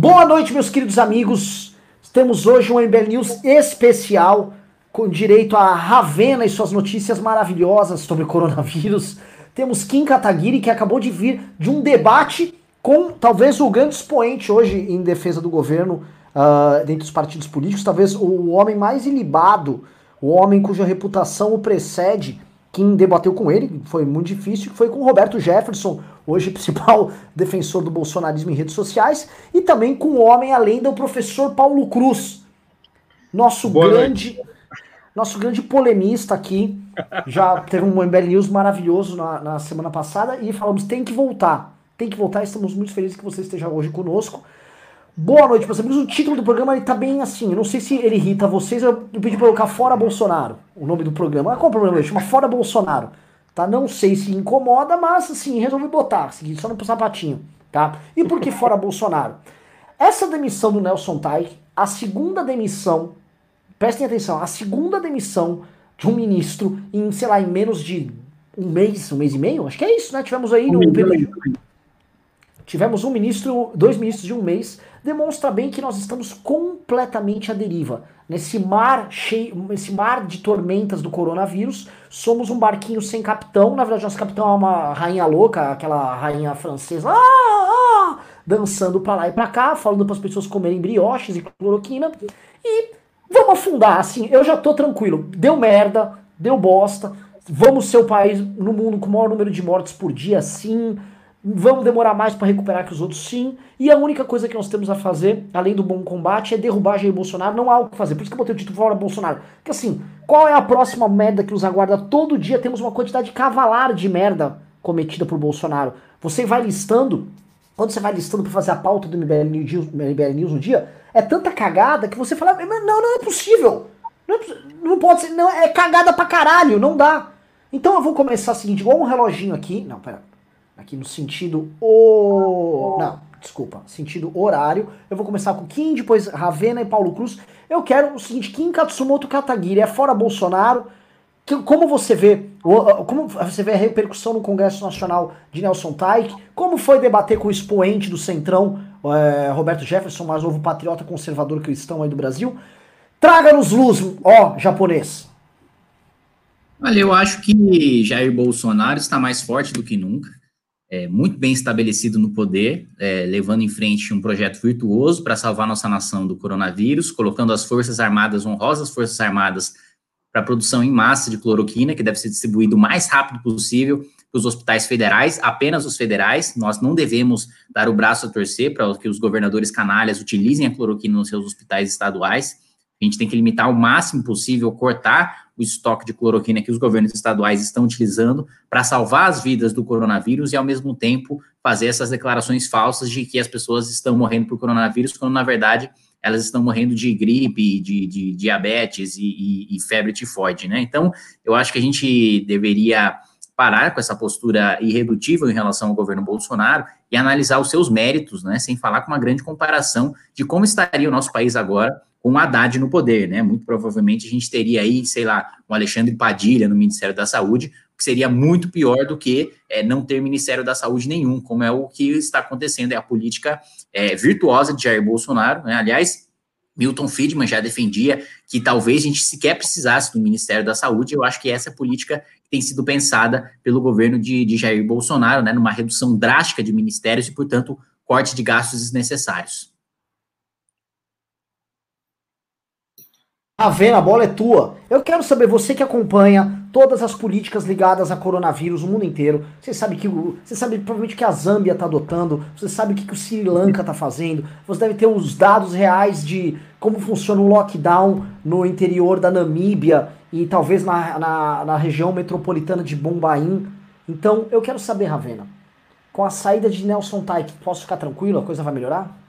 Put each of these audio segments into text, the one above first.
Boa noite, meus queridos amigos. Temos hoje um MBL News especial com direito a Ravena e suas notícias maravilhosas sobre coronavírus. Temos Kim Kataguiri, que acabou de vir de um debate com talvez o grande expoente hoje em defesa do governo uh, dentro dos partidos políticos, talvez o homem mais ilibado, o homem cuja reputação o precede quem debateu com ele, foi muito difícil, foi com Roberto Jefferson, hoje principal defensor do bolsonarismo em redes sociais, e também com o homem além do professor Paulo Cruz, nosso Boa grande noite. nosso grande polemista aqui. Já teve um MBL News maravilhoso na, na semana passada e falamos tem que voltar, tem que voltar. Estamos muito felizes que você esteja hoje conosco. Boa noite, meus amigos. O título do programa ele tá bem assim. Eu não sei se ele irrita vocês. Eu pedi pra colocar Fora Bolsonaro, o nome do programa. Qual é o problema? Chama Fora Bolsonaro. Tá? Não sei se incomoda, mas assim, resolvi botar. Assim, só no sapatinho. Tá? E por que Fora Bolsonaro? Essa demissão do Nelson Taik, a segunda demissão, prestem atenção, a segunda demissão de um ministro em, sei lá, em menos de um mês, um mês e meio? Acho que é isso, né? Tivemos aí no período. Tivemos um ministro, dois ministros de um mês demonstra bem que nós estamos completamente à deriva. Nesse mar cheio, nesse mar de tormentas do coronavírus, somos um barquinho sem capitão. Na verdade, nosso capitão é uma rainha louca, aquela rainha francesa, ah, ah, dançando para lá e para cá, falando para as pessoas comerem brioches e cloroquina. E vamos afundar, assim, eu já tô tranquilo. Deu merda, deu bosta. Vamos ser o país no mundo com o maior número de mortes por dia, sim. Vamos demorar mais para recuperar que os outros sim. E a única coisa que nós temos a fazer, além do bom combate, é derrubar Jair Bolsonaro. Não há o que fazer. Por isso que eu botei o título fora Bolsonaro. Porque assim, qual é a próxima merda que nos aguarda? Todo dia temos uma quantidade cavalar de merda cometida por Bolsonaro. Você vai listando, quando você vai listando para fazer a pauta do MBL News, MBL News no dia, é tanta cagada que você fala, não, não é possível. Não, é, não pode ser, não, é cagada pra caralho, não dá. Então eu vou começar o seguinte, igual um reloginho aqui. Não, pera aqui no sentido o... Não, desculpa, sentido horário. Eu vou começar com Kim, depois Ravena e Paulo Cruz. Eu quero o seguinte, Kim Katsumoto Kataguiri é fora Bolsonaro. Como você vê, como você vê a repercussão no Congresso Nacional de Nelson Taik? Como foi debater com o expoente do Centrão, é, Roberto Jefferson, mais novo patriota conservador cristão aí do Brasil? Traga-nos luz, ó, japonês. Olha, eu acho que Jair Bolsonaro está mais forte do que nunca é, muito bem estabelecido no poder, é, levando em frente um projeto virtuoso para salvar nossa nação do coronavírus, colocando as Forças Armadas, honrosas Forças Armadas, para produção em massa de cloroquina, que deve ser distribuído o mais rápido possível para os hospitais federais, apenas os federais. Nós não devemos dar o braço a torcer para que os governadores canalhas utilizem a cloroquina nos seus hospitais estaduais. A gente tem que limitar o máximo possível, cortar o estoque de cloroquina que os governos estaduais estão utilizando para salvar as vidas do coronavírus e, ao mesmo tempo, fazer essas declarações falsas de que as pessoas estão morrendo por coronavírus, quando, na verdade, elas estão morrendo de gripe, de, de diabetes e, e, e febre tifoide, né? Então, eu acho que a gente deveria parar com essa postura irredutível em relação ao governo Bolsonaro e analisar os seus méritos, né, sem falar com uma grande comparação de como estaria o nosso país agora com o Haddad no poder, né? Muito provavelmente a gente teria aí, sei lá, um Alexandre Padilha no Ministério da Saúde, que seria muito pior do que é, não ter Ministério da Saúde nenhum, como é o que está acontecendo, é a política é, virtuosa de Jair Bolsonaro, né? Aliás, Milton Friedman já defendia que talvez a gente sequer precisasse do Ministério da Saúde. Eu acho que essa política tem sido pensada pelo governo de, de Jair Bolsonaro, né, numa redução drástica de ministérios e, portanto, corte de gastos desnecessários. Ravena, a bola é tua. Eu quero saber, você que acompanha todas as políticas ligadas a coronavírus, o mundo inteiro, você sabe que o, você sabe provavelmente que a Zâmbia está adotando, você sabe o que, que o Sri Lanka está fazendo, você deve ter os dados reais de como funciona o lockdown no interior da Namíbia e talvez na, na, na região metropolitana de Bombaim. Então, eu quero saber, Ravena, com a saída de Nelson Taik, posso ficar tranquilo? A coisa vai melhorar?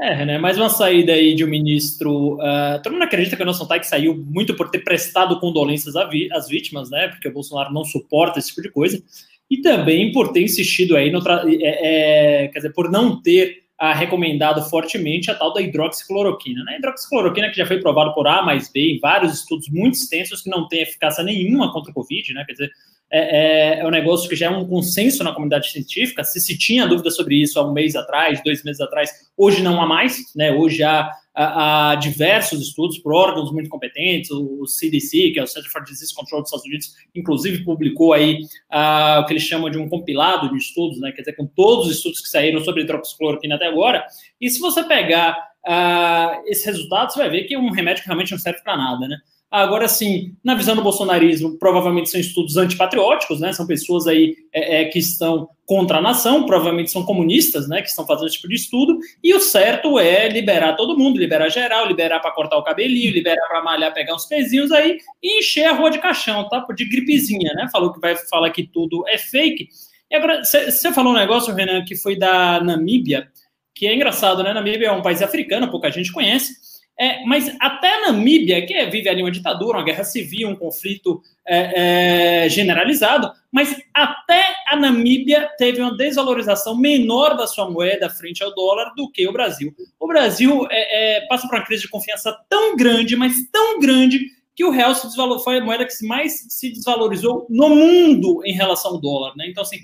É, né? Mais uma saída aí de um ministro. Uh, todo mundo acredita que o Nelson Taik saiu muito por ter prestado condolências às vítimas, né? Porque o Bolsonaro não suporta esse tipo de coisa. E também por ter insistido aí no. É, é, quer dizer, por não ter ah, recomendado fortemente a tal da hidroxicloroquina. Né? A hidroxicloroquina que já foi provado por A mais B em vários estudos muito extensos que não tem eficácia nenhuma contra o Covid, né? Quer dizer, é, é, é, um negócio que já é um consenso na comunidade científica. Se se tinha dúvida sobre isso há um mês atrás, dois meses atrás, hoje não há mais, né? Hoje há, há diversos estudos por órgãos muito competentes, o CDC, que é o Center for Disease Control dos Estados Unidos, inclusive publicou aí uh, o que eles chamam de um compilado de estudos, né? Quer dizer, com todos os estudos que saíram sobre hidroxicloroquina até agora. E se você pegar uh, esses resultados, você vai ver que é um remédio que realmente não serve para nada, né? Agora, sim, na visão do bolsonarismo, provavelmente são estudos antipatrióticos, né? São pessoas aí é, é, que estão contra a nação, provavelmente são comunistas, né? Que estão fazendo esse tipo de estudo. E o certo é liberar todo mundo, liberar geral, liberar para cortar o cabelinho, liberar para malhar, pegar uns pezinhos aí e encher a rua de caixão, tá? De gripezinha, né? Falou que vai falar que tudo é fake. E agora, você falou um negócio, Renan, que foi da Namíbia, que é engraçado, né? Namíbia é um país africano, pouca gente conhece. É, mas até a Namíbia, que é, vive ali uma ditadura, uma guerra civil, um conflito é, é, generalizado, mas até a Namíbia teve uma desvalorização menor da sua moeda frente ao dólar do que o Brasil. O Brasil é, é, passa por uma crise de confiança tão grande, mas tão grande, que o real se desvalor, foi a moeda que mais se desvalorizou no mundo em relação ao dólar. Né? Então, assim,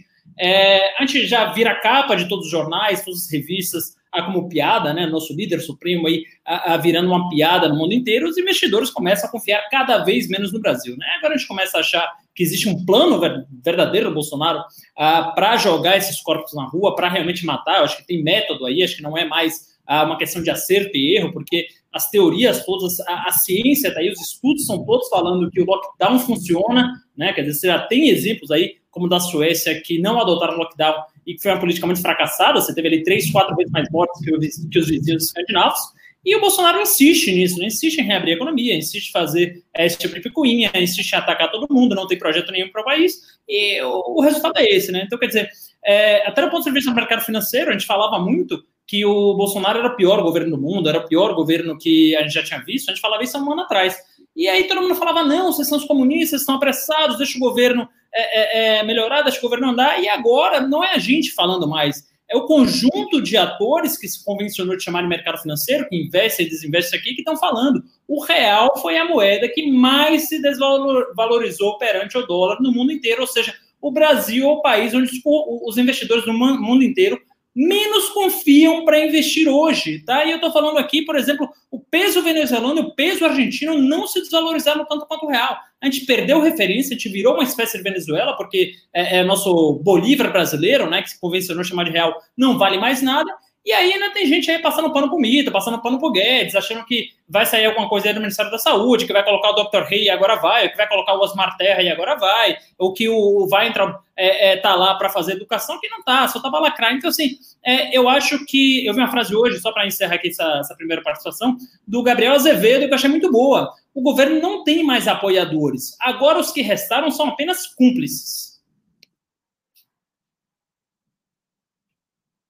a gente já vira capa de todos os jornais, todas as revistas, como piada, né? Nosso líder supremo aí a, a virando uma piada no mundo inteiro, os investidores começam a confiar cada vez menos no Brasil, né? Agora a gente começa a achar que existe um plano verdadeiro do Bolsonaro ah, para jogar esses corpos na rua, para realmente matar. Eu acho que tem método aí, acho que não é mais ah, uma questão de acerto e erro, porque as teorias todas, a, a ciência daí, tá os estudos são todos falando que o lockdown funciona, né? Quer dizer, você já tem exemplos aí, como da Suécia, que não adotaram lockdown e que foi uma política muito fracassada. Você teve ali três, quatro vezes mais mortes que, que os vizinhos escandinavos. E o Bolsonaro insiste nisso, né? insiste em reabrir a economia, insiste em fazer é, esse tipo de picuinha, insiste em atacar todo mundo, não tem projeto nenhum para o país, e o, o, resultado é esse, né? Então, quer dizer, é, até do ponto de vista do mercado financeiro, a gente falava muito que o Bolsonaro era o pior governo do mundo, era o pior governo que a gente já tinha visto, a gente falava isso há um ano atrás. E aí todo mundo falava: não, vocês são os comunistas, estão apressados, deixa o governo é, é, é, melhorar, deixa o governo andar. E agora não é a gente falando mais, é o conjunto de atores que se convencionou de chamar de mercado financeiro, que investe e desinveste aqui, que estão falando. O real foi a moeda que mais se desvalorizou perante o dólar no mundo inteiro, ou seja, o Brasil é o país onde os investidores do mundo inteiro menos confiam para investir hoje, tá? E eu estou falando aqui, por exemplo, o peso venezuelano e o peso argentino não se desvalorizaram tanto quanto o real. A gente perdeu referência, a gente virou uma espécie de Venezuela, porque é, é nosso Bolívar brasileiro, né, que se convencionou chamar de real, não vale mais nada, e aí ainda tem gente aí passando pano pro Mito, passando pano pro Guedes, achando que vai sair alguma coisa aí do Ministério da Saúde, que vai colocar o Dr. Rei e agora vai, que vai colocar o Osmar Terra e agora vai, ou que o Weintraub é, é, tá lá para fazer educação, que não tá, só tava lacrar. Então, assim, é, eu acho que. Eu vi uma frase hoje, só para encerrar aqui essa, essa primeira participação, do Gabriel Azevedo, que eu achei muito boa. O governo não tem mais apoiadores. Agora os que restaram são apenas cúmplices.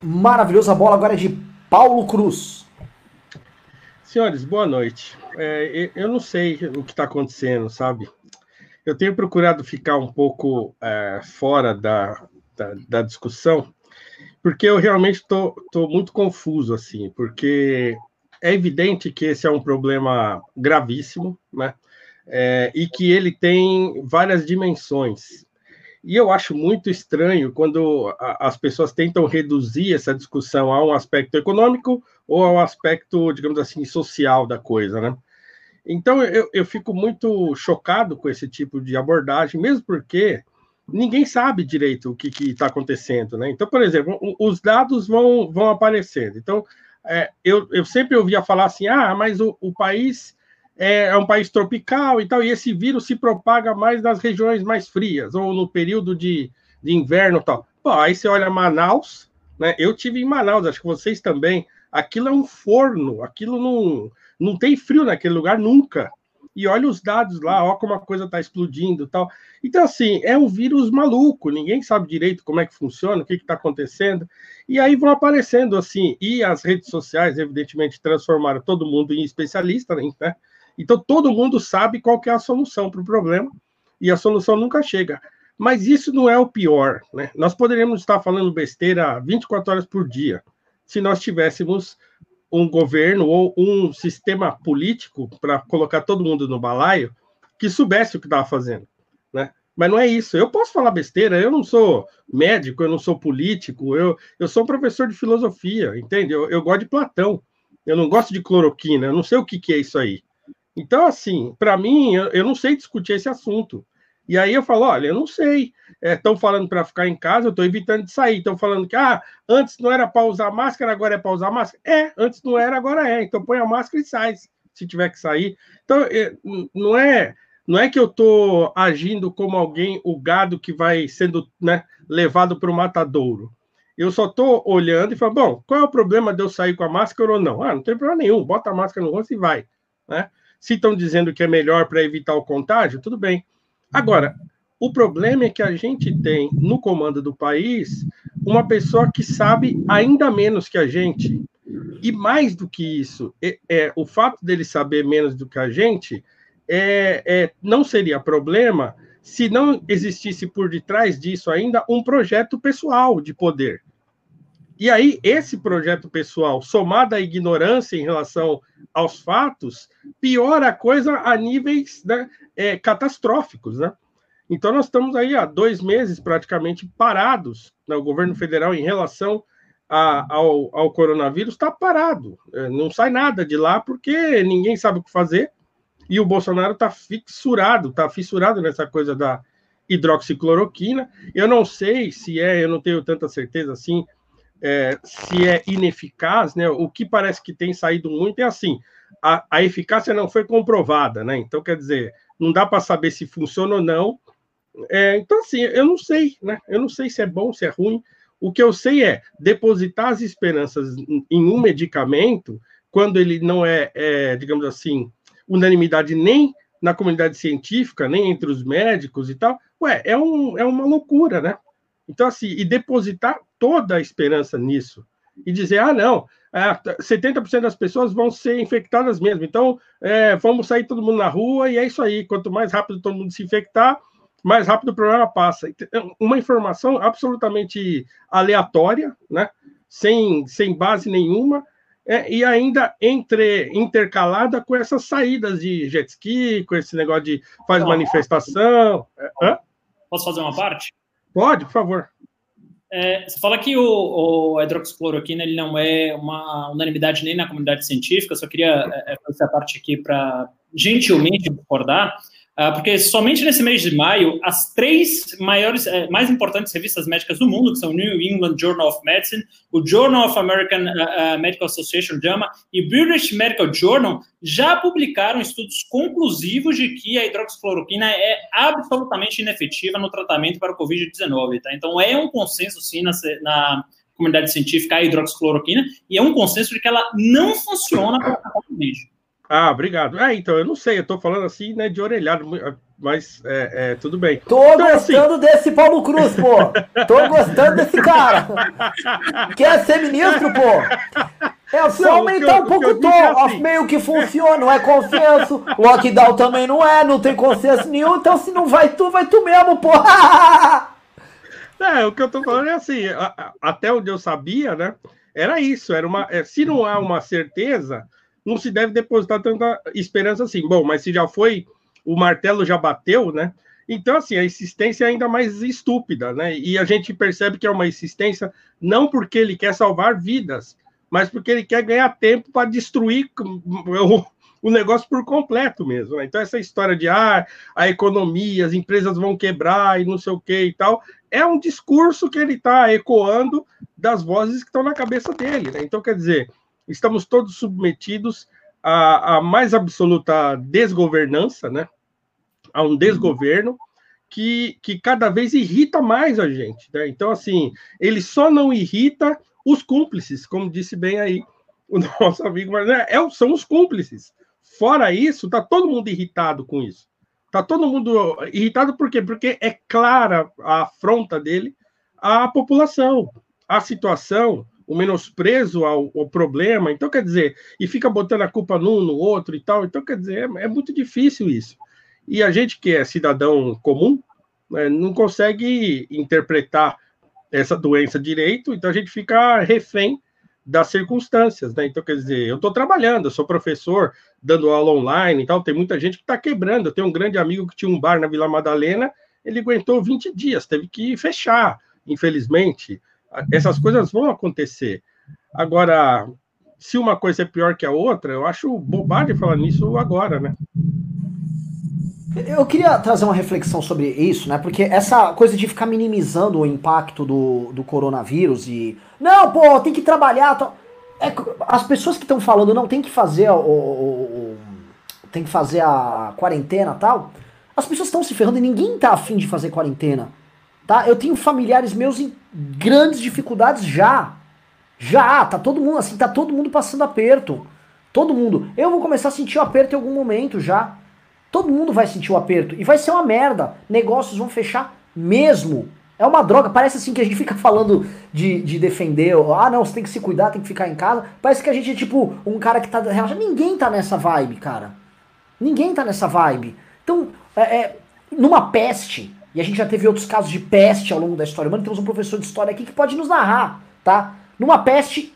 Maravilhoso. A bola agora é de Paulo Cruz. Senhores, boa noite. É, eu não sei o que está acontecendo, sabe? Eu tenho procurado ficar um pouco é, fora da, da, da, discussão, porque eu realmente estou muito confuso, assim, porque é evidente que esse é um problema gravíssimo, né? É, e que ele tem várias dimensões. E eu acho muito estranho quando as pessoas tentam reduzir essa discussão a um aspecto econômico ou ao aspecto, digamos assim, social da coisa, né? Então eu, eu fico muito chocado com esse tipo de abordagem, mesmo porque ninguém sabe direito o que está acontecendo, né? Então, por exemplo, os dados vão, vão aparecendo. Então, é, eu, eu sempre ouvia falar assim: ah, mas o, o país é, é, um país tropical e tal, e esse vírus se propaga mais nas regiões mais frias, ou no período de, de inverno e tal. Bom, aí você olha Manaus, né? Eu tive em Manaus, acho que vocês também. Aquilo é um forno, aquilo não, não tem frio naquele lugar nunca. E olha os dados lá, ó como a coisa está explodindo tal. Então, assim, é um vírus maluco, ninguém sabe direito como é que funciona, o que está acontecendo. E aí vão aparecendo assim, e as redes sociais, evidentemente, transformaram todo mundo em especialista, né? Então todo mundo sabe qual é a solução para o problema e a solução nunca chega. Mas isso não é o pior, né? Nós poderíamos estar falando besteira 24 horas por dia. se nós tivéssemos um governo ou um sistema político para colocar todo mundo no balaio que soubesse o que estava fazendo, né? Mas não é isso. Eu posso falar besteira, eu não sou médico, eu não sou político, eu, eu sou professor de filosofia, entende? Eu, eu gosto de Platão, eu não gosto de cloroquina, eu não sei o que, que é isso aí. Então, assim, para mim, eu, eu não sei discutir esse assunto. E aí eu falo, olha, eu não sei. Estão é, falando para ficar em casa, eu estou evitando de sair. Estão falando que ah, antes não era para usar máscara, agora é para usar máscara. É, antes não era, agora é. Então põe a máscara e sai, se tiver que sair. Então, é, não é não é que eu estou agindo como alguém, o gado que vai sendo né, levado para o matadouro. Eu só estou olhando e falando, bom, qual é o problema de eu sair com a máscara ou não? Ah, não tem problema nenhum, bota a máscara no rosto e vai. Né? Se estão dizendo que é melhor para evitar o contágio, tudo bem. Agora, o problema é que a gente tem no comando do país uma pessoa que sabe ainda menos que a gente. E mais do que isso, é, é o fato dele saber menos do que a gente é, é, não seria problema se não existisse por detrás disso ainda um projeto pessoal de poder. E aí, esse projeto pessoal, somado à ignorância em relação aos fatos, piora a coisa a níveis né, é, catastróficos, né? Então, nós estamos aí há dois meses praticamente parados, né, o governo federal, em relação a, ao, ao, coronavírus, está parado. É, não sai nada de lá porque ninguém sabe o que fazer. E o Bolsonaro está fissurado, está fissurado nessa coisa da hidroxicloroquina. Eu não sei se é, eu não tenho tanta certeza assim, é, se é ineficaz, né? O que parece que tem saído muito é assim: a, a eficácia não foi comprovada, né? Então, quer dizer, não dá para saber se funciona ou não é, então, assim, eu não sei, né? Eu não sei se é bom, se é ruim. O que eu sei é depositar as esperanças em um medicamento, quando ele não é, é digamos assim, unanimidade nem na comunidade científica, nem entre os médicos e tal, ué, é, um, é uma loucura, né? Então, assim, e depositar toda a esperança nisso e dizer, ah, não, é, 70% das pessoas vão ser infectadas mesmo, então é, vamos sair todo mundo na rua e é isso aí. Quanto mais rápido todo mundo se infectar, mais rápido o problema passa. Uma informação absolutamente aleatória, né? sem, sem base nenhuma, é, e ainda entre intercalada com essas saídas de jet ski, com esse negócio de faz manifestação. É, hã? Posso fazer uma parte? Pode, por favor. É, você fala que o, o hidroxicloroquina ele não é uma unanimidade nem na comunidade científica, só queria é, fazer essa parte aqui para gentilmente discordar. Uh, porque somente nesse mês de maio, as três maiores, eh, mais importantes revistas médicas do mundo, que são o New England Journal of Medicine, o Journal of American uh, uh, Medical Association, JAMA, e British Medical Journal, já publicaram estudos conclusivos de que a hidroxicloroquina é absolutamente inefetiva no tratamento para o Covid-19. Tá? Então, é um consenso, sim, na, na comunidade científica a hidroxicloroquina, e é um consenso de que ela não funciona para o Covid. Ah, obrigado. É, então, eu não sei, eu tô falando assim, né, de orelhado, mas é, é tudo bem. Tô então, gostando assim... desse Paulo Cruz, pô. Tô gostando desse cara. Quer ser ministro, pô? É só não, aumentar eu, um pouco o tom, é assim... meio que funciona, não é consenso. Lockdown também não é, não tem consenso nenhum, então se não vai tu, vai tu mesmo, pô. É, o que eu tô falando é assim, até onde eu sabia, né, era isso, era uma, é, se não há uma certeza, não se deve depositar tanta esperança assim. Bom, mas se já foi, o martelo já bateu, né? Então, assim, a insistência é ainda mais estúpida, né? E a gente percebe que é uma insistência não porque ele quer salvar vidas, mas porque ele quer ganhar tempo para destruir o, o, negócio por completo mesmo. Né? Então, essa história de ah, a economia, as empresas vão quebrar e não sei o que e tal, é um discurso que ele está ecoando das vozes que estão na cabeça dele. Né? Então, quer dizer, estamos todos submetidos à, à mais absoluta desgovernança, né? a um desgoverno que, que cada vez irrita mais a gente. Né? Então, assim, ele só não irrita os cúmplices, como disse bem aí o nosso amigo, né? é, são os cúmplices. Fora isso, está todo mundo irritado com isso. Está todo mundo irritado por quê? Porque é clara a afronta dele à população, à situação, o menosprezo ao, ao, problema. Então, quer dizer, e fica botando a culpa num, no outro e tal. Então, quer dizer, é, é muito difícil isso. E a gente que é cidadão comum né, não consegue interpretar essa doença direito, então a gente fica refém das circunstâncias, né? Então, quer dizer, eu estou trabalhando, eu sou professor, dando aula online e tal, tem muita gente que está quebrando. Eu tenho um grande amigo que tinha um bar na Vila Madalena, ele aguentou 20 dias, teve que fechar, infelizmente. Essas coisas vão acontecer. Agora, se uma coisa é pior que a outra, eu acho bobagem falar nisso agora, né? Eu queria trazer uma reflexão sobre isso, né? Porque essa coisa de ficar minimizando o impacto do, do coronavírus e. Não, pô, tem que trabalhar. Tô... É, as pessoas que estão falando não tem que fazer o, o, o, tem que fazer a quarentena tal. As pessoas estão se ferrando e ninguém tá afim de fazer quarentena. Tá? Eu tenho familiares meus em grandes dificuldades já. Já, tá todo mundo assim, tá todo mundo passando aperto. Todo mundo. Eu vou começar a sentir o aperto em algum momento já. Todo mundo vai sentir o aperto. E vai ser uma merda. Negócios vão fechar mesmo. É uma droga. Parece assim que a gente fica falando de, de defender. Ah, não, você tem que se cuidar, tem que ficar em casa. Parece que a gente é tipo um cara que tá relaxado. Ninguém tá nessa vibe, cara. Ninguém tá nessa vibe. Então, é, é, numa peste, e a gente já teve outros casos de peste ao longo da história humana, temos um professor de história aqui que pode nos narrar, tá? Numa peste,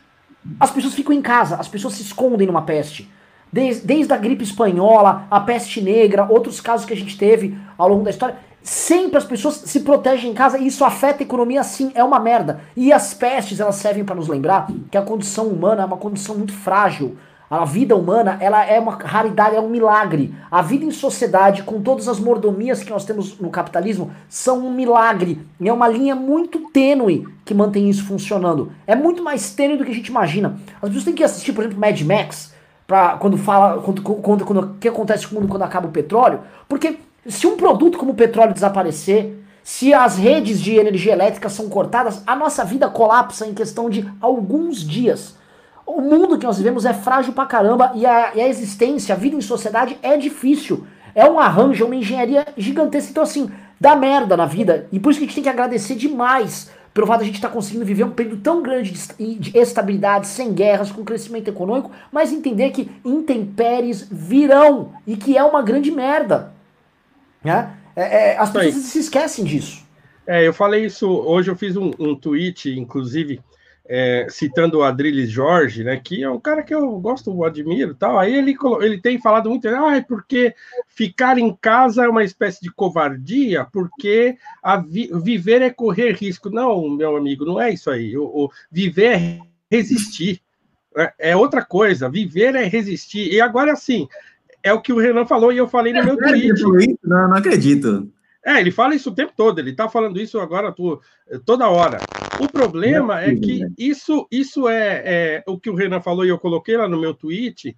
as pessoas ficam em casa, as pessoas se escondem numa peste. Desde, desde a gripe espanhola, a peste negra, outros casos que a gente teve ao longo da história. Sempre as pessoas se protegem em casa e isso afeta a economia sim, é uma merda. E as pestes, elas servem para nos lembrar que a condição humana é uma condição muito frágil. A vida humana, ela é uma raridade, é um milagre. A vida em sociedade, com todas as mordomias que nós temos no capitalismo, são um milagre. E é uma linha muito tênue que mantém isso funcionando. É muito mais tênue do que a gente imagina. As pessoas têm que assistir, por exemplo, Mad Max, para quando fala quando, quando, quando o que acontece com o mundo quando acaba o petróleo, porque se um produto como o petróleo desaparecer, se as redes de energia elétrica são cortadas, a nossa vida colapsa em questão de alguns dias. O mundo que nós vivemos é frágil pra caramba e a, e a existência, a vida em sociedade é difícil. É um arranjo, é uma engenharia gigantesca. Então, assim, dá merda na vida. E por isso que a gente tem que agradecer demais pelo fato de a gente estar tá conseguindo viver um período tão grande de, de estabilidade, sem guerras, com crescimento econômico, mas entender que intempéries virão e que é uma grande merda. Né? É, é, as pessoas se esquecem disso. É, eu falei isso hoje, eu fiz um, um tweet, inclusive, é, citando o Adriles Jorge, né, que é um cara que eu gosto, admiro tal. Aí ele, ele tem falado muito, ah, é porque ficar em casa é uma espécie de covardia, porque a vi, viver é correr risco. Não, meu amigo, não é isso aí. O, o viver é resistir. É, é outra coisa. Viver é resistir. E agora, assim, é o que o Renan falou e eu falei no meu tweet. Não, não acredito. É, ele fala isso o tempo todo, ele está falando isso agora toda hora. O problema é que isso, isso é, é, o que o Renan falou e eu coloquei lá no meu tweet,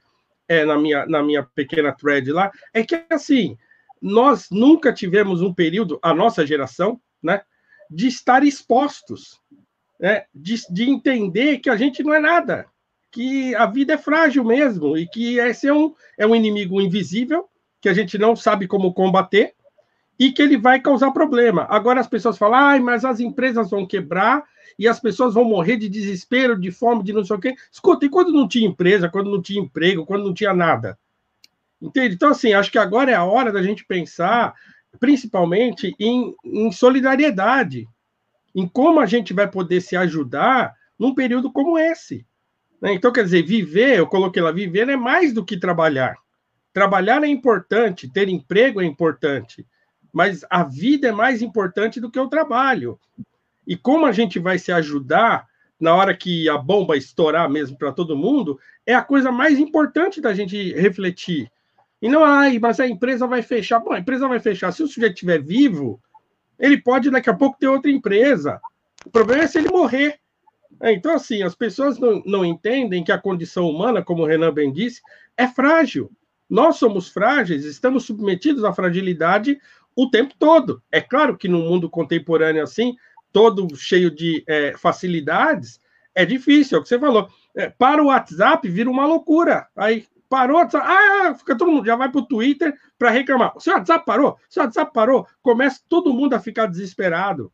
é, na, minha, na minha pequena thread lá, é que assim, nós nunca tivemos um período, a nossa geração, né, de estar expostos, né, de, de entender que a gente não é nada, que a vida é frágil mesmo e que esse é um, é um inimigo invisível que a gente não sabe como combater e que ele vai causar problema. Agora as pessoas falam, ah, mas as empresas vão quebrar e as pessoas vão morrer de desespero, de fome, de não sei o quê. Escuta, e quando não tinha empresa, quando não tinha emprego, quando não tinha nada? Entende? Então, assim, acho que agora é a hora da gente pensar, principalmente, em, em solidariedade, em como a gente vai poder se ajudar num período como esse. Né? Então, quer dizer, viver, eu coloquei lá, viver é mais do que trabalhar. Trabalhar é importante, ter emprego é importante, mas a vida é mais importante do que o trabalho. E como a gente vai se ajudar na hora que a bomba estourar mesmo para todo mundo, é a coisa mais importante da gente refletir. E não, ai, mas a empresa vai fechar. Bom, a empresa vai fechar. Se o sujeito estiver vivo, ele pode daqui a pouco ter outra empresa. O problema é se ele morrer. É, então, assim, as pessoas não, não entendem que a condição humana, como o Renan bem disse, é frágil. Nós somos frágeis, estamos submetidos à fragilidade o tempo todo. É claro que no mundo contemporâneo assim, todo cheio de é, facilidades, é difícil, é o que você falou. É, para o WhatsApp vira uma loucura. Aí parou, WhatsApp, ah, fica todo mundo, já vai para o Twitter para reclamar. O seu WhatsApp parou? O seu WhatsApp parou? Começa todo mundo a ficar desesperado.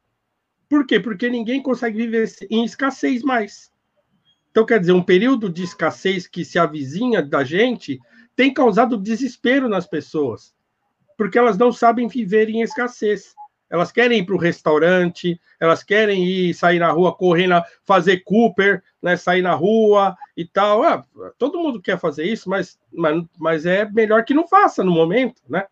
Por quê? Porque ninguém consegue viver em escassez mais. Então, quer dizer, um período de escassez que se avizinha da gente tem causado desespero nas pessoas porque elas não sabem viver em escassez. Elas querem ir para o restaurante, elas querem ir sair na rua, correr, na, fazer Cooper, né, sair na rua e tal. Ah, todo mundo quer fazer isso, mas, mas, mas é melhor que não faça no momento, né?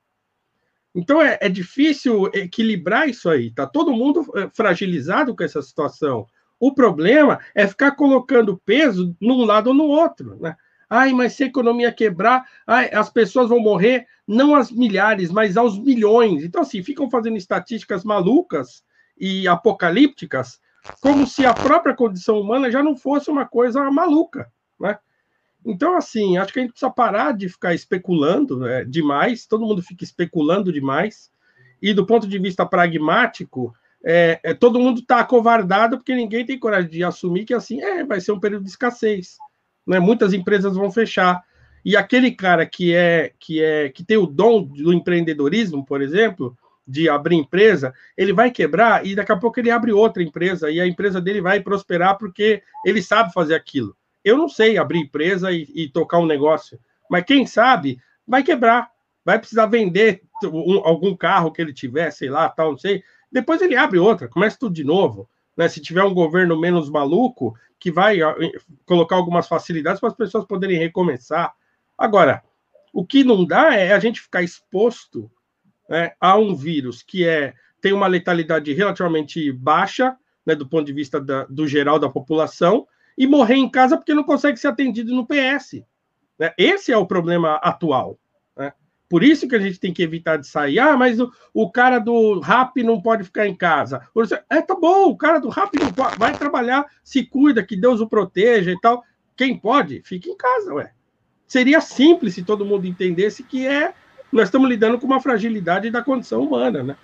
Então é, é difícil equilibrar isso aí. Tá todo mundo eh, fragilizado com essa situação. O problema é ficar colocando peso num lado ou no outro, né? Ai, mas se a economia quebrar, ai, as pessoas vão morrer, não às milhares, mas aos milhões. Então, assim, ficam fazendo estatísticas malucas e apocalípticas, como se a própria condição humana já não fosse uma coisa maluca, né? Então, assim, acho que a gente precisa parar de ficar especulando né, demais, todo mundo fica especulando demais, e do ponto de vista pragmático, é, é todo mundo está acovardado porque ninguém tem coragem de assumir que assim é, vai ser um período de escassez né? Muitas empresas vão fechar. E aquele cara que é que é que tem o dom do empreendedorismo, por exemplo, de abrir empresa, ele vai quebrar e daqui a pouco ele abre outra empresa e a empresa dele vai prosperar porque ele sabe fazer aquilo. Eu não sei abrir empresa e, e tocar um negócio, mas quem sabe vai quebrar, vai precisar vender um, algum carro que ele tiver, sei lá, tal, não sei. Depois ele abre outra, começa tudo de novo. Né? Se tiver um governo menos maluco, que vai colocar algumas facilidades para as pessoas poderem recomeçar. Agora, o que não dá é a gente ficar exposto né, a um vírus que é tem uma letalidade relativamente baixa, né, do ponto de vista da, do geral da população, e morrer em casa porque não consegue ser atendido no PS. Né? Esse é o problema atual. Por isso que a gente tem que evitar de sair. Ah, mas o, o cara do rap não pode ficar em casa. É, tá bom, o cara do rap não pode, vai trabalhar, se cuida, que Deus o proteja e tal. Quem pode, fica em casa, ué. Seria simples se todo mundo entendesse que é nós estamos lidando com uma fragilidade da condição humana, né?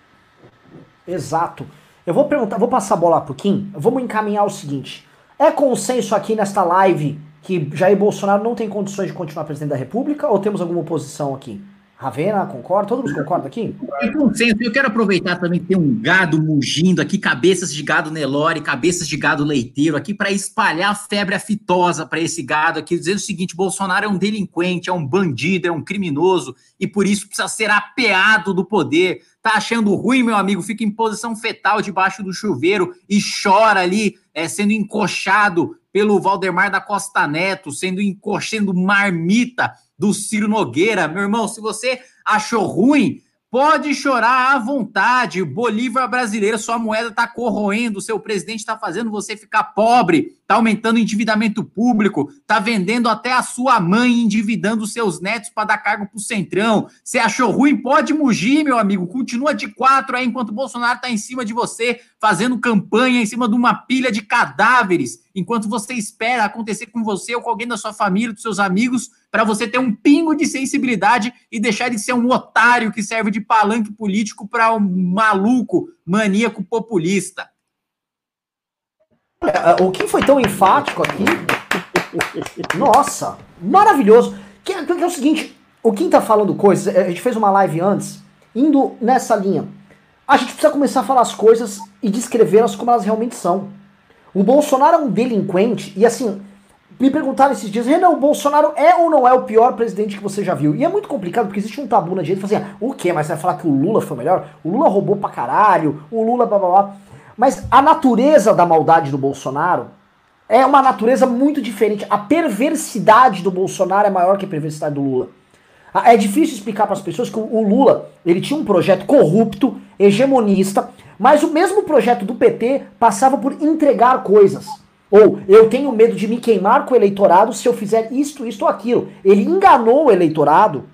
Exato. Eu vou perguntar, vou passar a bola pro Kim. Vamos encaminhar o seguinte: é consenso aqui nesta live que Jair Bolsonaro não tem condições de continuar presidente da República ou temos alguma oposição aqui? Ravena, concorda? Todo mundo concorda aqui? Tem consenso. Eu quero aproveitar também que tem um gado mugindo aqui, cabeças de gado Nelore, cabeças de gado leiteiro aqui, para espalhar febre aftosa para esse gado aqui, dizendo o seguinte: Bolsonaro é um delinquente, é um bandido, é um criminoso e por isso precisa ser apeado do poder. Tá achando ruim, meu amigo? Fica em posição fetal debaixo do chuveiro e chora ali, é, sendo encoxado pelo Valdemar da Costa Neto, sendo encoxando marmita do Ciro Nogueira. Meu irmão, se você achou ruim, Pode chorar à vontade. Bolívar brasileira, sua moeda está corroendo, seu presidente está fazendo você ficar pobre, está aumentando o endividamento público, está vendendo até a sua mãe, endividando seus netos para dar cargo para o Centrão. Você achou ruim? Pode mugir, meu amigo. Continua de quatro aí enquanto o Bolsonaro está em cima de você, fazendo campanha em cima de uma pilha de cadáveres, enquanto você espera acontecer com você ou com alguém da sua família, dos seus amigos, para você ter um pingo de sensibilidade e deixar de ser um otário que serve de palanque político para um maluco maníaco populista. É, o que foi tão enfático aqui? Nossa, maravilhoso. Que, que, é o seguinte, o Kim tá falando coisas, a gente fez uma live antes, indo nessa linha. A gente precisa começar a falar as coisas e descrevê-las como elas realmente são. O Bolsonaro é um delinquente, e assim, me perguntaram esses dias, Renan, o Bolsonaro é ou não é o pior presidente que você já viu? E é muito complicado, porque existe um tabu na direita, assim, ah, o quê? Mas você vai falar que o Lula foi melhor? O Lula roubou pra caralho, o Lula blá blá blá. Mas a natureza da maldade do Bolsonaro é uma natureza muito diferente. A perversidade do Bolsonaro é maior que a perversidade do Lula. É difícil explicar para as pessoas que o Lula ele tinha um projeto corrupto, hegemonista, mas o mesmo projeto do PT passava por entregar coisas. Ou eu tenho medo de me queimar com o eleitorado se eu fizer isto, isto ou aquilo. Ele enganou o eleitorado,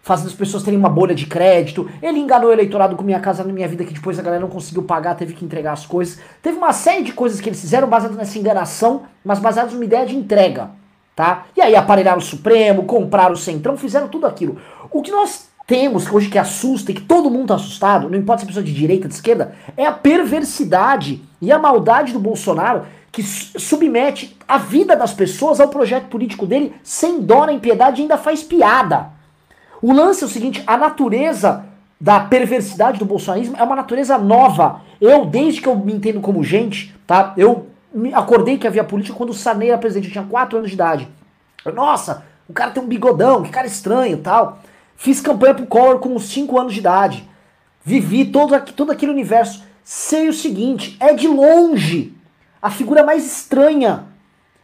fazendo as pessoas terem uma bolha de crédito. Ele enganou o eleitorado com Minha Casa na Minha Vida, que depois a galera não conseguiu pagar, teve que entregar as coisas. Teve uma série de coisas que eles fizeram baseadas nessa enganação, mas baseadas numa ideia de entrega. Tá? E aí aparelharam o Supremo, compraram o Centrão, fizeram tudo aquilo. O que nós temos hoje que assusta e que todo mundo tá assustado, não importa se é pessoa de direita, de esquerda, é a perversidade e a maldade do Bolsonaro que submete a vida das pessoas ao projeto político dele sem dó nem piedade e ainda faz piada. O lance é o seguinte, a natureza da perversidade do bolsonarismo é uma natureza nova. Eu, desde que eu me entendo como gente, tá? Eu acordei que havia política quando o Sarney era presidente, eu tinha 4 anos de idade. Nossa, o cara tem um bigodão, que cara estranho tal. Fiz campanha pro Collor com uns 5 anos de idade. vivi todo, todo aquele universo. Sei o seguinte, é de longe a figura mais estranha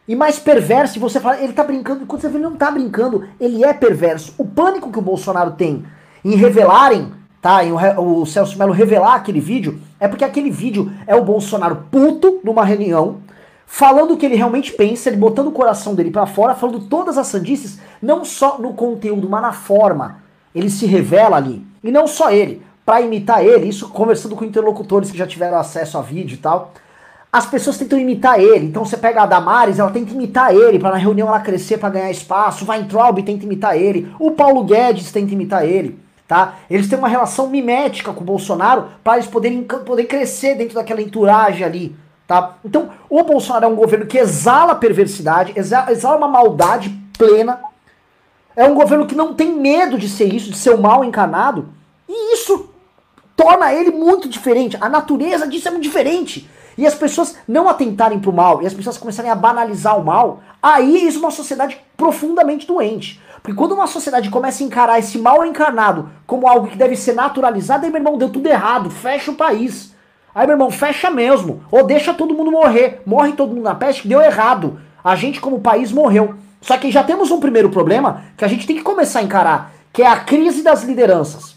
e mais perversa. E você fala, ele tá brincando, quando você vê, ele não tá brincando, ele é perverso. O pânico que o Bolsonaro tem em revelarem, tá? Em o, o Celso Melo revelar aquele vídeo, é porque aquele vídeo é o Bolsonaro puto numa reunião, falando o que ele realmente pensa, ele botando o coração dele para fora, falando todas as sandices, não só no conteúdo, mas na forma. Ele se revela ali. E não só ele, para imitar ele, isso conversando com interlocutores que já tiveram acesso a vídeo e tal. As pessoas tentam imitar ele. Então você pega a Damares, ela tenta imitar ele, para na reunião ela crescer para ganhar espaço. O Weintraub tenta imitar ele. O Paulo Guedes tenta imitar ele. Tá? Eles têm uma relação mimética com o Bolsonaro para eles poderem poder crescer dentro daquela entourage ali. Tá? Então, o Bolsonaro é um governo que exala perversidade, exala, exala uma maldade plena. É um governo que não tem medo de ser isso, de ser o mal encarnado. E isso torna ele muito diferente. A natureza disso é muito diferente. E as pessoas não atentarem para o mal, e as pessoas começarem a banalizar o mal, aí isso é uma sociedade profundamente doente. Porque quando uma sociedade começa a encarar esse mal encarnado como algo que deve ser naturalizado, aí, meu irmão, deu tudo errado, fecha o país. Aí, meu irmão, fecha mesmo. Ou deixa todo mundo morrer. Morre todo mundo na peste, deu errado. A gente, como país, morreu. Só que já temos um primeiro problema que a gente tem que começar a encarar, que é a crise das lideranças.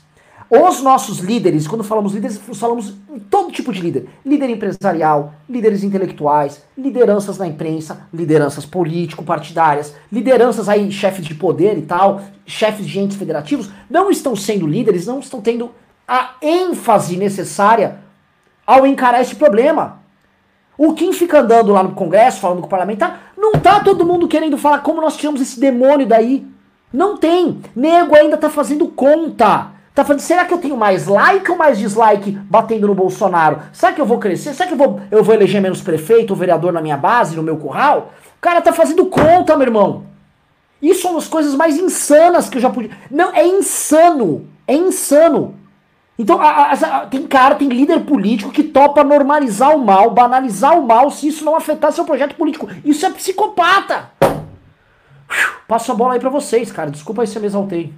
Os nossos líderes, quando falamos líderes, falamos em todo tipo de líder. Líder empresarial, líderes intelectuais, lideranças na imprensa, lideranças político-partidárias, lideranças aí, chefes de poder e tal, chefes de entes federativos, não estão sendo líderes, não estão tendo a ênfase necessária ao encarar esse problema. O Kim fica andando lá no Congresso, falando com o parlamentar, não tá todo mundo querendo falar como nós tiramos esse demônio daí. Não tem. Nego ainda tá fazendo conta. Tá falando, será que eu tenho mais like ou mais dislike batendo no Bolsonaro? Será que eu vou crescer? Será que eu vou, eu vou eleger menos prefeito ou vereador na minha base, no meu curral? O cara tá fazendo conta, meu irmão. Isso são as coisas mais insanas que eu já podia. Não, é insano. É insano. Então, a, a, a, tem cara, tem líder político que topa normalizar o mal, banalizar o mal, se isso não afetar seu projeto político. Isso é psicopata. Passo a bola aí pra vocês, cara. Desculpa aí se eu me exaltei.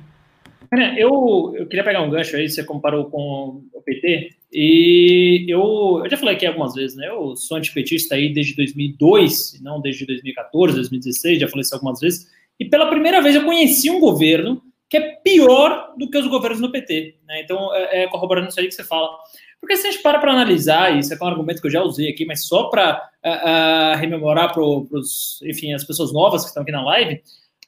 Eu, eu queria pegar um gancho aí, você comparou com o PT, e eu, eu já falei aqui algumas vezes, né? Eu sou antipetista aí desde 2002, não desde 2014, 2016, já falei isso algumas vezes, e pela primeira vez eu conheci um governo que é pior do que os governos do PT, né? Então, é, é corroborando isso aí que você fala. Porque se a gente para para analisar, isso é um argumento que eu já usei aqui, mas só para uh, uh, rememorar para as pessoas novas que estão aqui na live,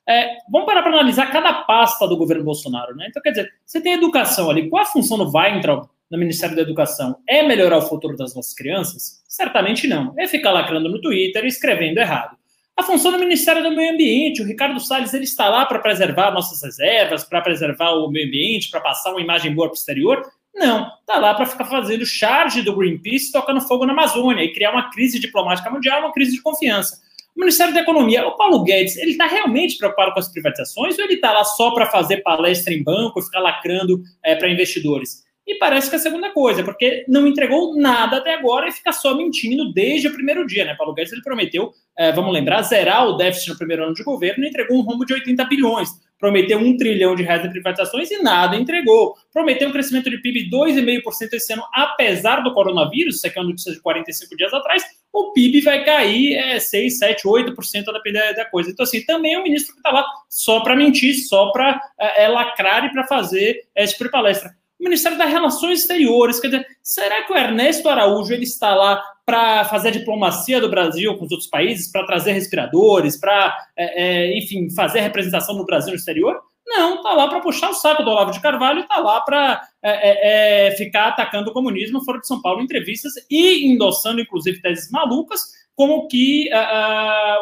é, vamos parar para analisar cada pasta do governo Bolsonaro, né? Então, quer dizer, você tem educação ali, qual a função do Weintraub no Ministério da Educação? É melhorar o futuro das nossas crianças? Certamente não. É ficar lacrando no Twitter e escrevendo errado. A função do Ministério do Meio Ambiente, o Ricardo Salles, ele está lá para preservar nossas reservas, para preservar o meio ambiente, para passar uma imagem boa para o exterior? Não, está lá para ficar fazendo charge do Greenpeace tocando fogo na Amazônia e criar uma crise diplomática mundial, uma crise de confiança. O Ministério da Economia, o Paulo Guedes, ele está realmente preocupado com as privatizações ou ele está lá só para fazer palestra em banco e ficar lacrando é, para investidores? E parece que é a segunda coisa, porque não entregou nada até agora e fica só mentindo desde o primeiro dia, né? Paulo Guedes ele prometeu, é, vamos lembrar, zerar o déficit no primeiro ano de governo e entregou um rombo de 80 bilhões prometeu um trilhão de reais em privatizações e nada entregou. Prometeu um crescimento de PIB de 2,5% esse ano, apesar do coronavírus, isso aqui é uma notícia de 45 dias atrás, o PIB vai cair é, 6, 7, 8%, a depender da coisa. Então, assim, também é um ministro que está lá só para mentir, só para é, é, lacrar e para fazer é, esse tipo palestra. O Ministério das Relações Exteriores, quer dizer, será que o Ernesto Araújo ele está lá para fazer a diplomacia do Brasil com os outros países, para trazer respiradores, para, é, é, enfim, fazer representação do Brasil no exterior? Não, está lá para puxar o saco do Olavo de Carvalho está lá para é, é, é, ficar atacando o comunismo fora de São Paulo em entrevistas e endossando, inclusive, teses malucas, como que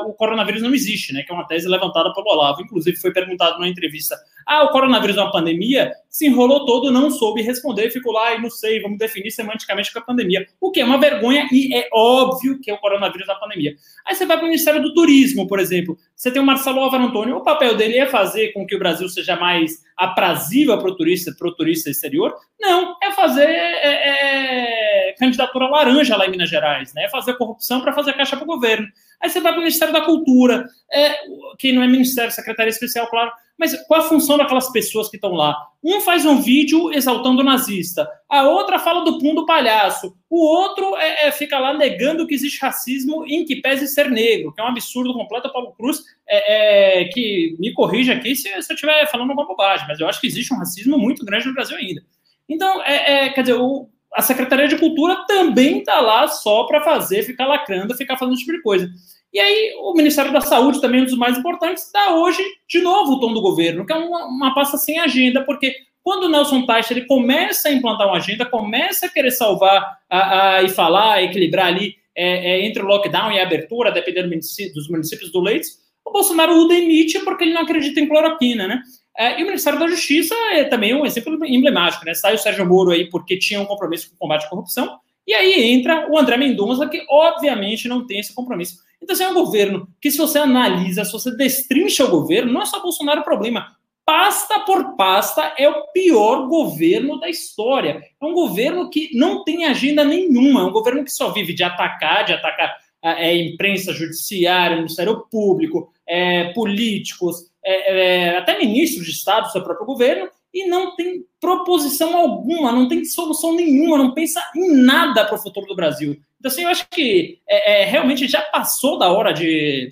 o coronavírus não existe, né? Que é uma tese levantada pelo Olavo. Inclusive, foi perguntado numa entrevista: ah, o coronavírus é uma pandemia? Se enrolou todo, não soube responder, ficou lá e não sei, vamos definir semanticamente que é pandemia. O que é uma vergonha e é óbvio que é o coronavírus da pandemia. Aí você vai para o Ministério do Turismo, por exemplo. Você tem o Marcelo Álvaro Antônio, o papel dele é fazer com que o Brasil seja mais aprazível para o turista, para o turista exterior? Não, é fazer é, é, candidatura laranja lá em Minas Gerais, né? Fazer corrupção para fazer caixa para o governo. Aí você vai para o Ministério da Cultura, é, que não é Ministério, Secretaria Especial, claro, Mas qual a função daquelas pessoas que estão lá? Um faz um vídeo exaltando o nazista, a outra fala do pum do palhaço, o outro é, é, fica lá negando que existe racismo em que pese ser negro, que é um absurdo completo. Paulo Cruz, é, é, que me corrija aqui se, se eu estiver falando uma bobagem, mas eu acho que existe um racismo muito grande no Brasil ainda. Então, é, é, quer dizer, o, a Secretaria de Cultura também está lá só para fazer, ficar lacrando, ficar fazendo esse tipo de coisa. E aí, o Ministério da Saúde, também um dos mais importantes, dá hoje, de novo, o tom do governo, que é uma, uma pasta sem agenda, porque quando o Nelson Teich ele começa a implantar uma agenda, começa a querer salvar a, a, e falar, equilibrar ali é, é, entre o lockdown e a abertura, dependendo dos municípios do Leite, o Bolsonaro o demite porque ele não acredita em cloroquina, né? É, e o Ministério da Justiça é também um exemplo emblemático, né? Sai o Sérgio Moro aí porque tinha um compromisso com o combate à corrupção, e aí entra o André Mendonça, que obviamente não tem esse compromisso. Então, assim, é um governo que, se você analisa, se você destrincha o governo, não é só Bolsonaro o problema. Pasta por pasta, é o pior governo da história. É um governo que não tem agenda nenhuma, é um governo que só vive de atacar, de atacar a é, imprensa, judiciária, Ministério Público, é, políticos, é, é, até ministros de Estado do seu próprio governo, e não tem proposição alguma, não tem solução nenhuma, não pensa em nada para o futuro do Brasil. Então, assim, eu acho que é, é, realmente já passou da hora de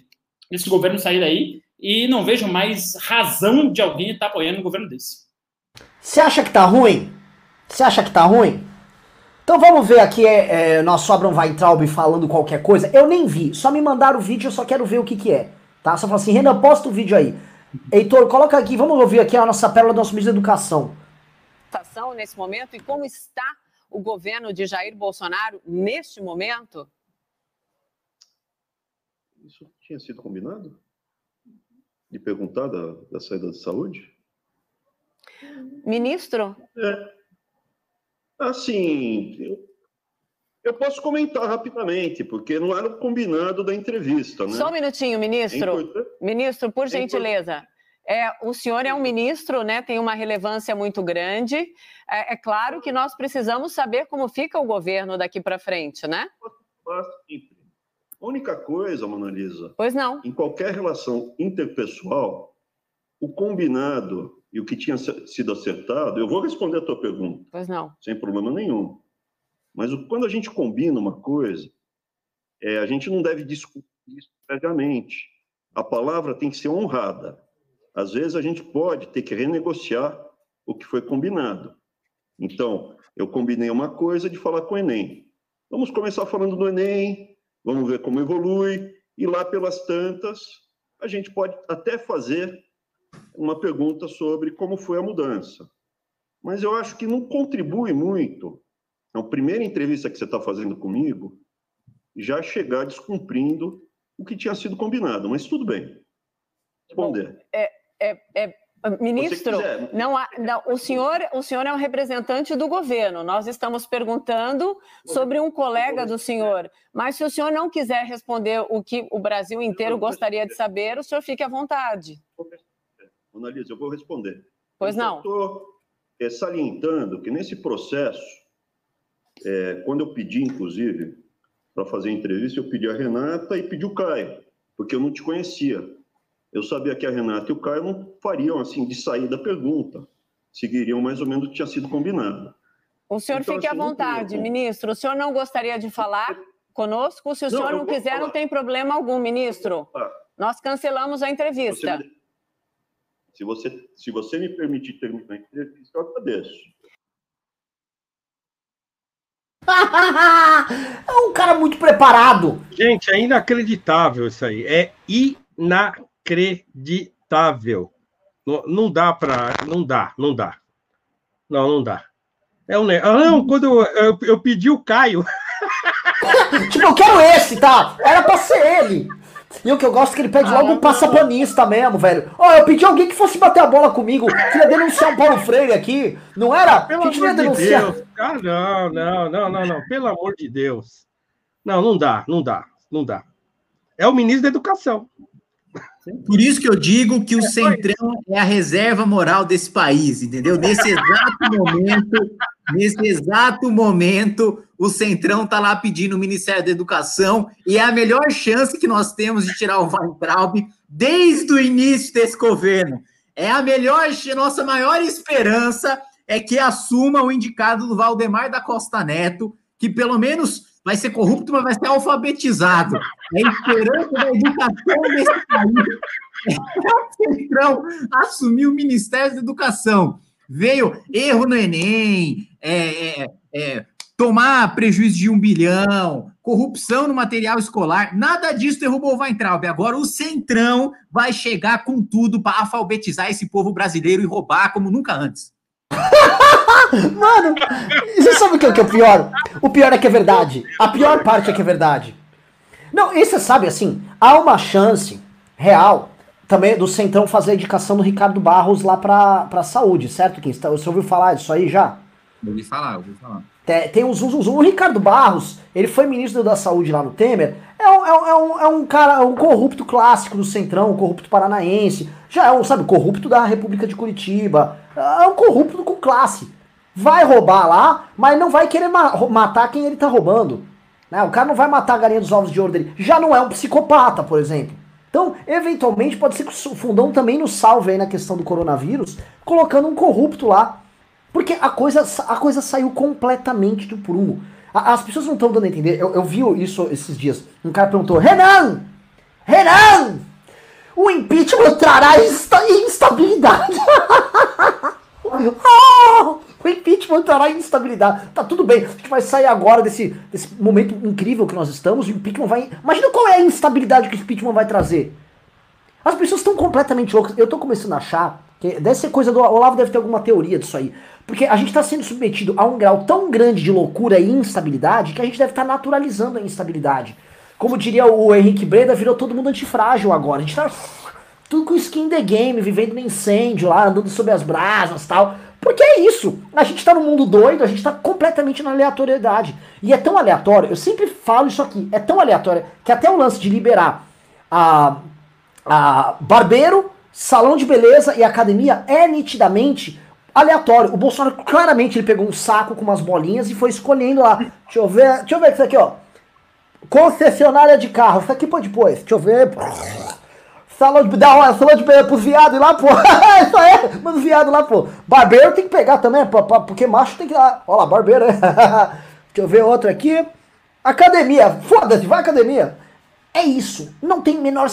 esse governo sair daí e não vejo mais razão de alguém estar apoiando um governo desse. Você acha que tá ruim? Você acha que tá ruim? Então vamos ver aqui, é, é, nosso Abraham Weintraub falando qualquer coisa. Eu nem vi, só me mandaram o vídeo, eu só quero ver o que que é. Tá? Só fala assim, Renan, posta o vídeo aí. Heitor, coloca aqui, vamos ouvir aqui a nossa pérola do nosso ministro da Educação. Nesse momento e como está o governo de Jair Bolsonaro neste momento? Isso tinha sido combinado? De perguntar da, da saída de saúde? Ministro? É. Assim, eu, eu posso comentar rapidamente, porque não era o combinado da entrevista, né? Só um minutinho, ministro. É ministro, por é gentileza. É, o senhor é um ministro, né? Tem uma relevância muito grande. É, é claro que nós precisamos saber como fica o governo daqui para frente, né? A única coisa, Mona Lisa. Pois não. Em qualquer relação interpessoal, o combinado e o que tinha sido acertado, eu vou responder a tua pergunta. Pois não. Sem problema nenhum. Mas quando a gente combina uma coisa, é, a gente não deve discutir isso previamente. A palavra tem que ser honrada. Às vezes a gente pode ter que renegociar o que foi combinado. Então, eu combinei uma coisa de falar com o Enem. Vamos começar falando do Enem, vamos ver como evolui, e lá pelas tantas, a gente pode até fazer uma pergunta sobre como foi a mudança. Mas eu acho que não contribui muito então, a primeira entrevista que você está fazendo comigo, já chegar descumprindo o que tinha sido combinado, mas tudo bem. Responder. Bom, é, é, é, ministro, não, há, não, o, senhor, o senhor é um representante do governo. Nós estamos perguntando sobre um colega do senhor. Mas se o senhor não quiser responder o que o Brasil inteiro gostaria de saber, o senhor fique à vontade. Analisa, eu vou responder. Pois não. Estou é, salientando que nesse processo é, quando eu pedi, inclusive, para fazer a entrevista, eu pedi a Renata e pedi o Caio, porque eu não te conhecia. Eu sabia que a Renata e o Caio não fariam assim de sair da pergunta, seguiriam mais ou menos o que tinha sido combinado. O senhor então, fique assim, à vontade, ministro. O senhor não gostaria de falar conosco? Se o não, senhor não quiser, falar. não tem problema algum, ministro. Nós cancelamos a entrevista. Você se, você, se você me permitir terminar a entrevista, eu agradeço. é um cara muito preparado. Gente, é inacreditável isso aí. É inacreditável. Não, não dá para. Não dá, não dá. Não, não dá. É um. Ah, não, quando eu, eu, eu pedi o Caio. tipo, eu quero esse, tá? Era pra ser ele. E o que eu gosto é que ele pede logo um passapanista mesmo, velho. Ó, oh, eu pedi alguém que fosse bater a bola comigo. Queria denunciar o Paulo Freire aqui. Não era? Pelo que amor denunciar. de Deus. Ah, não, não, não, não, não. Pelo amor de Deus. Não, não dá, não dá, não dá. É o ministro da Educação. Por isso que eu digo que o Centrão é a reserva moral desse país, entendeu? Nesse exato momento, nesse exato momento, o Centrão está lá pedindo o Ministério da Educação e é a melhor chance que nós temos de tirar o Weintraub desde o início desse governo. É a melhor, nossa maior esperança é que assuma o indicado do Valdemar da Costa Neto, que pelo menos vai ser corrupto, mas vai ser alfabetizado. É a esperança da educação nesse país. É o Centrão assumir o Ministério da Educação. Veio erro no Enem, é, é, é, tomar prejuízo de um bilhão, corrupção no material escolar, nada disso derrubou o Weintraub. Agora o Centrão vai chegar com tudo para alfabetizar esse povo brasileiro e roubar como nunca antes. Mano, você sabe o que, é, que é o pior? O pior é que é verdade. A pior parte é que é verdade. Não, e você sabe assim, há uma chance real também do Centrão fazer a indicação do Ricardo Barros lá pra, pra saúde, certo? Está, você ouviu falar disso aí já? Ouvi falar, ouvi falar. Tem, tem uns, uns, uns, O Ricardo Barros, ele foi ministro da saúde lá no Temer. É um, é um, é um cara, é um corrupto clássico do Centrão, um corrupto paranaense. Já é um, sabe, corrupto da República de Curitiba. É um corrupto com classe vai roubar lá, mas não vai querer ma matar quem ele tá roubando. Né? O cara não vai matar a galinha dos ovos de ouro dele. Já não é um psicopata, por exemplo. Então, eventualmente, pode ser que o fundão também nos salve aí na questão do coronavírus, colocando um corrupto lá. Porque a coisa, a coisa saiu completamente do prumo. As pessoas não estão dando a entender. Eu, eu vi isso esses dias. Um cara perguntou: Renan! Renan! O impeachment trará insta instabilidade. oh! O impeachment trará instabilidade. Tá tudo bem. A gente vai sair agora desse, desse momento incrível que nós estamos. O impeachment vai. Imagina qual é a instabilidade que o impeachment vai trazer. As pessoas estão completamente loucas. Eu tô começando a achar que deve ser coisa do. O Olavo deve ter alguma teoria disso aí. Porque a gente está sendo submetido a um grau tão grande de loucura e instabilidade que a gente deve estar tá naturalizando a instabilidade. Como diria o Henrique Breda, virou todo mundo antifrágil agora. A gente tá tudo com skin the game, vivendo no incêndio lá, andando sob as brasas tal. Porque é isso. A gente tá num mundo doido, a gente tá completamente na aleatoriedade. E é tão aleatório, eu sempre falo isso aqui, é tão aleatório que até o lance de liberar a, a barbeiro, salão de beleza e academia é nitidamente aleatório. O Bolsonaro claramente ele pegou um saco com umas bolinhas e foi escolhendo lá. Deixa eu ver, deixa eu ver isso aqui, ó. Concessionária de carro. Isso aqui pode depois. Deixa eu ver. Salão de, dá salão de pros viados lá, pô. Isso aí, mano, viado lá, pô. Barbeiro tem que pegar também, pô, porque macho tem que. Olha lá, barbeiro, né? Deixa eu ver outro aqui. Academia, foda-se, vai academia. É isso. Não tem menor.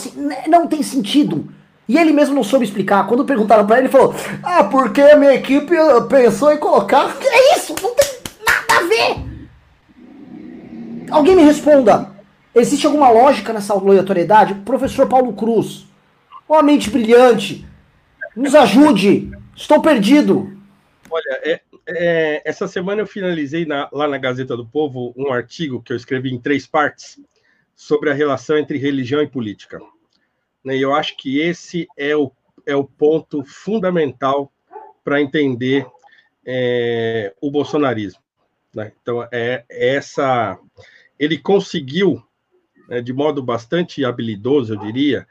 Não tem sentido. E ele mesmo não soube explicar. Quando perguntaram para ele, ele falou: Ah, porque a minha equipe pensou em colocar. É isso, não tem nada a ver. Alguém me responda. Existe alguma lógica nessa aleatoriedade? Professor Paulo Cruz, uma mente brilhante. Nos ajude. Estou perdido. Olha, é, é, essa semana eu finalizei na, lá na Gazeta do Povo um artigo que eu escrevi em três partes sobre a relação entre religião e política. Né, e eu acho que esse é o, é o ponto fundamental para entender é, o bolsonarismo. Né? Então, é, é essa. Ele conseguiu, né, de modo bastante habilidoso, eu diria,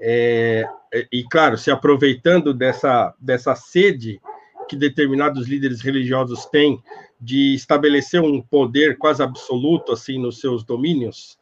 é, é, e, claro, se aproveitando dessa, dessa sede que determinados líderes religiosos têm de estabelecer um poder quase absoluto assim nos seus domínios,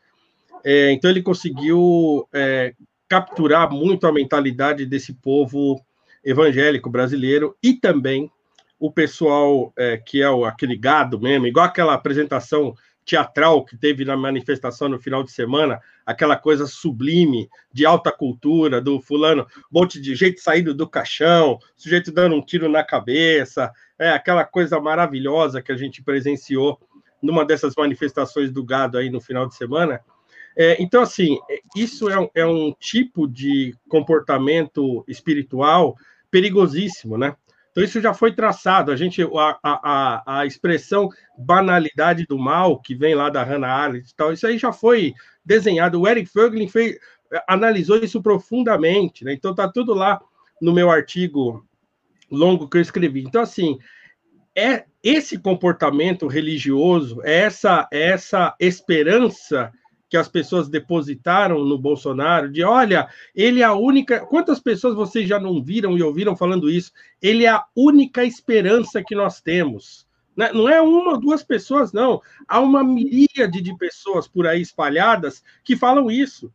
é, então ele conseguiu é, capturar muito a mentalidade desse povo evangélico brasileiro e também o pessoal é, que é o, aquele gado mesmo, igual aquela apresentação teatral que teve na manifestação no final de semana, aquela coisa sublime de alta cultura, do fulano, um monte de gente saindo do caixão, sujeito dando um tiro na cabeça, é aquela coisa maravilhosa que a gente presenciou numa dessas manifestações do gado aí no final de semana. É, então, assim, isso é um, é um tipo de comportamento espiritual perigosíssimo, né? Então, isso já foi traçado. A gente, a, a, a expressão banalidade do mal, que vem lá da Hannah Arendt e tal, isso aí já foi desenhado. O Eric Fögling fez, analisou isso profundamente, né? Então, tá tudo lá no meu artigo longo que eu escrevi. Então, assim, é esse comportamento religioso, é essa, é essa esperança que as pessoas depositaram no Bolsonaro, de olha, ele é a única. Quantas pessoas vocês já não viram e ouviram falando isso? Ele é a única esperança que nós temos. Né? Não é uma ou duas pessoas, não. Há uma miríade de pessoas por aí espalhadas que falam isso.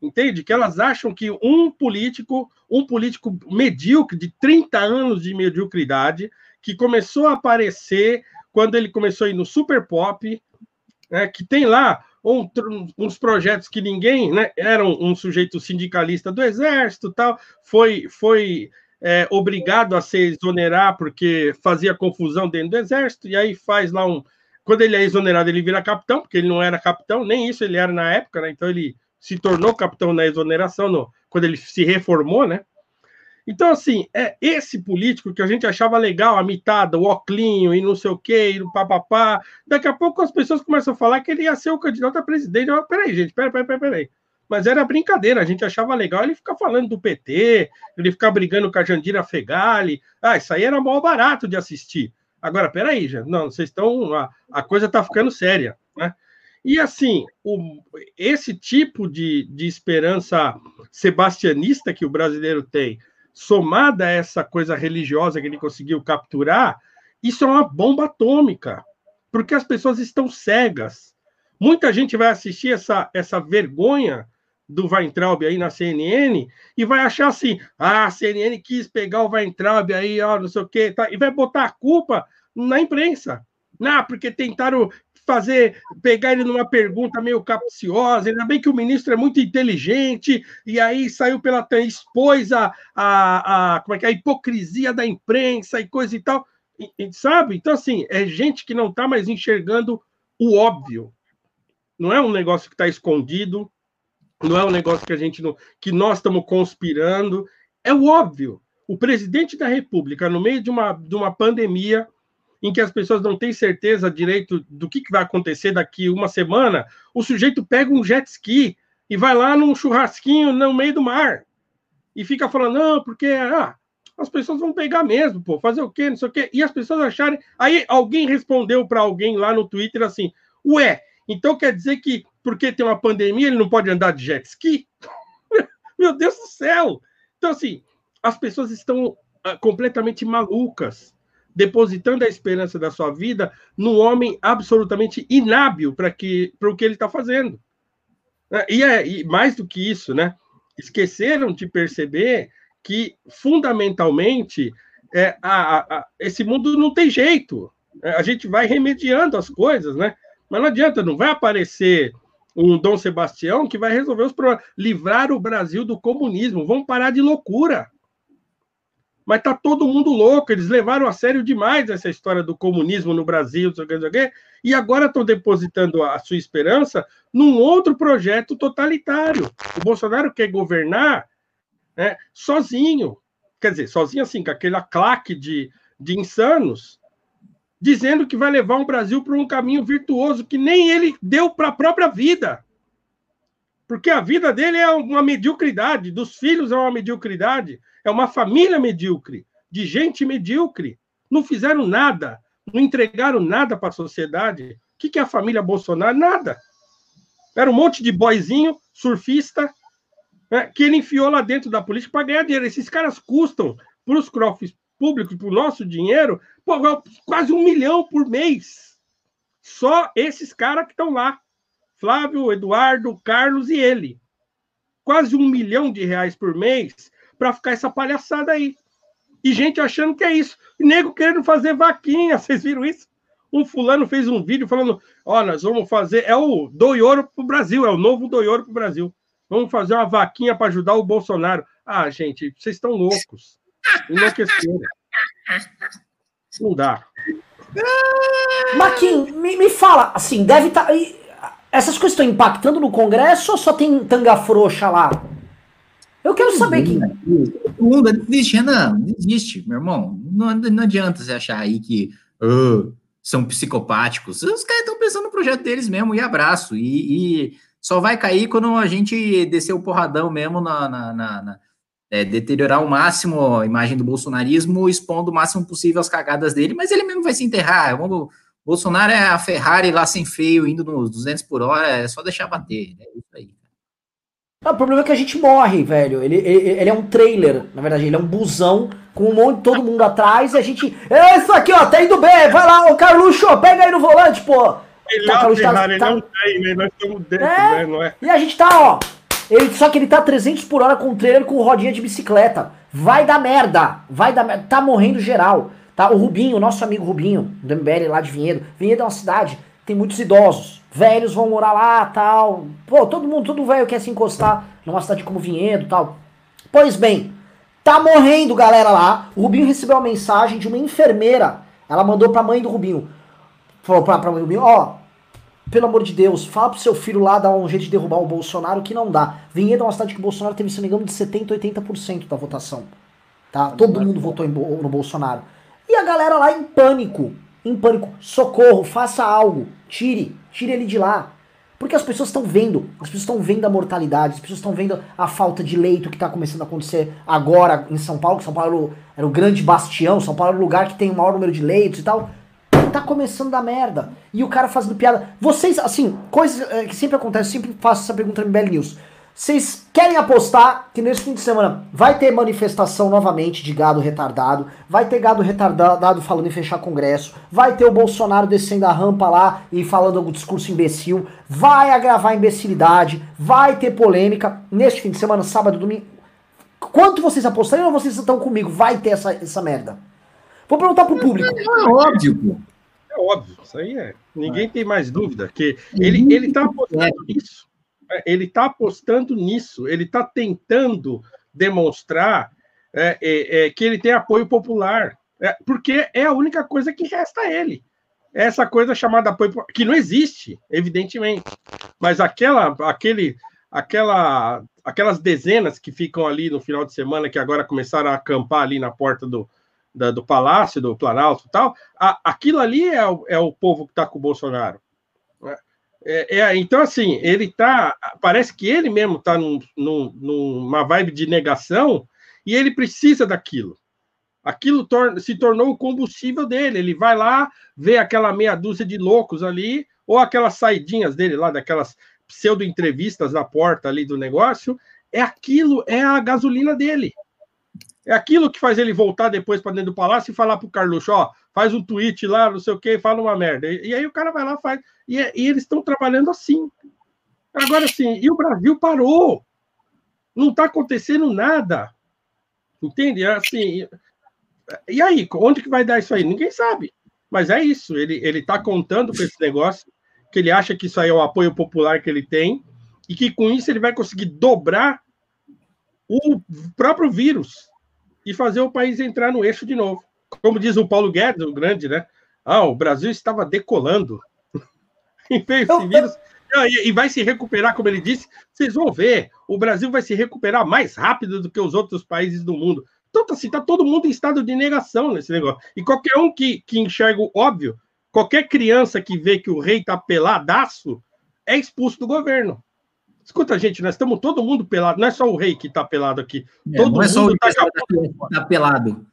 Entende? Que elas acham que um político, um político medíocre, de 30 anos de mediocridade, que começou a aparecer quando ele começou a ir no Super Pop, né, que tem lá um, uns projetos que ninguém, né, era um, um, sujeito sindicalista do Exército, tal, foi, foi é, obrigado a se exonerar porque fazia confusão dentro do Exército, e aí faz lá um. Quando ele é exonerado, ele vira capitão, porque ele não era capitão, nem isso ele era na época, né? Então ele se tornou capitão na exoneração no, quando ele se reformou, né? Então, assim, é esse político que a gente achava legal, a mitada, o oclinho e não sei o quê, e o papapá. Daqui a pouco as pessoas começam a falar que ele ia ser o candidato a presidente. Eu, peraí, gente, peraí, peraí, peraí. Mas era brincadeira, a gente achava legal ele ficar falando do PT, ele ficar brigando com a Jandira Fegali. Ah, isso aí era mal barato de assistir. Agora, peraí, já, não, vocês estão. A, a coisa está ficando séria, né? E assim, o, esse tipo de, de esperança sebastianista que o brasileiro tem, somada a essa coisa religiosa que ele conseguiu capturar, isso é uma bomba atômica, porque as pessoas estão cegas. Muita gente vai assistir essa, essa vergonha do Weintraub aí na CNN e vai achar assim: ah, a CNN quis pegar o Weintraub aí, ó, não sei o quê, tá, e vai botar a culpa na imprensa. Não, porque tentaram fazer, pegar ele numa pergunta meio capciosa, ainda bem que o ministro é muito inteligente, e aí saiu pela expôs a, a, a, como é que é, a hipocrisia da imprensa e coisa e tal, e, e, sabe? Então, assim, é gente que não está mais enxergando o óbvio. Não é um negócio que está escondido, não é um negócio que a gente não, que nós estamos conspirando, é o óbvio. O presidente da República, no meio de uma, de uma pandemia, em que as pessoas não têm certeza direito do que, que vai acontecer daqui uma semana, o sujeito pega um jet ski e vai lá num churrasquinho no meio do mar e fica falando, não, porque ah, as pessoas vão pegar mesmo, pô, fazer o quê, não sei o quê. E as pessoas acharem. Aí alguém respondeu para alguém lá no Twitter assim: ué, então quer dizer que porque tem uma pandemia ele não pode andar de jet ski? Meu Deus do céu! Então, assim, as pessoas estão ah, completamente malucas depositando a esperança da sua vida num homem absolutamente inábil para que para o que ele está fazendo. É, e, é, e mais do que isso, né? Esqueceram de perceber que fundamentalmente é, a, a, esse mundo não tem jeito. É, a gente vai remediando as coisas, né? Mas não adianta, não vai aparecer um Dom Sebastião que vai resolver os problemas, livrar o Brasil do comunismo. Vamos parar de loucura mas tá todo mundo louco. Eles levaram a sério demais essa história do comunismo no Brasil, e agora estão depositando a sua esperança num outro projeto totalitário. O Bolsonaro quer governar né, sozinho, quer dizer, sozinho assim, com aquela claque de, de insanos, dizendo que vai levar o Brasil para um caminho virtuoso que nem ele deu para a própria vida. Porque a vida dele é uma mediocridade, dos filhos é uma mediocridade, é uma família medíocre, de gente medíocre. Não fizeram nada, não entregaram nada para a sociedade. O que é a família Bolsonaro? Nada. Era um monte de boizinho, surfista, né, que ele enfiou lá dentro da política para ganhar dinheiro. Esses caras custam para os cofres públicos, para o nosso dinheiro, pô, quase um milhão por mês. Só esses caras que estão lá. Flávio, Eduardo, Carlos e ele. Quase um milhão de reais por mês para ficar essa palhaçada aí. E gente achando que é isso. Nego querendo fazer vaquinha, vocês viram isso? Um fulano fez um vídeo falando: Ó, oh, nós vamos fazer. É o Doioro para o Brasil, é o novo Doioro para o Brasil. Vamos fazer uma vaquinha para ajudar o Bolsonaro. Ah, gente, vocês estão loucos. Enlouqueceram. Não dá. Maquin, me, me fala, assim, deve estar. Tá, essas coisas estão impactando no Congresso ou só tem tanga frouxa lá? Eu quero saber quem. O mundo não Renan. Não existe, meu irmão. Não, não adianta você achar aí que uh, são psicopáticos. Os caras estão pensando no projeto deles mesmo e abraço. E, e, só vai cair quando a gente descer o porradão mesmo na. na, na, na é, deteriorar ao máximo a imagem do bolsonarismo, expondo o máximo possível as cagadas dele, mas ele mesmo vai se enterrar. Vamos Bolsonaro é a Ferrari lá sem freio, indo nos 200 por hora, é só deixar bater. É isso aí. O problema é que a gente morre, velho. Ele, ele, ele, é um trailer, na verdade, ele é um busão com um monte, todo mundo atrás e a gente. É isso aqui, ó, tá indo bem, vai lá, ô Carluxo, pega aí no volante, pô. Ele tá, é Ferrari, tá... não tem, né? Nós estamos dentro, é, né? Não é? E a gente tá, ó, Ele, só que ele tá 300 por hora com o trailer com rodinha de bicicleta. Vai dar merda. Vai dar merda. Tá morrendo geral. Tá? O Rubinho, nosso amigo Rubinho, do MBL lá de Vinhedo. Vinhedo é uma cidade, tem muitos idosos. Velhos vão morar lá, tal. Pô, todo mundo, todo velho quer se encostar numa cidade como Vinhedo, tal. Pois bem, tá morrendo galera lá. O Rubinho recebeu uma mensagem de uma enfermeira. Ela mandou pra mãe do Rubinho. Falou pra, pra mãe do Rubinho, ó, pelo amor de Deus, fala pro seu filho lá dar um jeito de derrubar o Bolsonaro que não dá. Vinhedo é uma cidade que o Bolsonaro teve, se não me engano, de 70%, 80% da votação. Tá? Todo mundo votou no Bolsonaro. E a galera lá em pânico. Em pânico. Socorro, faça algo. Tire. Tire ele de lá. Porque as pessoas estão vendo. As pessoas estão vendo a mortalidade. As pessoas estão vendo a falta de leito que está começando a acontecer agora em São Paulo. Que São Paulo era o grande bastião. São Paulo é o lugar que tem o maior número de leitos e tal tá começando a merda. E o cara fazendo piada. Vocês, assim, coisas é, que sempre acontece, sempre faço essa pergunta no MBL News. Vocês querem apostar que nesse fim de semana vai ter manifestação novamente de gado retardado, vai ter gado retardado falando em fechar congresso, vai ter o Bolsonaro descendo a rampa lá e falando algum discurso imbecil, vai agravar imbecilidade, vai ter polêmica neste fim de semana, sábado, domingo. Quanto vocês apostariam ou vocês estão comigo? Vai ter essa, essa merda. Vou perguntar pro público. É, é óbvio, pô. É óbvio, isso aí é. Ninguém tem mais dúvida que ele ele está apostando nisso. Ele está apostando nisso. Ele está tentando demonstrar é, é, é, que ele tem apoio popular, é, porque é a única coisa que resta a ele. Essa coisa chamada apoio que não existe, evidentemente, mas aquela, aquele, aquela, aquelas dezenas que ficam ali no final de semana que agora começaram a acampar ali na porta do, da, do Palácio, do Planalto e tal, a, aquilo ali é o, é o povo que está com o Bolsonaro. É, é, então, assim, ele tá. Parece que ele mesmo está num, num, numa vibe de negação e ele precisa daquilo. Aquilo tor se tornou o combustível dele. Ele vai lá, vê aquela meia dúzia de loucos ali, ou aquelas saidinhas dele lá, daquelas pseudo-entrevistas na porta ali do negócio. É aquilo, é a gasolina dele. É aquilo que faz ele voltar depois para dentro do palácio e falar para o Carluxo, ó, faz um tweet lá, não sei o que, fala uma merda. E, e, aí o cara vai lá faz. E, e eles estão trabalhando assim. Agora sim, e o Brasil parou. Não está acontecendo nada. Entende? É assim. E aí, onde que vai dar isso aí? Ninguém sabe. Mas é isso. Ele ele está contando com esse negócio que ele acha que isso aí é o apoio popular que ele tem e que com isso ele vai conseguir dobrar o próprio vírus e fazer o país entrar no eixo de novo. Como diz o Paulo Guedes, o grande, né? Ah, o Brasil estava decolando. e esse vírus. E vai se recuperar, como ele disse. Vocês vão ver, o Brasil vai se recuperar mais rápido do que os outros países do mundo. Então, assim, tá todo mundo em estado de negação nesse negócio. E qualquer um que, que enxerga o óbvio, qualquer criança que vê que o rei tá peladaço, é expulso do governo. Escuta, gente, nós estamos todo mundo pelado, não é só o rei que está pelado aqui. É, todo não é só o tá, tá pelado.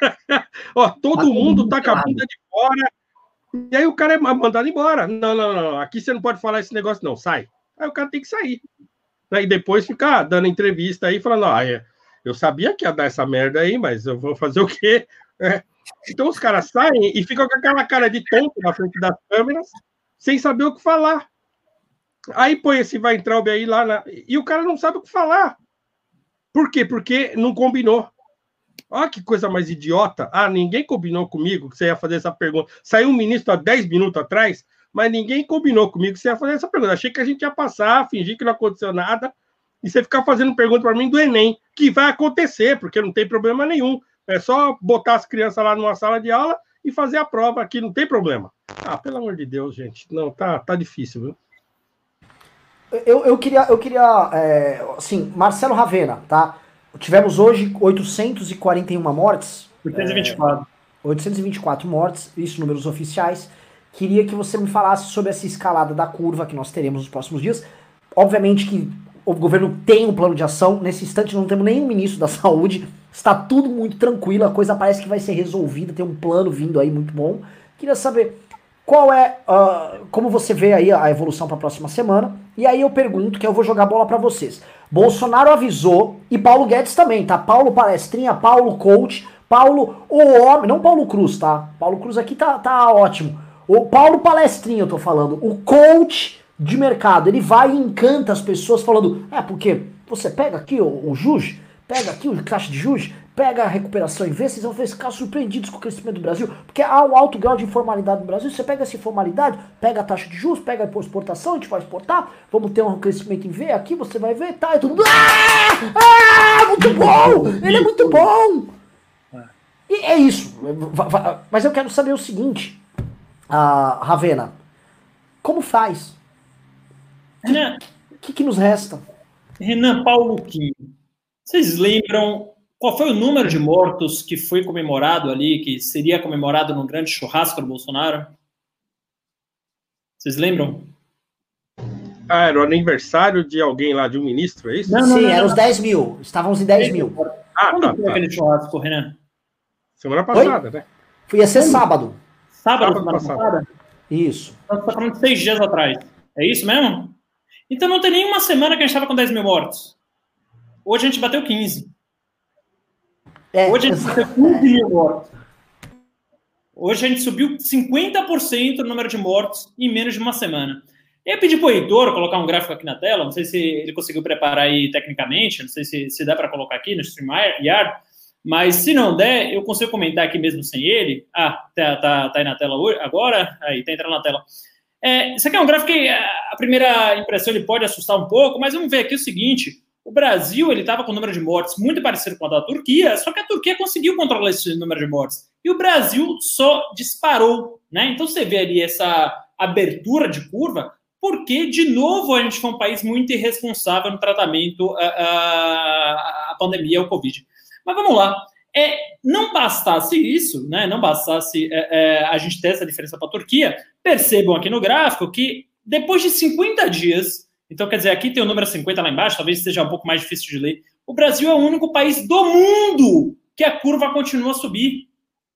Ó, todo tá mundo está com a bunda de fora. E aí o cara é mandado embora. Não, não, não. Aqui você não pode falar esse negócio, não. Sai. Aí o cara tem que sair. E depois ficar dando entrevista aí, falando: ah, eu sabia que ia dar essa merda aí, mas eu vou fazer o quê? É. Então os caras saem e ficam com aquela cara de tonto na frente das câmeras, sem saber o que falar. Aí põe esse vai entrar aí lá na... e o cara não sabe o que falar. Por quê? Porque não combinou. Olha que coisa mais idiota. Ah, ninguém combinou comigo que você ia fazer essa pergunta. Saiu um ministro há 10 minutos atrás, mas ninguém combinou comigo que você ia fazer essa pergunta. Achei que a gente ia passar, fingir que não aconteceu nada, e você ficar fazendo pergunta para mim do Enem, que vai acontecer, porque não tem problema nenhum. É só botar as crianças lá numa sala de aula e fazer a prova aqui, não tem problema. Ah, pelo amor de Deus, gente. Não, tá, tá difícil, viu? Eu, eu queria, eu queria é, assim, Marcelo Ravena, tá? Tivemos hoje 841 mortes. 824. É, 824 mortes, isso números oficiais. Queria que você me falasse sobre essa escalada da curva que nós teremos nos próximos dias. Obviamente que o governo tem um plano de ação. Nesse instante não temos nenhum ministro da saúde. Está tudo muito tranquilo, a coisa parece que vai ser resolvida, tem um plano vindo aí muito bom. Queria saber qual é, uh, como você vê aí a evolução para a próxima semana? E aí eu pergunto, que eu vou jogar bola para vocês. Bolsonaro avisou, e Paulo Guedes também, tá? Paulo Palestrinha, Paulo Coach, Paulo o homem, não Paulo Cruz, tá? Paulo Cruz aqui tá, tá ótimo. O Paulo Palestrinha eu tô falando, o coach de mercado. Ele vai e encanta as pessoas falando, é porque você pega aqui o, o Juge, pega aqui o caixa de juros, pega a recuperação e vê, vocês vão ficar surpreendidos com o crescimento do Brasil, porque há um alto grau de informalidade no Brasil. Você pega essa informalidade, pega a taxa de juros, pega a exportação, a gente vai exportar, vamos ter um crescimento em V, aqui você vai ver, tá, e tudo. Ah! ah! Muito bom! Ele é muito bom! E é isso. Mas eu quero saber o seguinte, a Ravena, como faz? Renan, o que, que nos resta? Renan Paulo Quinho, vocês lembram qual foi o número de mortos que foi comemorado ali, que seria comemorado num grande churrasco do Bolsonaro? Vocês lembram? Ah, era o aniversário de alguém lá, de um ministro, é isso? Não, não, Sim, eram os 10 mil. Estávamos em 10 mil. Ah, Quando tá, foi tá. aquele churrasco, Renan? Semana passada, Oi? né? Foi ia ser sábado. Sábado, sábado semana passada? passada? Isso. Nós está falando de seis dias atrás. É isso mesmo? Então não tem nenhuma semana que a gente estava com 10 mil mortos. Hoje a gente bateu 15. É, Hoje a gente bateu 15 mil mortos. Hoje a gente subiu 50% no número de mortos em menos de uma semana. Eu pedi para o Heitor colocar um gráfico aqui na tela, não sei se ele conseguiu preparar aí tecnicamente, não sei se, se dá para colocar aqui no StreamYard, mas se não der, eu consigo comentar aqui mesmo sem ele. Ah, tá, tá, tá aí na tela agora, aí tá entrando na tela. É, isso aqui é um gráfico que a primeira impressão ele pode assustar um pouco, mas vamos ver aqui o seguinte: o Brasil ele estava com um número de mortes muito parecido com o da Turquia, só que a Turquia conseguiu controlar esse número de mortes e o Brasil só disparou, né? Então você vê ali essa abertura de curva, porque de novo a gente foi um país muito irresponsável no tratamento à pandemia, ao Covid. Mas vamos lá. É, não bastasse isso, né, não bastasse é, é, a gente ter essa diferença para a Turquia, percebam aqui no gráfico que depois de 50 dias, então quer dizer, aqui tem o número 50 lá embaixo, talvez seja um pouco mais difícil de ler, o Brasil é o único país do mundo que a curva continua a subir,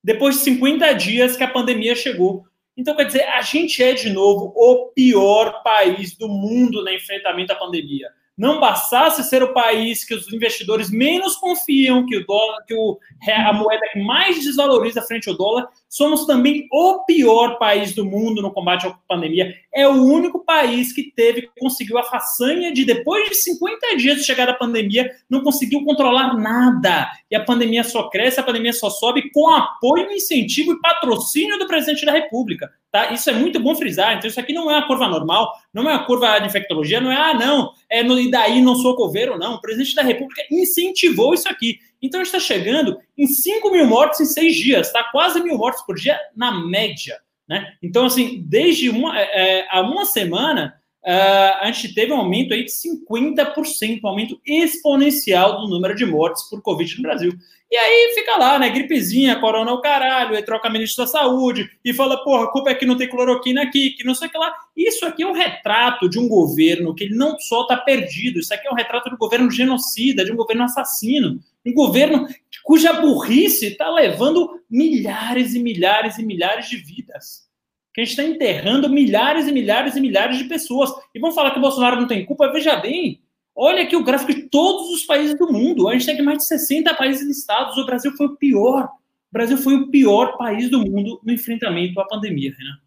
depois de 50 dias que a pandemia chegou. Então, quer dizer, a gente é, de novo, o pior país do mundo no enfrentamento à pandemia não bastasse ser o país que os investidores menos confiam, que o dólar, que o, a moeda que mais desvaloriza frente ao dólar, somos também o pior país do mundo no combate à pandemia. É o único país que teve, conseguiu a façanha de, depois de 50 dias de chegar a pandemia, não conseguiu controlar nada. E a pandemia só cresce, a pandemia só sobe com apoio, incentivo e patrocínio do presidente da República. Tá? Isso é muito bom frisar. Então, isso aqui não é uma curva normal, não é uma curva de infectologia, não é, ah, não, é no, e daí não sou coveiro, não. O presidente da República incentivou isso aqui. Então, a gente está chegando em 5 mil mortes em seis dias, tá? Quase mil mortes por dia na média. Né? Então, assim, desde uma, é, é há uma semana, uh, a gente teve um aumento aí de 50%, um aumento exponencial do número de mortes por Covid no Brasil. E aí fica lá, né? Gripezinha, corona o caralho, aí troca ministro da saúde e fala, porra, a culpa é que não tem cloroquina aqui, que não sei o que lá. Isso aqui é um retrato de um governo que ele não só está perdido, isso aqui é um retrato de um governo genocida, de um governo assassino, um governo cuja burrice está levando milhares e milhares e milhares de vidas que a gente está enterrando milhares e milhares e milhares de pessoas. E vão falar que o Bolsonaro não tem culpa? Veja bem, olha aqui o gráfico de todos os países do mundo. A gente tem mais de 60 países listados. O Brasil foi o pior. O Brasil foi o pior país do mundo no enfrentamento à pandemia, Renan.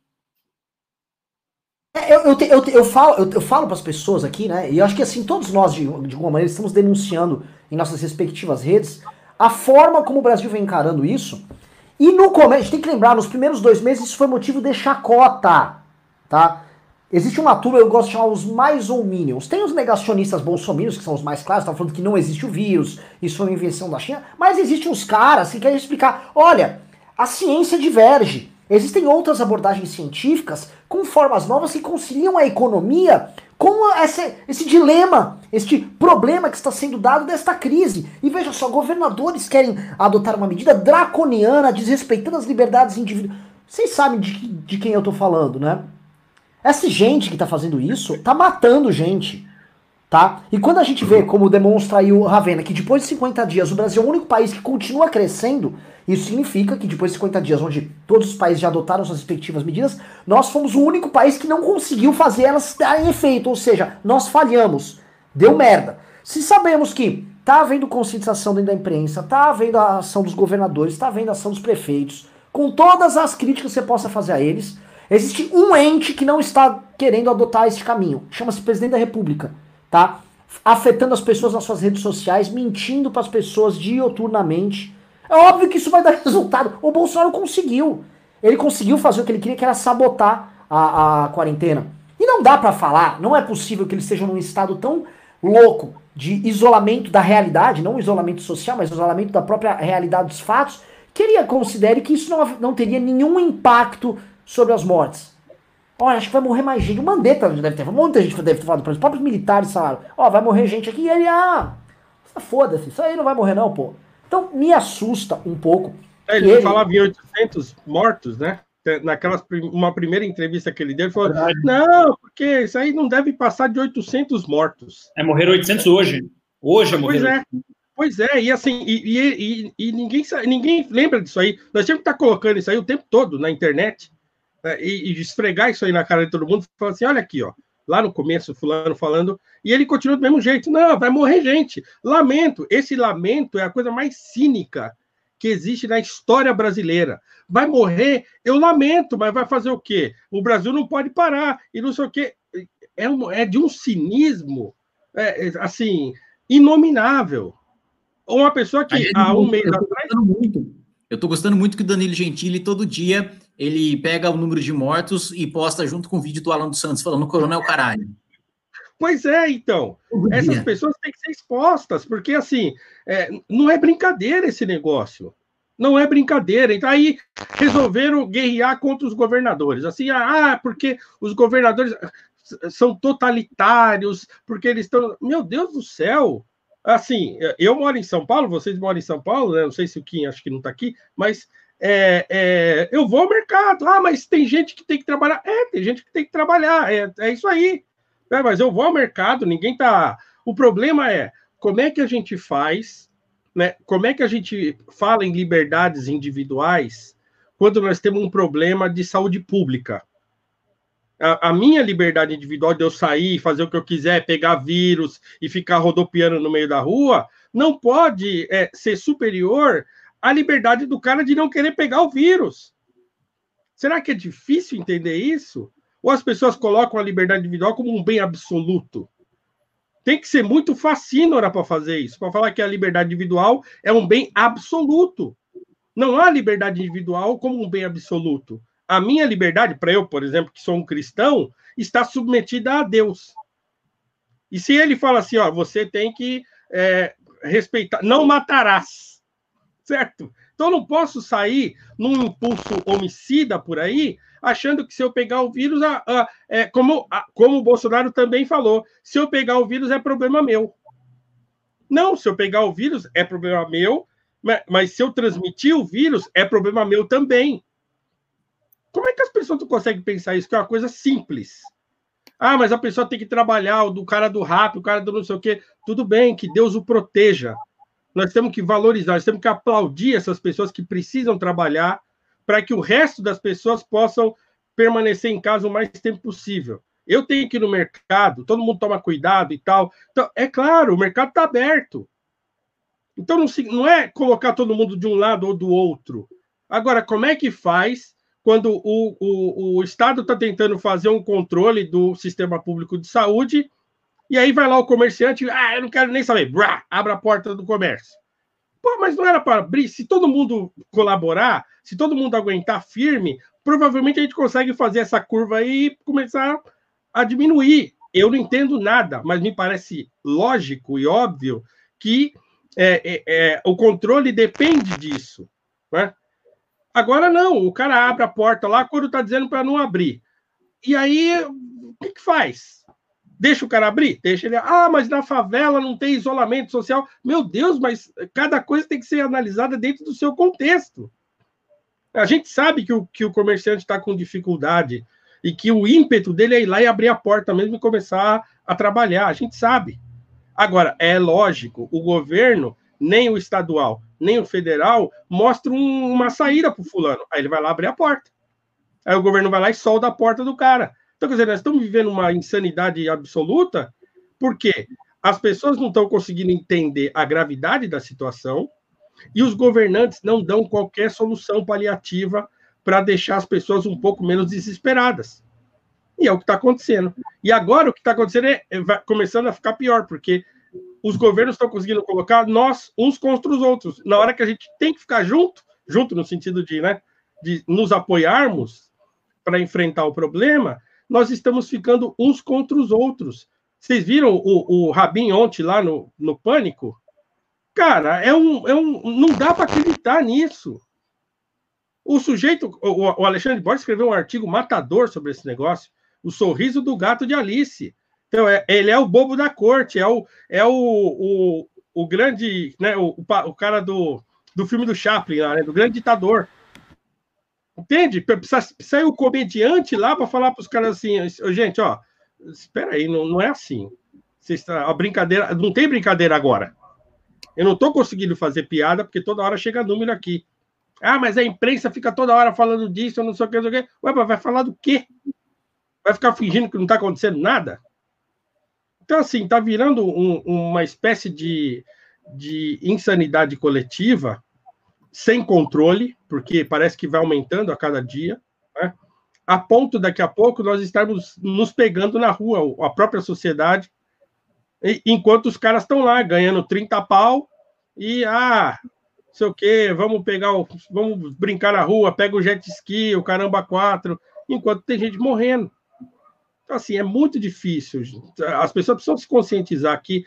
É, eu, eu, eu, eu, falo, eu, eu falo para as pessoas aqui, né? E eu acho que assim, todos nós, de, de alguma maneira, estamos denunciando em nossas respectivas redes a forma como o Brasil vem encarando isso e no começo, a gente tem que lembrar, nos primeiros dois meses isso foi motivo de chacota, tá? Existe uma turma, eu gosto de chamar os mais ou minions. Tem os negacionistas bolsominions, que são os mais claros, estão falando que não existe o vírus, isso foi uma invenção da China, mas existem uns caras que querem explicar, olha, a ciência diverge. Existem outras abordagens científicas com formas novas que conciliam a economia com essa, esse dilema, este problema que está sendo dado desta crise. E veja só, governadores querem adotar uma medida draconiana, desrespeitando as liberdades individuais. Vocês sabem de, de quem eu estou falando, né? Essa gente que está fazendo isso está matando gente tá? E quando a gente vê, como demonstra aí o Ravena, que depois de 50 dias o Brasil é o único país que continua crescendo, isso significa que depois de 50 dias, onde todos os países já adotaram suas respectivas medidas, nós fomos o único país que não conseguiu fazer elas darem efeito, ou seja, nós falhamos. Deu merda. Se sabemos que tá havendo conscientização dentro da imprensa, tá havendo a ação dos governadores, tá havendo a ação dos prefeitos, com todas as críticas que você possa fazer a eles, Existe um ente que não está querendo adotar esse caminho. Chama-se presidente da República, tá? Afetando as pessoas nas suas redes sociais, mentindo para as pessoas dioturnamente. É óbvio que isso vai dar resultado. O Bolsonaro conseguiu. Ele conseguiu fazer o que ele queria, que era sabotar a, a quarentena. E não dá para falar, não é possível que eles estejam num estado tão louco de isolamento da realidade, não isolamento social, mas isolamento da própria realidade dos fatos, que ele considere que isso não, não teria nenhum impacto sobre as mortes. Olha, acho que vai morrer mais gente. O Mandetta deve ter, muita gente deve ter falado para os próprios militares falaram, ó, oh, vai morrer gente aqui, e ele, ah, foda-se, isso aí não vai morrer não, pô. Então, me assusta um pouco. É, ele, ele falava em 800 mortos, né? Naquela uma primeira entrevista que ele deu, ele falou: Verdade. Não, porque isso aí não deve passar de 800 mortos. É morrer 800 hoje. Hoje é morrer. Pois é. Pois é, e assim, e, e, e, ninguém, ninguém lembra disso aí. Nós temos que estar tá colocando isso aí o tempo todo na internet e, e, esfregar isso aí na cara de todo mundo, falando assim: olha aqui, ó, lá no começo, fulano falando, e ele continua do mesmo jeito. Não, vai morrer gente. Lamento. Esse lamento é a coisa mais cínica que existe na história brasileira. Vai morrer, eu lamento, mas vai fazer o quê? O Brasil não pode parar, e não sei o quê. É, um, é de um cinismo, é, é assim, inominável. Uma pessoa que há um mês atrás. Muito. Eu estou gostando muito que o Danilo Gentili, todo dia, ele pega o número de mortos e posta junto com o vídeo do Alan dos Santos falando coronel caralho. Pois é, então. Essas pessoas têm que ser expostas, porque assim, é, não é brincadeira esse negócio. Não é brincadeira. Então, aí resolveram guerrear contra os governadores. Assim, ah, porque os governadores são totalitários, porque eles estão. Meu Deus do céu! Assim, eu moro em São Paulo, vocês moram em São Paulo, né? Não sei se o Kim acho que não está aqui, mas é, é, eu vou ao mercado. Ah, mas tem gente que tem que trabalhar. É, tem gente que tem que trabalhar. É, é isso aí. É, mas eu vou ao mercado, ninguém tá. O problema é como é que a gente faz, né? Como é que a gente fala em liberdades individuais quando nós temos um problema de saúde pública? A, a minha liberdade individual de eu sair, fazer o que eu quiser, pegar vírus e ficar rodopiando no meio da rua, não pode é, ser superior à liberdade do cara de não querer pegar o vírus. Será que é difícil entender isso? Ou as pessoas colocam a liberdade individual como um bem absoluto? Tem que ser muito fascínora para fazer isso, para falar que a liberdade individual é um bem absoluto. Não há liberdade individual como um bem absoluto. A minha liberdade, para eu, por exemplo, que sou um cristão, está submetida a Deus. E se ele fala assim, ó, você tem que é, respeitar, não matarás, certo? Então eu não posso sair num impulso homicida por aí achando que se eu pegar o vírus, a, é, como, como o Bolsonaro também falou, se eu pegar o vírus é problema meu. Não, se eu pegar o vírus é problema meu, mas, mas se eu transmitir o vírus é problema meu também. Como é que as pessoas não conseguem pensar isso? Que é uma coisa simples. Ah, mas a pessoa tem que trabalhar, o do cara do rap, o cara do não sei o quê. Tudo bem, que Deus o proteja. Nós temos que valorizar, nós temos que aplaudir essas pessoas que precisam trabalhar, para que o resto das pessoas possam permanecer em casa o mais tempo possível. Eu tenho que ir no mercado, todo mundo toma cuidado e tal. Então, é claro, o mercado está aberto. Então, não, se, não é colocar todo mundo de um lado ou do outro. Agora, como é que faz quando o, o, o Estado está tentando fazer um controle do sistema público de saúde e aí vai lá o comerciante, ah, eu não quero nem saber, Brá, abre a porta do comércio. Pô, mas não era para abrir. Se todo mundo colaborar, se todo mundo aguentar firme, provavelmente a gente consegue fazer essa curva aí e começar a diminuir. Eu não entendo nada, mas me parece lógico e óbvio que é, é, é, o controle depende disso. Né? Agora não, o cara abre a porta lá quando está dizendo para não abrir. E aí, o que, que faz? Deixa o cara abrir? Deixa ele. Ah, mas na favela não tem isolamento social. Meu Deus, mas cada coisa tem que ser analisada dentro do seu contexto. A gente sabe que o, que o comerciante está com dificuldade e que o ímpeto dele é ir lá e abrir a porta mesmo e começar a trabalhar. A gente sabe. Agora, é lógico, o governo, nem o estadual, nem o federal, mostra um, uma saída para o fulano. Aí ele vai lá abrir a porta. Aí o governo vai lá e solda a porta do cara. Então, quer dizer, nós estamos vivendo uma insanidade absoluta, porque as pessoas não estão conseguindo entender a gravidade da situação e os governantes não dão qualquer solução paliativa para deixar as pessoas um pouco menos desesperadas. E é o que está acontecendo. E agora o que está acontecendo é, é começando a ficar pior, porque os governos estão conseguindo colocar nós uns contra os outros. Na hora que a gente tem que ficar junto, junto no sentido de, né, de nos apoiarmos para enfrentar o problema, nós estamos ficando uns contra os outros. Vocês viram o, o Rabin ontem lá no, no Pânico? Cara, é um, é um, não dá para acreditar nisso. O sujeito, o, o Alexandre Borges escreveu um artigo matador sobre esse negócio, o sorriso do gato de Alice. Então, é, ele é o bobo da corte, é o, é o, o, o grande, né, o, o cara do, do filme do Chaplin, lá, né, do grande ditador. Entende? Ir o comediante lá para falar para os caras assim, gente, ó, espera aí, não, não é assim. Está, a brincadeira, não tem brincadeira agora. Eu não estou conseguindo fazer piada porque toda hora chega número aqui. Ah, mas a imprensa fica toda hora falando disso, eu não sei o que, não sei o que. Ué, mas vai falar do quê? Vai ficar fingindo que não está acontecendo nada? Então, assim, está virando um, uma espécie de, de insanidade coletiva sem controle, porque parece que vai aumentando a cada dia, né? a ponto daqui a pouco nós estarmos nos pegando na rua, a própria sociedade, enquanto os caras estão lá ganhando 30 pau e, ah, sei o quê, vamos pegar, o, vamos brincar na rua, pega o jet ski, o caramba quatro, enquanto tem gente morrendo. Então, assim, é muito difícil. As pessoas precisam se conscientizar que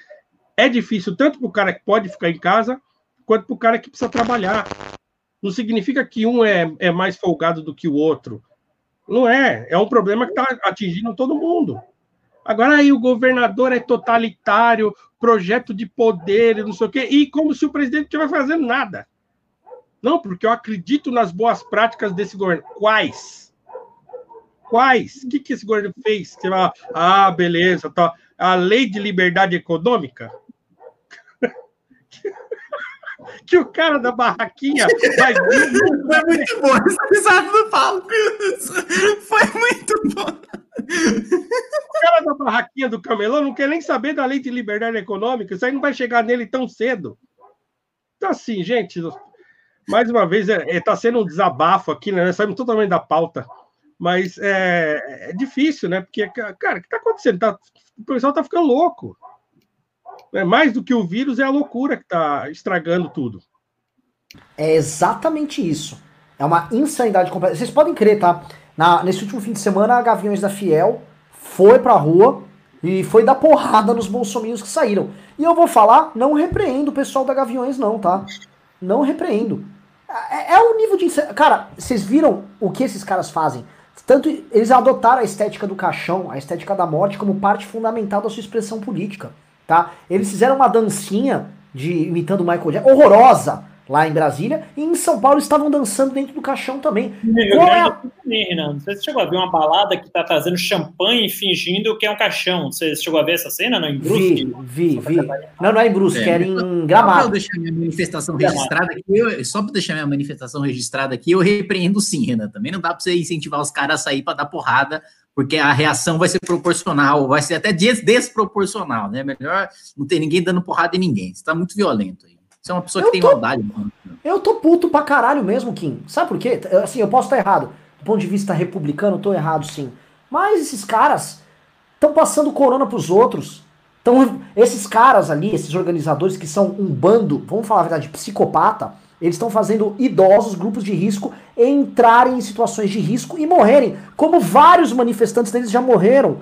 é difícil tanto para o cara que pode ficar em casa, quanto para o cara que precisa trabalhar. Não significa que um é, é mais folgado do que o outro. Não é. É um problema que está atingindo todo mundo. Agora aí o governador é totalitário, projeto de poder, não sei o quê, e como se o presidente não estivesse fazendo nada. Não, porque eu acredito nas boas práticas desse governo. Quais? Quais? O que, que esse governo fez? Você fala, ah, beleza, tá. a lei de liberdade econômica. que o cara da barraquinha vai Foi muito bom essa risada do Paulo. Foi muito bom. O cara da barraquinha do camelô não quer nem saber da lei de liberdade econômica. Isso aí não vai chegar nele tão cedo. Então, assim, gente, mais uma vez, está é, é, tá sendo um desabafo aqui, né? Saímos totalmente da pauta. Mas é, é difícil, né? Porque, cara, o que está acontecendo? Tá, o pessoal está ficando louco. É, mais do que o vírus é a loucura que está estragando tudo. É exatamente isso. É uma insanidade completa. Vocês podem crer, tá? Na, nesse último fim de semana, a Gaviões da Fiel foi pra rua e foi dar porrada nos bolsominions que saíram. E eu vou falar, não repreendo o pessoal da Gaviões, não, tá? Não repreendo. É, é o nível de. Cara, vocês viram o que esses caras fazem? Tanto eles adotaram a estética do caixão, a estética da morte, como parte fundamental da sua expressão política, tá? Eles fizeram uma dancinha de imitando Michael Jackson, horrorosa, lá em Brasília, e em São Paulo estavam dançando dentro do caixão também. Qual é a... também, Renan. Não sei se você chegou a ver uma balada que tá trazendo champanhe fingindo que é um caixão. Você chegou a ver essa cena, não? Em Brusque? Vi, vi, vi. Não, não é em Brusque, é. era em Gramado. Só para deixar minha manifestação registrada aqui, eu, só para deixar minha manifestação registrada aqui, eu repreendo sim, Renan. Também não dá para você incentivar os caras a sair para dar porrada, porque a reação vai ser proporcional, vai ser até desproporcional, né? Melhor não ter ninguém dando porrada em ninguém. Você tá muito violento aí. Você é uma pessoa eu que tem tô, maldade, mano. Eu tô puto pra caralho mesmo, Kim. Sabe por quê? Assim, eu posso estar errado. Do ponto de vista republicano, eu tô errado sim. Mas esses caras estão passando corona pros outros. Então, esses caras ali, esses organizadores que são um bando, vamos falar a verdade, psicopata, eles estão fazendo idosos, grupos de risco, entrarem em situações de risco e morrerem. Como vários manifestantes deles já morreram.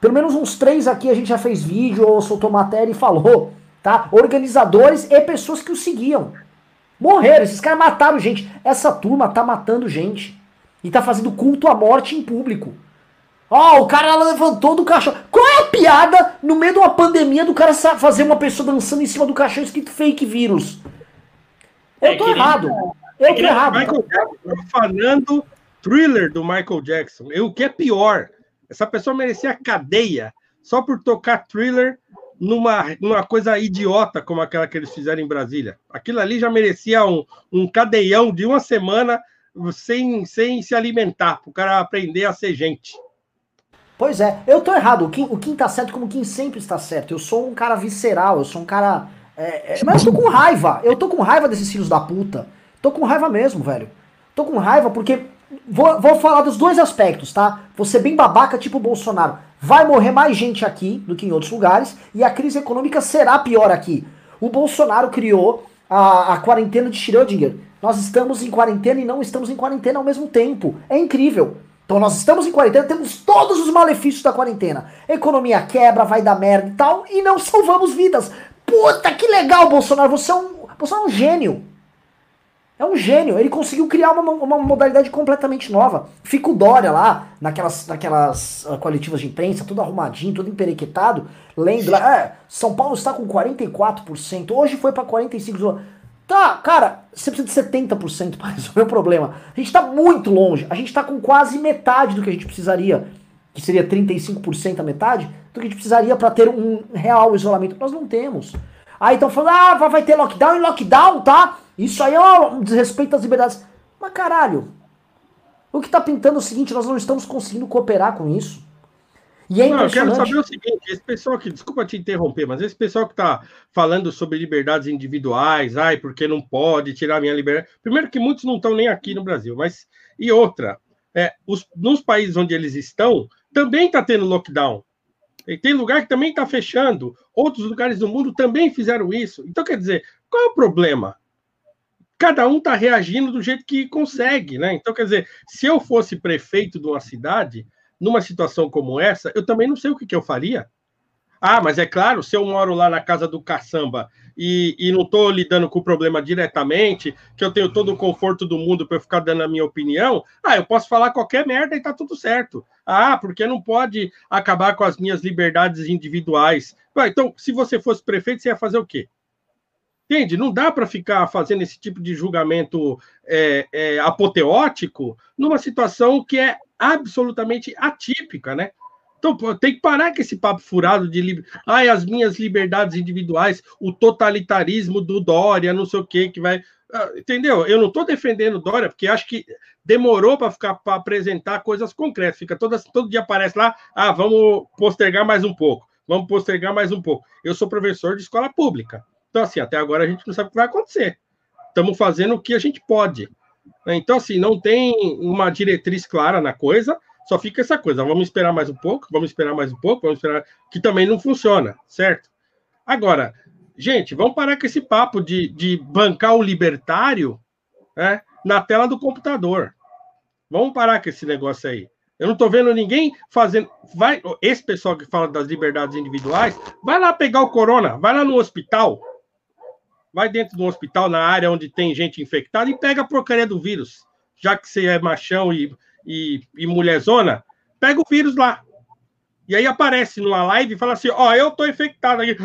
Pelo menos uns três aqui a gente já fez vídeo ou soltou matéria e falou tá? Organizadores e pessoas que o seguiam. Morreram, esses caras mataram gente. Essa turma tá matando gente. E tá fazendo culto à morte em público. Ó, oh, o cara levantou do caixão. Qual é a piada no meio de uma pandemia do cara fazer uma pessoa dançando em cima do caixão escrito fake vírus? Eu é tô errado. Eu é tô errado. Michael Jackson, falando thriller do Michael Jackson. E o que é pior, essa pessoa merecia cadeia só por tocar thriller numa, numa coisa idiota como aquela que eles fizeram em Brasília. Aquilo ali já merecia um, um cadeião de uma semana sem, sem se alimentar, para o cara aprender a ser gente. Pois é, eu tô errado. O Kim, o Kim tá certo como o Kim sempre está certo. Eu sou um cara visceral, eu sou um cara. É, é, mas eu tô com raiva. Eu tô com raiva desses filhos da puta. Tô com raiva mesmo, velho. Tô com raiva porque vou, vou falar dos dois aspectos, tá? Você bem babaca, tipo Bolsonaro. Vai morrer mais gente aqui do que em outros lugares e a crise econômica será pior aqui. O Bolsonaro criou a, a quarentena de Schrödinger. Nós estamos em quarentena e não estamos em quarentena ao mesmo tempo. É incrível. Então nós estamos em quarentena, temos todos os malefícios da quarentena. Economia quebra, vai dar merda e tal, e não salvamos vidas. Puta que legal, Bolsonaro, você é um, você é um gênio. É um gênio, ele conseguiu criar uma, uma modalidade completamente nova. Fica o Dória lá, naquelas, naquelas uh, coletivas de imprensa, tudo arrumadinho, tudo emperequetado, lendo lá, é, São Paulo está com 44%, hoje foi para 45%. Tá, cara, você precisa de 70% para resolver o problema. A gente está muito longe, a gente está com quase metade do que a gente precisaria, que seria 35% a metade, do que a gente precisaria para ter um real isolamento. Nós não temos. Aí estão falando, ah, vai ter lockdown e lockdown, tá? Isso aí é um desrespeito às liberdades. Mas caralho, o que tá pintando é o seguinte, nós não estamos conseguindo cooperar com isso. E é não, eu quero saber o seguinte, esse pessoal que, desculpa te interromper, mas esse pessoal que está falando sobre liberdades individuais, ai, porque não pode tirar minha liberdade. Primeiro que muitos não estão nem aqui no Brasil, mas e outra, é, os, nos países onde eles estão, também está tendo lockdown. E tem lugar que também está fechando. Outros lugares do mundo também fizeram isso. Então, quer dizer, qual é o problema? Cada um está reagindo do jeito que consegue, né? Então, quer dizer, se eu fosse prefeito de uma cidade, numa situação como essa, eu também não sei o que, que eu faria. Ah, mas é claro, se eu moro lá na casa do caçamba e, e não estou lidando com o problema diretamente, que eu tenho todo o conforto do mundo para ficar dando a minha opinião, ah, eu posso falar qualquer merda e tá tudo certo. Ah, porque não pode acabar com as minhas liberdades individuais. Ah, então, se você fosse prefeito, você ia fazer o quê? Entende? Não dá para ficar fazendo esse tipo de julgamento é, é, apoteótico numa situação que é absolutamente atípica, né? Então, tem que parar com esse papo furado de ai, as minhas liberdades individuais, o totalitarismo do Dória, não sei o que, que vai. Ah, entendeu? Eu não estou defendendo Dória, porque acho que demorou para ficar para apresentar coisas concretas. Fica todo, todo dia aparece lá, ah, vamos postergar mais um pouco, vamos postergar mais um pouco. Eu sou professor de escola pública. Então, assim, até agora a gente não sabe o que vai acontecer. Estamos fazendo o que a gente pode. Então, assim, não tem uma diretriz clara na coisa, só fica essa coisa. Vamos esperar mais um pouco, vamos esperar mais um pouco, vamos esperar. Que também não funciona, certo? Agora, gente, vamos parar com esse papo de, de bancar o libertário né, na tela do computador. Vamos parar com esse negócio aí. Eu não estou vendo ninguém fazendo. Vai, esse pessoal que fala das liberdades individuais, vai lá pegar o corona, vai lá no hospital, vai dentro do hospital, na área onde tem gente infectada, e pega a porcaria do vírus. Já que você é machão e, e, e mulherzona, pega o vírus lá. E aí aparece numa live e fala assim: Ó, oh, eu tô infectado aqui.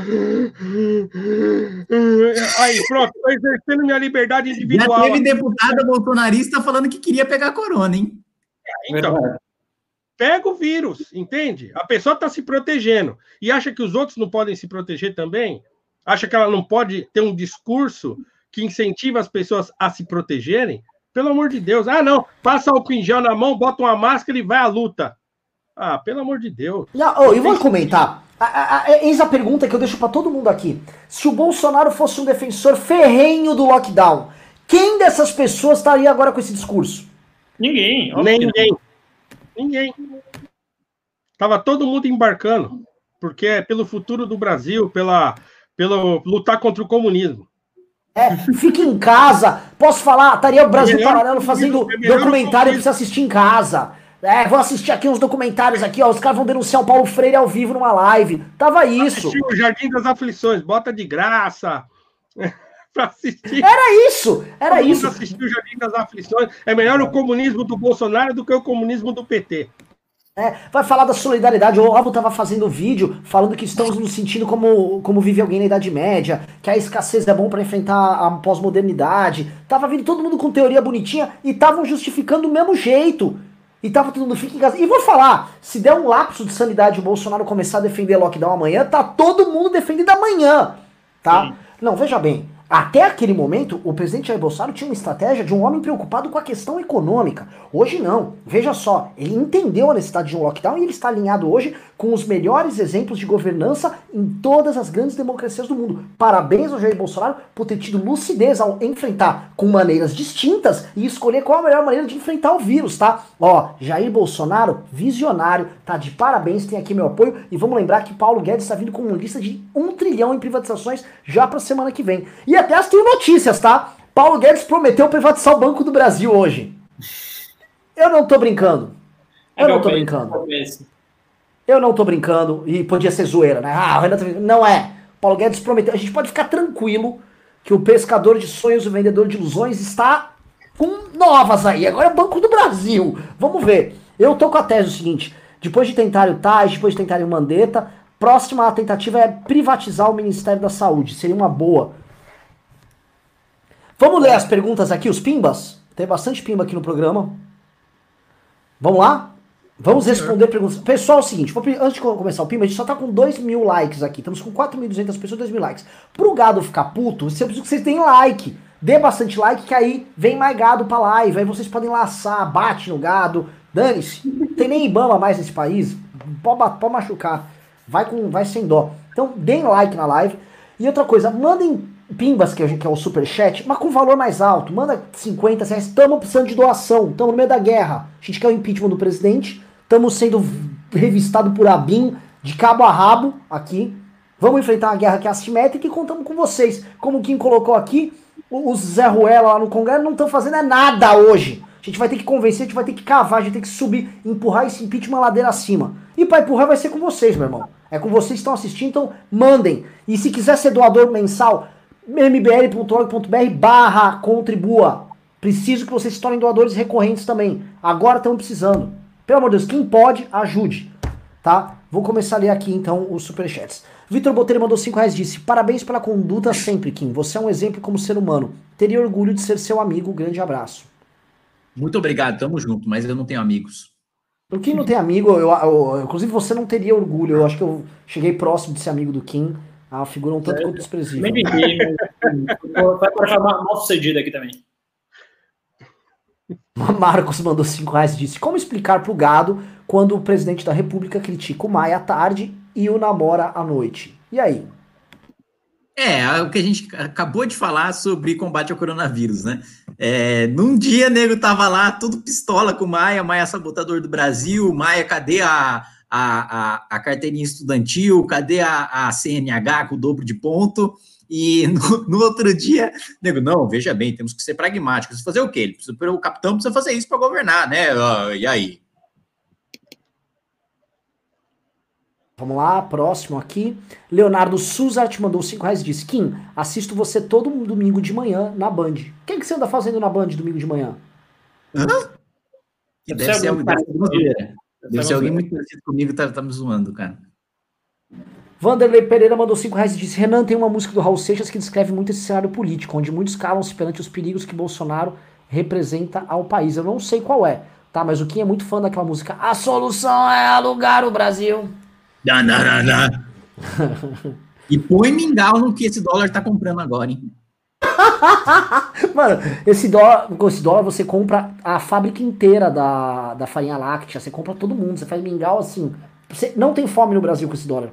Aí, pronto, tô exercendo minha liberdade individual. Já teve deputada bolsonarista falando que queria pegar corona, hein? Então, pega o vírus, entende? A pessoa está se protegendo e acha que os outros não podem se proteger também acha que ela não pode ter um discurso que incentiva as pessoas a se protegerem? Pelo amor de Deus. Ah, não, passa o em gel na mão, bota uma máscara e vai à luta. Ah, pelo amor de Deus. Não, oh, eu vou comentar. A, a, eis a pergunta que eu deixo para todo mundo aqui. Se o Bolsonaro fosse um defensor ferrenho do lockdown, quem dessas pessoas estaria agora com esse discurso? Ninguém. Ninguém. Ninguém. Tava todo mundo embarcando, porque é pelo futuro do Brasil, pela pelo lutar contra o comunismo. É, fique em casa. Posso falar? Estaria o Brasil é Paralelo fazendo é documentário pra você assistir em casa. É, vou assistir aqui uns documentários aqui, ó. Os caras vão denunciar o Paulo Freire ao vivo numa live. Tava isso. Assistir o Jardim das Aflições, bota de graça. pra assistir. Era isso, era Todo isso. assistir o Jardim das Aflições. É melhor o comunismo do Bolsonaro do que o comunismo do PT. É, vai falar da solidariedade. O Olavo estava fazendo vídeo falando que estamos nos sentindo como, como vive alguém na Idade Média, que a escassez é bom para enfrentar a pós-modernidade. Tava vindo todo mundo com teoria bonitinha e estavam justificando do mesmo jeito. E tava todo mundo, fica em casa. E vou falar, se der um lapso de sanidade o Bolsonaro começar a defender lockdown amanhã, tá todo mundo defendendo amanhã, tá? Sim. Não, veja bem, até aquele momento, o presidente Jair Bolsonaro tinha uma estratégia de um homem preocupado com a questão econômica. Hoje não. Veja só, ele entendeu a necessidade de um lockdown e ele está alinhado hoje com os melhores exemplos de governança em todas as grandes democracias do mundo. Parabéns ao Jair Bolsonaro por ter tido lucidez ao enfrentar com maneiras distintas e escolher qual a melhor maneira de enfrentar o vírus, tá? Ó, Jair Bolsonaro, visionário, tá de parabéns, tem aqui meu apoio. E vamos lembrar que Paulo Guedes está vindo com uma lista de um trilhão em privatizações já pra semana que vem. E até as tenho notícias, tá? Paulo Guedes prometeu privatizar o Banco do Brasil hoje. Eu não tô brincando. Eu não tô brincando. Eu não tô brincando e podia ser zoeira, né? Ah, o Renan Não é. Paulo Guedes prometeu. A gente pode ficar tranquilo que o pescador de sonhos, o vendedor de ilusões está com novas aí. Agora é o Banco do Brasil. Vamos ver. Eu tô com a tese o seguinte: depois de tentar o TAS, depois de tentar o Mandetta, próxima tentativa é privatizar o Ministério da Saúde. Seria uma boa. Vamos ler as perguntas aqui, os pimbas? Tem bastante pimba aqui no programa. Vamos lá? Vamos responder perguntas. Pessoal, é o seguinte, antes de começar o PIMA, a gente só tá com 2 mil likes aqui. Estamos com 4.200 pessoas, 2 mil likes. Pro gado ficar puto, você precisa que vocês deem like. Dê bastante like, que aí vem mais gado pra live. Aí vocês podem laçar, bate no gado. Dane-se. Tem nem Ibama mais nesse país. Pode, pode machucar. Vai, com, vai sem dó. Então, deem like na live. E outra coisa, mandem pimbas, que é, o super chat, mas com valor mais alto. Manda 50 reais. Estamos precisando de doação. Estamos no meio da guerra. A gente quer o impeachment do presidente Estamos sendo revistados por Abin de cabo a rabo aqui. Vamos enfrentar uma guerra que é assimétrica e contamos com vocês. Como o Kim colocou aqui, os Zé Ruela lá no Congresso não estão fazendo é nada hoje. A gente vai ter que convencer, a gente vai ter que cavar, a gente tem que subir, empurrar esse impeachment ladeira acima. E para empurrar vai ser com vocês, meu irmão. É com vocês que estão assistindo, então mandem. E se quiser ser doador mensal, mbl.org.br barra contribua. Preciso que vocês se tornem doadores recorrentes também. Agora estamos precisando. Pelo amor de Deus, quem pode, ajude. Tá? Vou começar a ler aqui então os superchats. Vitor Botelho mandou 5 reais disse: Parabéns pela conduta sempre, Kim. Você é um exemplo como ser humano. Teria orgulho de ser seu amigo. Grande abraço. Muito obrigado, tamo junto, mas eu não tenho amigos. O Kim não tem amigo, eu, eu, inclusive você não teria orgulho. Eu acho que eu cheguei próximo de ser amigo do Kim. A figura um tanto é, quanto desprezível. Nem ninguém, vai para mal sucedido aqui também. Marcos mandou 5 reais e disse: Como explicar pro gado quando o presidente da república critica o Maia à tarde e o namora à noite? E aí? É, é, o que a gente acabou de falar sobre combate ao coronavírus, né? É, num dia, nego tava lá, tudo pistola com o Maia, Maia sabotador do Brasil, Maia, cadê a, a, a, a carteirinha estudantil, cadê a, a CNH com o dobro de ponto? E no, no, outro dia, nego, não, veja bem, temos que ser pragmáticos. Fazer o quê? Ele precisa, o capitão precisa fazer isso para governar, né? Uh, e aí? Vamos lá, próximo aqui. Leonardo Suzart mandou 5 reais e disse: Kim, assisto você todo domingo de manhã na Band. O que, que você anda fazendo na Band domingo de manhã? Hã? Deve, ser, alguém, deve, deve ser alguém muito parecido comigo, tá, tá me zoando, cara. Vanderlei Pereira mandou 5 reais e disse: Renan tem uma música do Raul Seixas que descreve muito esse cenário político, onde muitos calam-se perante os perigos que Bolsonaro representa ao país. Eu não sei qual é, tá? Mas o Kim é muito fã daquela música. A solução é alugar o Brasil. Não, não, não, não. e põe mingau no que esse dólar tá comprando agora, hein? Mano, esse dólar, com esse dólar você compra a fábrica inteira da, da farinha láctea, você compra todo mundo, você faz mingau assim. Você não tem fome no Brasil com esse dólar.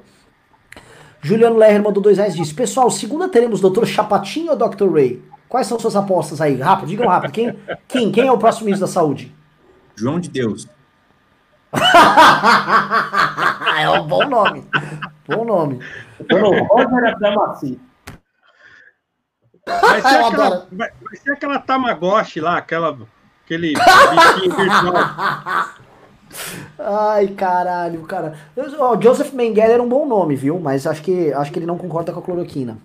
Juliano Lerner mandou dois reais e disse: Pessoal, segunda teremos Dr. Chapatinho ou Dr. Ray? Quais são suas apostas aí? Rápido, digam rápido. Quem, quem, quem é o próximo ministro da Saúde? João de Deus. é um bom nome. Bom nome. Roger Abdamaci. Vai ser, aquela, vai, vai ser aquela Tamagotchi lá, aquela, aquele bichinho virtual. Ai, caralho, cara. O Joseph Mengele era um bom nome, viu? Mas acho que, acho que ele não concorda com a cloroquina.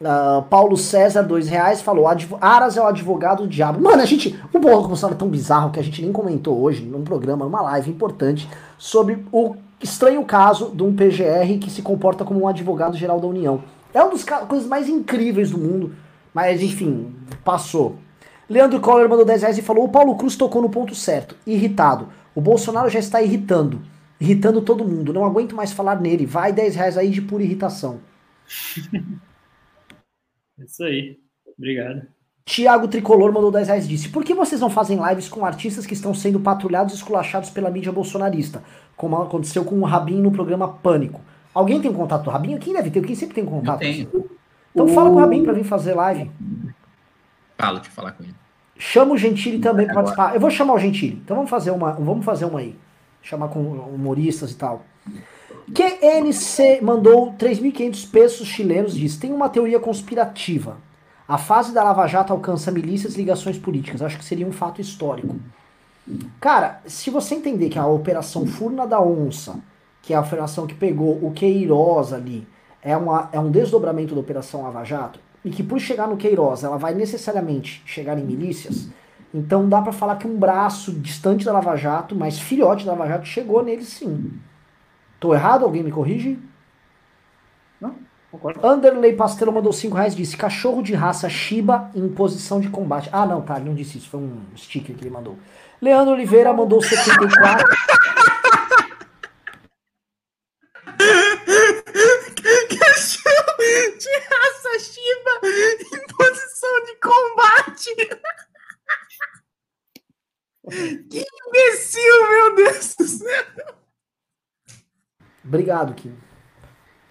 Uh, Paulo César, dois reais, falou: Aras é o advogado do diabo. Mano, a gente. O Borro Gonçalo é tão bizarro que a gente nem comentou hoje num programa, numa live importante, sobre o estranho caso de um PGR que se comporta como um advogado geral da União. É uma das coisas mais incríveis do mundo, mas enfim, passou. Leandro Coller mandou 10 reais e falou: o Paulo Cruz tocou no ponto certo, irritado. O Bolsonaro já está irritando. Irritando todo mundo. Não aguento mais falar nele. Vai 10 reais aí de pura irritação. Isso aí. Obrigado. Tiago Tricolor mandou 10 reais e disse: Por que vocês não fazem lives com artistas que estão sendo patrulhados e esculachados pela mídia bolsonarista? como aconteceu com o Rabin no programa Pânico. Alguém tem contato do Rabin? Quem deve ter? Quem sempre tem contato? Eu tenho. Então o... fala com o Rabin pra vir fazer live. Fala, deixa eu falar com ele. Chama o Gentili também para participar. Eu vou chamar o Gentili. Então vamos fazer uma, vamos fazer uma aí. Chamar com humoristas e tal. QNC mandou 3.500 pesos chilenos diz: tem uma teoria conspirativa. A fase da Lava Jato alcança milícias e ligações políticas. Acho que seria um fato histórico. Cara, se você entender que a Operação Furna da Onça, que é a operação que pegou o Queiroz ali, é, uma, é um desdobramento da Operação Lava Jato, e que por chegar no Queiroz ela vai necessariamente chegar em milícias, então dá para falar que um braço distante da Lava Jato, mas filhote da Lava Jato, chegou nele sim. Tô errado? Alguém me corrige? Não? Concordo. Anderley Pastelo mandou 5 reais disse: cachorro de raça Shiba em posição de combate. Ah, não, tá, ele não disse isso, foi um sticker que ele mandou. Leandro Oliveira mandou 74. de raça Shiba em posição de combate. Que imbecil, meu Deus do céu. Obrigado, Kim.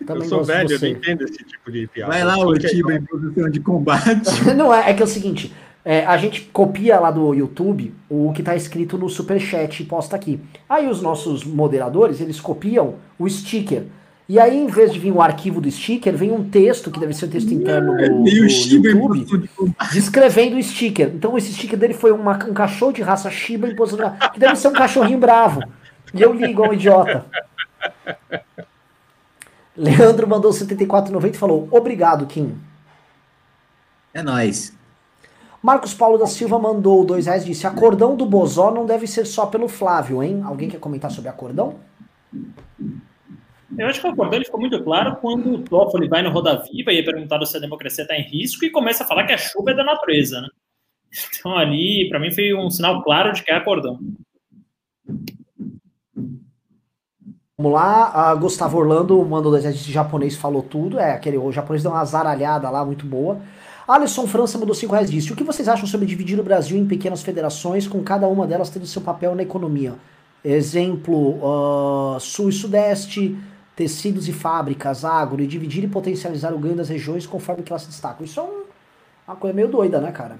Também eu sou velho, eu não entendo esse tipo de piada. Vai lá, o Shiba em posição de combate. não, é, é que é o seguinte, é, a gente copia lá do YouTube o que está escrito no superchat e posta aqui. Aí os nossos moderadores, eles copiam o sticker. E aí, em vez de vir o arquivo do sticker, vem um texto, que deve ser o texto interno do, do YouTube, descrevendo o sticker. Então, esse sticker dele foi uma, um cachorro de raça Shiba em posição que deve ser um cachorrinho bravo. E eu li igual um idiota. Leandro mandou 74,90 e falou: Obrigado, Kim. É nóis. Marcos Paulo da Silva mandou dois reais e disse: Acordão do Bozó não deve ser só pelo Flávio, hein? Alguém quer comentar sobre acordão? Eu acho que o acordão ficou muito claro quando o Toffoli vai no Roda Viva e é perguntado se a democracia está em risco e começa a falar que a chuva é da natureza, né? Então ali, para mim, foi um sinal claro de que é acordão. Vamos lá, a Gustavo Orlando mandou desenho de japonês, falou tudo. É, aquele, o japonês deu uma zaralhada lá, muito boa. Alisson França mandou 5 reais disse: O que vocês acham sobre dividir o Brasil em pequenas federações, com cada uma delas tendo seu papel na economia? Exemplo, uh, Sul e Sudeste, tecidos e fábricas, agro, e dividir e potencializar o ganho das regiões conforme que elas se destacam. Isso é um, uma coisa meio doida, né, cara?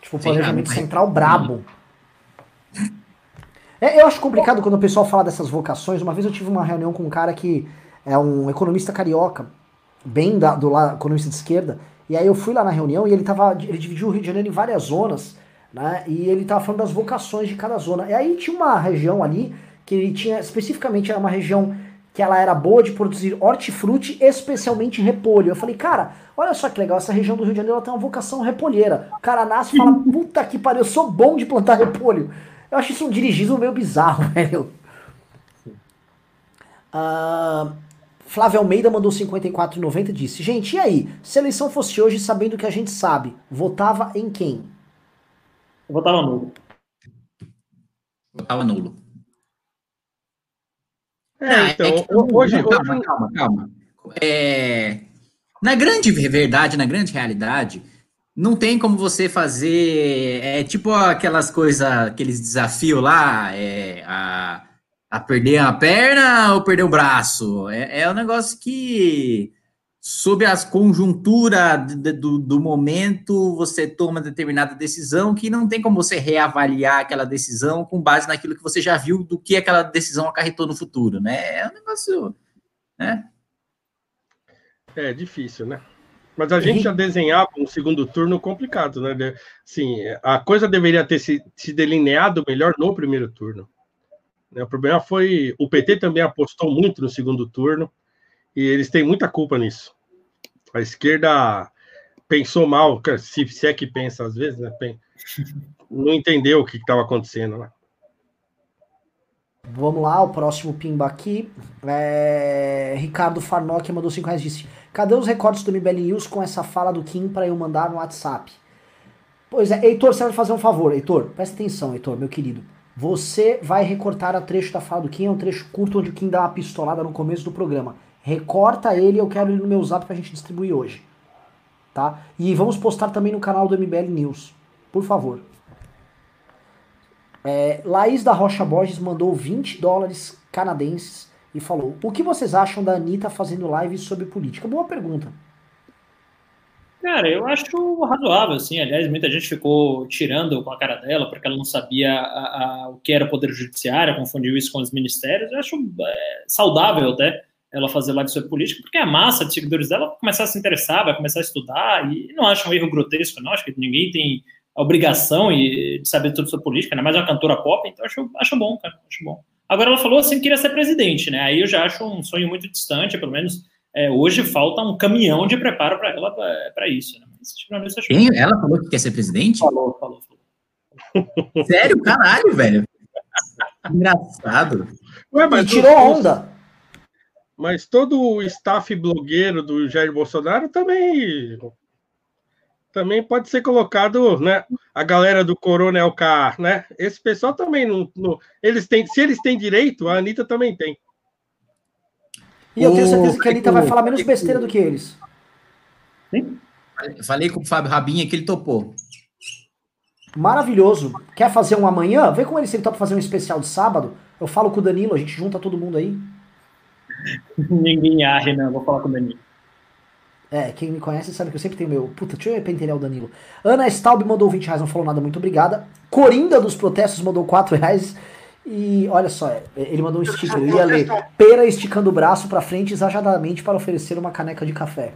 Tipo, planejamento Sim, central brabo. É, eu acho complicado quando o pessoal fala dessas vocações. Uma vez eu tive uma reunião com um cara que é um economista carioca, bem da, do lado, economista de esquerda, e aí eu fui lá na reunião e ele tava. Ele dividiu o Rio de Janeiro em várias zonas, né? E ele tava falando das vocações de cada zona. E aí tinha uma região ali que ele tinha especificamente era uma região que ela era boa de produzir hortifruti, especialmente repolho. Eu falei, cara, olha só que legal, essa região do Rio de Janeiro ela tem uma vocação repolheira. O cara nasce e fala, puta que pariu, eu sou bom de plantar repolho. Eu acho isso um dirigismo meio bizarro, velho. Uh, Flávio Almeida mandou 54,90 e disse: Gente, e aí? Se a eleição fosse hoje, sabendo o que a gente sabe, votava em quem? Eu votava nulo. Votava nulo. É, ah, então, é que, hoje, calma, hoje... calma, calma. É, na grande verdade, na grande realidade, não tem como você fazer. É tipo aquelas coisas, aqueles desafios lá, é, a, a perder a perna ou perder o braço. É, é um negócio que, sob as conjunturas do, do momento, você toma determinada decisão que não tem como você reavaliar aquela decisão com base naquilo que você já viu do que aquela decisão acarretou no futuro, né? É um negócio. Né? É difícil, né? Mas a gente já desenhava um segundo turno complicado, né? Sim, a coisa deveria ter se, se delineado melhor no primeiro turno. Né? O problema foi o PT também apostou muito no segundo turno e eles têm muita culpa nisso. A esquerda pensou mal, se, se é que pensa às vezes, né? Não entendeu o que estava acontecendo, né? Vamos lá, o próximo pimba aqui. É... Ricardo Farnock mandou 5 reais disse: Cadê os recortes do MBL News com essa fala do Kim para eu mandar no WhatsApp? Pois é, Heitor, você vai fazer um favor, Heitor. Presta atenção, Heitor, meu querido. Você vai recortar a trecho da fala do Kim, é um trecho curto onde o Kim dá uma pistolada no começo do programa. Recorta ele, eu quero ele no meu zap pra gente distribuir hoje. Tá? E vamos postar também no canal do MBL News. Por favor. É, Laís da Rocha Borges mandou 20 dólares canadenses e falou: O que vocês acham da Anitta fazendo live sobre política? Boa pergunta. Cara, eu acho razoável, assim. Aliás, muita gente ficou tirando com a cara dela porque ela não sabia a, a, o que era o Poder Judiciário, confundiu isso com os ministérios. Eu acho é, saudável até ela fazer live sobre política, porque a massa de seguidores dela vai começar a se interessar, vai começar a estudar, e não acho um erro grotesco, não. Acho que ninguém tem a obrigação de saber tudo sobre política, ainda mais uma cantora pop, então acho, acho bom, cara, acho bom. Agora ela falou assim que queria ser presidente, né? Aí eu já acho um sonho muito distante, pelo menos é, hoje falta um caminhão de preparo para ela para isso. Né? Mas, Quem? Ela falou que quer ser presidente? Falou, falou, falou. Sério? Caralho, velho. Engraçado. Ué, mas tirou onda. Mas todo o staff blogueiro do Jair Bolsonaro também também pode ser colocado, né? A galera do Coronel K, né? Esse pessoal também não, não, eles têm, se eles têm direito, a Anitta também tem. E eu tenho certeza que a Anitta vai falar menos besteira do que eles. Sim? Falei com o Fábio Rabinha que ele topou. Maravilhoso. Quer fazer um amanhã? Vê com ele se ele topa fazer um especial de sábado. Eu falo com o Danilo, a gente junta todo mundo aí. Ninguém arre, não. Vou falar com o Danilo. É, quem me conhece sabe que eu sempre tenho meu. Puta, deixa eu pentear o Danilo. Ana Staub mandou 20 reais, não falou nada, muito obrigada. Corinda dos protestos mandou 4 reais. E olha só, é, ele mandou um sticker, eu ia ler. Pera esticando o braço para frente exageradamente para oferecer uma caneca de café.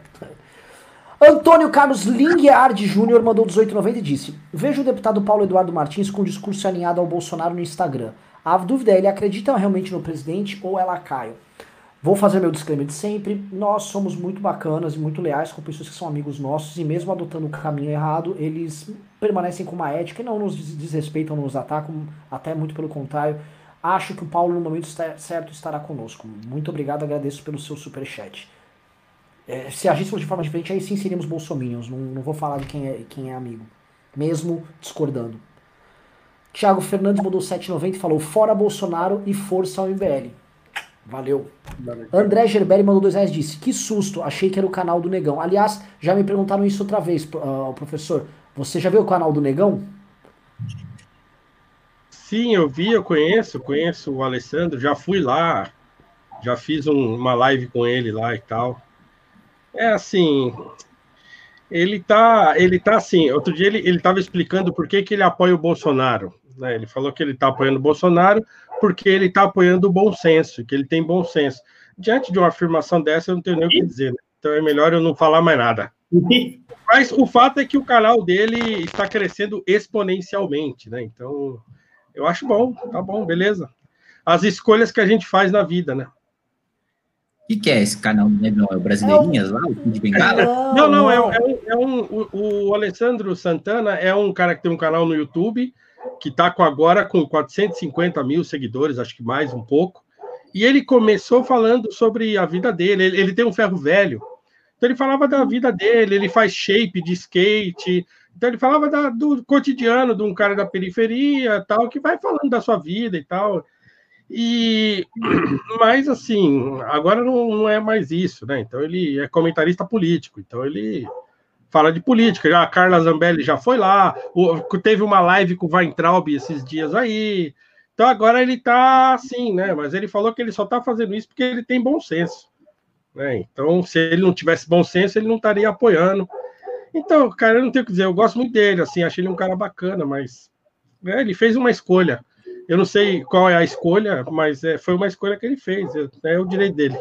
Antônio Carlos Linguiard Júnior mandou 18,90 e disse: Vejo o deputado Paulo Eduardo Martins com um discurso alinhado ao Bolsonaro no Instagram. A dúvida é: ele acredita realmente no presidente ou é lacaio? Vou fazer meu disclaimer de sempre. Nós somos muito bacanas e muito leais com pessoas que são amigos nossos e mesmo adotando o caminho errado, eles permanecem com uma ética e não nos desrespeitam, não nos atacam, até muito pelo contrário. Acho que o Paulo no momento certo estará conosco. Muito obrigado, agradeço pelo seu super chat. É, se agíssemos de forma diferente, aí sim seríamos bolsominions. Não, não vou falar de quem é, quem é amigo, mesmo discordando. Thiago Fernandes mandou 7,90 e falou: Fora Bolsonaro e força ao MBL. Valeu. Valeu. André Gerberi mandou dois reais disse: Que susto, achei que era o canal do Negão. Aliás, já me perguntaram isso outra vez, uh, professor. Você já viu o canal do Negão? Sim, eu vi, eu conheço, conheço o Alessandro, já fui lá, já fiz um, uma live com ele lá e tal. É assim, ele tá, ele tá assim, outro dia ele, ele tava explicando por que, que ele apoia o Bolsonaro. Né? Ele falou que ele está apoiando o Bolsonaro porque ele está apoiando o bom senso, que ele tem bom senso. Diante de uma afirmação dessa, eu não tenho nem o que dizer. Né? Então é melhor eu não falar mais nada. Mas o fato é que o canal dele está crescendo exponencialmente, né? Então, eu acho bom, tá bom, beleza. As escolhas que a gente faz na vida, né? O que, que, é esse canal do Negão? É o Brasileirinhas lá? O de Bengala? Não, não, é, é, um, é um o, o Alessandro Santana é um cara que tem um canal no YouTube que está com agora com 450 mil seguidores, acho que mais um pouco. E ele começou falando sobre a vida dele. Ele, ele, tem um ferro velho. Então ele falava da vida dele, ele faz shape de skate. Então ele falava da, do cotidiano de um cara da periferia, tal, que vai falando da sua vida e tal. E mas assim, agora não, não é mais isso, né? Então ele é comentarista político. Então ele fala de política. Já a Carla Zambelli já foi lá, teve uma live com o Weintraub esses dias aí. Então agora ele tá assim, né? Mas ele falou que ele só tá fazendo isso porque ele tem bom senso. Né? Então, se ele não tivesse bom senso, ele não estaria apoiando. Então, cara, eu não tenho o que dizer, eu gosto muito dele, assim, achei ele um cara bacana, mas né, ele fez uma escolha. Eu não sei qual é a escolha, mas é, foi uma escolha que ele fez, é, é o direito dele.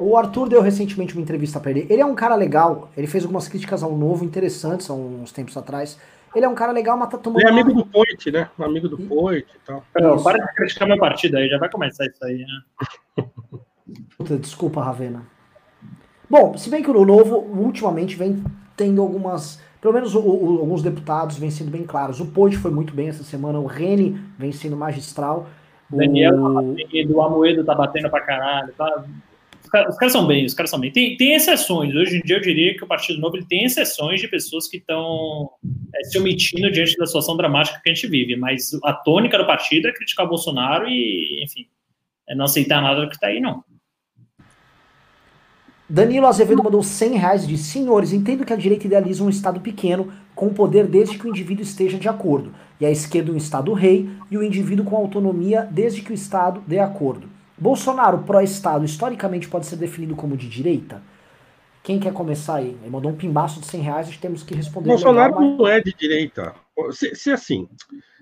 O Arthur deu recentemente uma entrevista para ele. Ele é um cara legal. Ele fez algumas críticas ao novo interessantes há uns tempos atrás. Ele é um cara legal, mas tá tomando. Ele é amigo do Poit, né? Amigo do e... Poit e tal. Não, para de criticar minha partida aí, já vai começar isso aí, né? Puta, desculpa, Ravena. Bom, se bem que o novo, ultimamente, vem tendo algumas. Pelo menos o, o, alguns deputados vêm sendo bem claros. O Poit foi muito bem essa semana, o Rene vem sendo magistral. O Daniel tá batendo, o Amoedo tá batendo pra caralho, tá os caras, são bem, os caras são bem. Tem, tem exceções. Hoje em dia eu diria que o Partido Novo ele tem exceções de pessoas que estão é, se omitindo diante da situação dramática que a gente vive. Mas a tônica do partido é criticar o Bolsonaro e, enfim, é não aceitar nada do que está aí, não. Danilo Azevedo mandou 100 reais de senhores, entendo que a direita idealiza um Estado pequeno com o poder desde que o indivíduo esteja de acordo, e a esquerda um Estado rei e o indivíduo com autonomia desde que o Estado dê acordo. Bolsonaro pró-Estado historicamente pode ser definido como de direita? Quem quer começar aí? Ele mandou um pimbaço de 100 reais e temos que responder. Bolsonaro legal, mas... não é de direita. Se, se assim,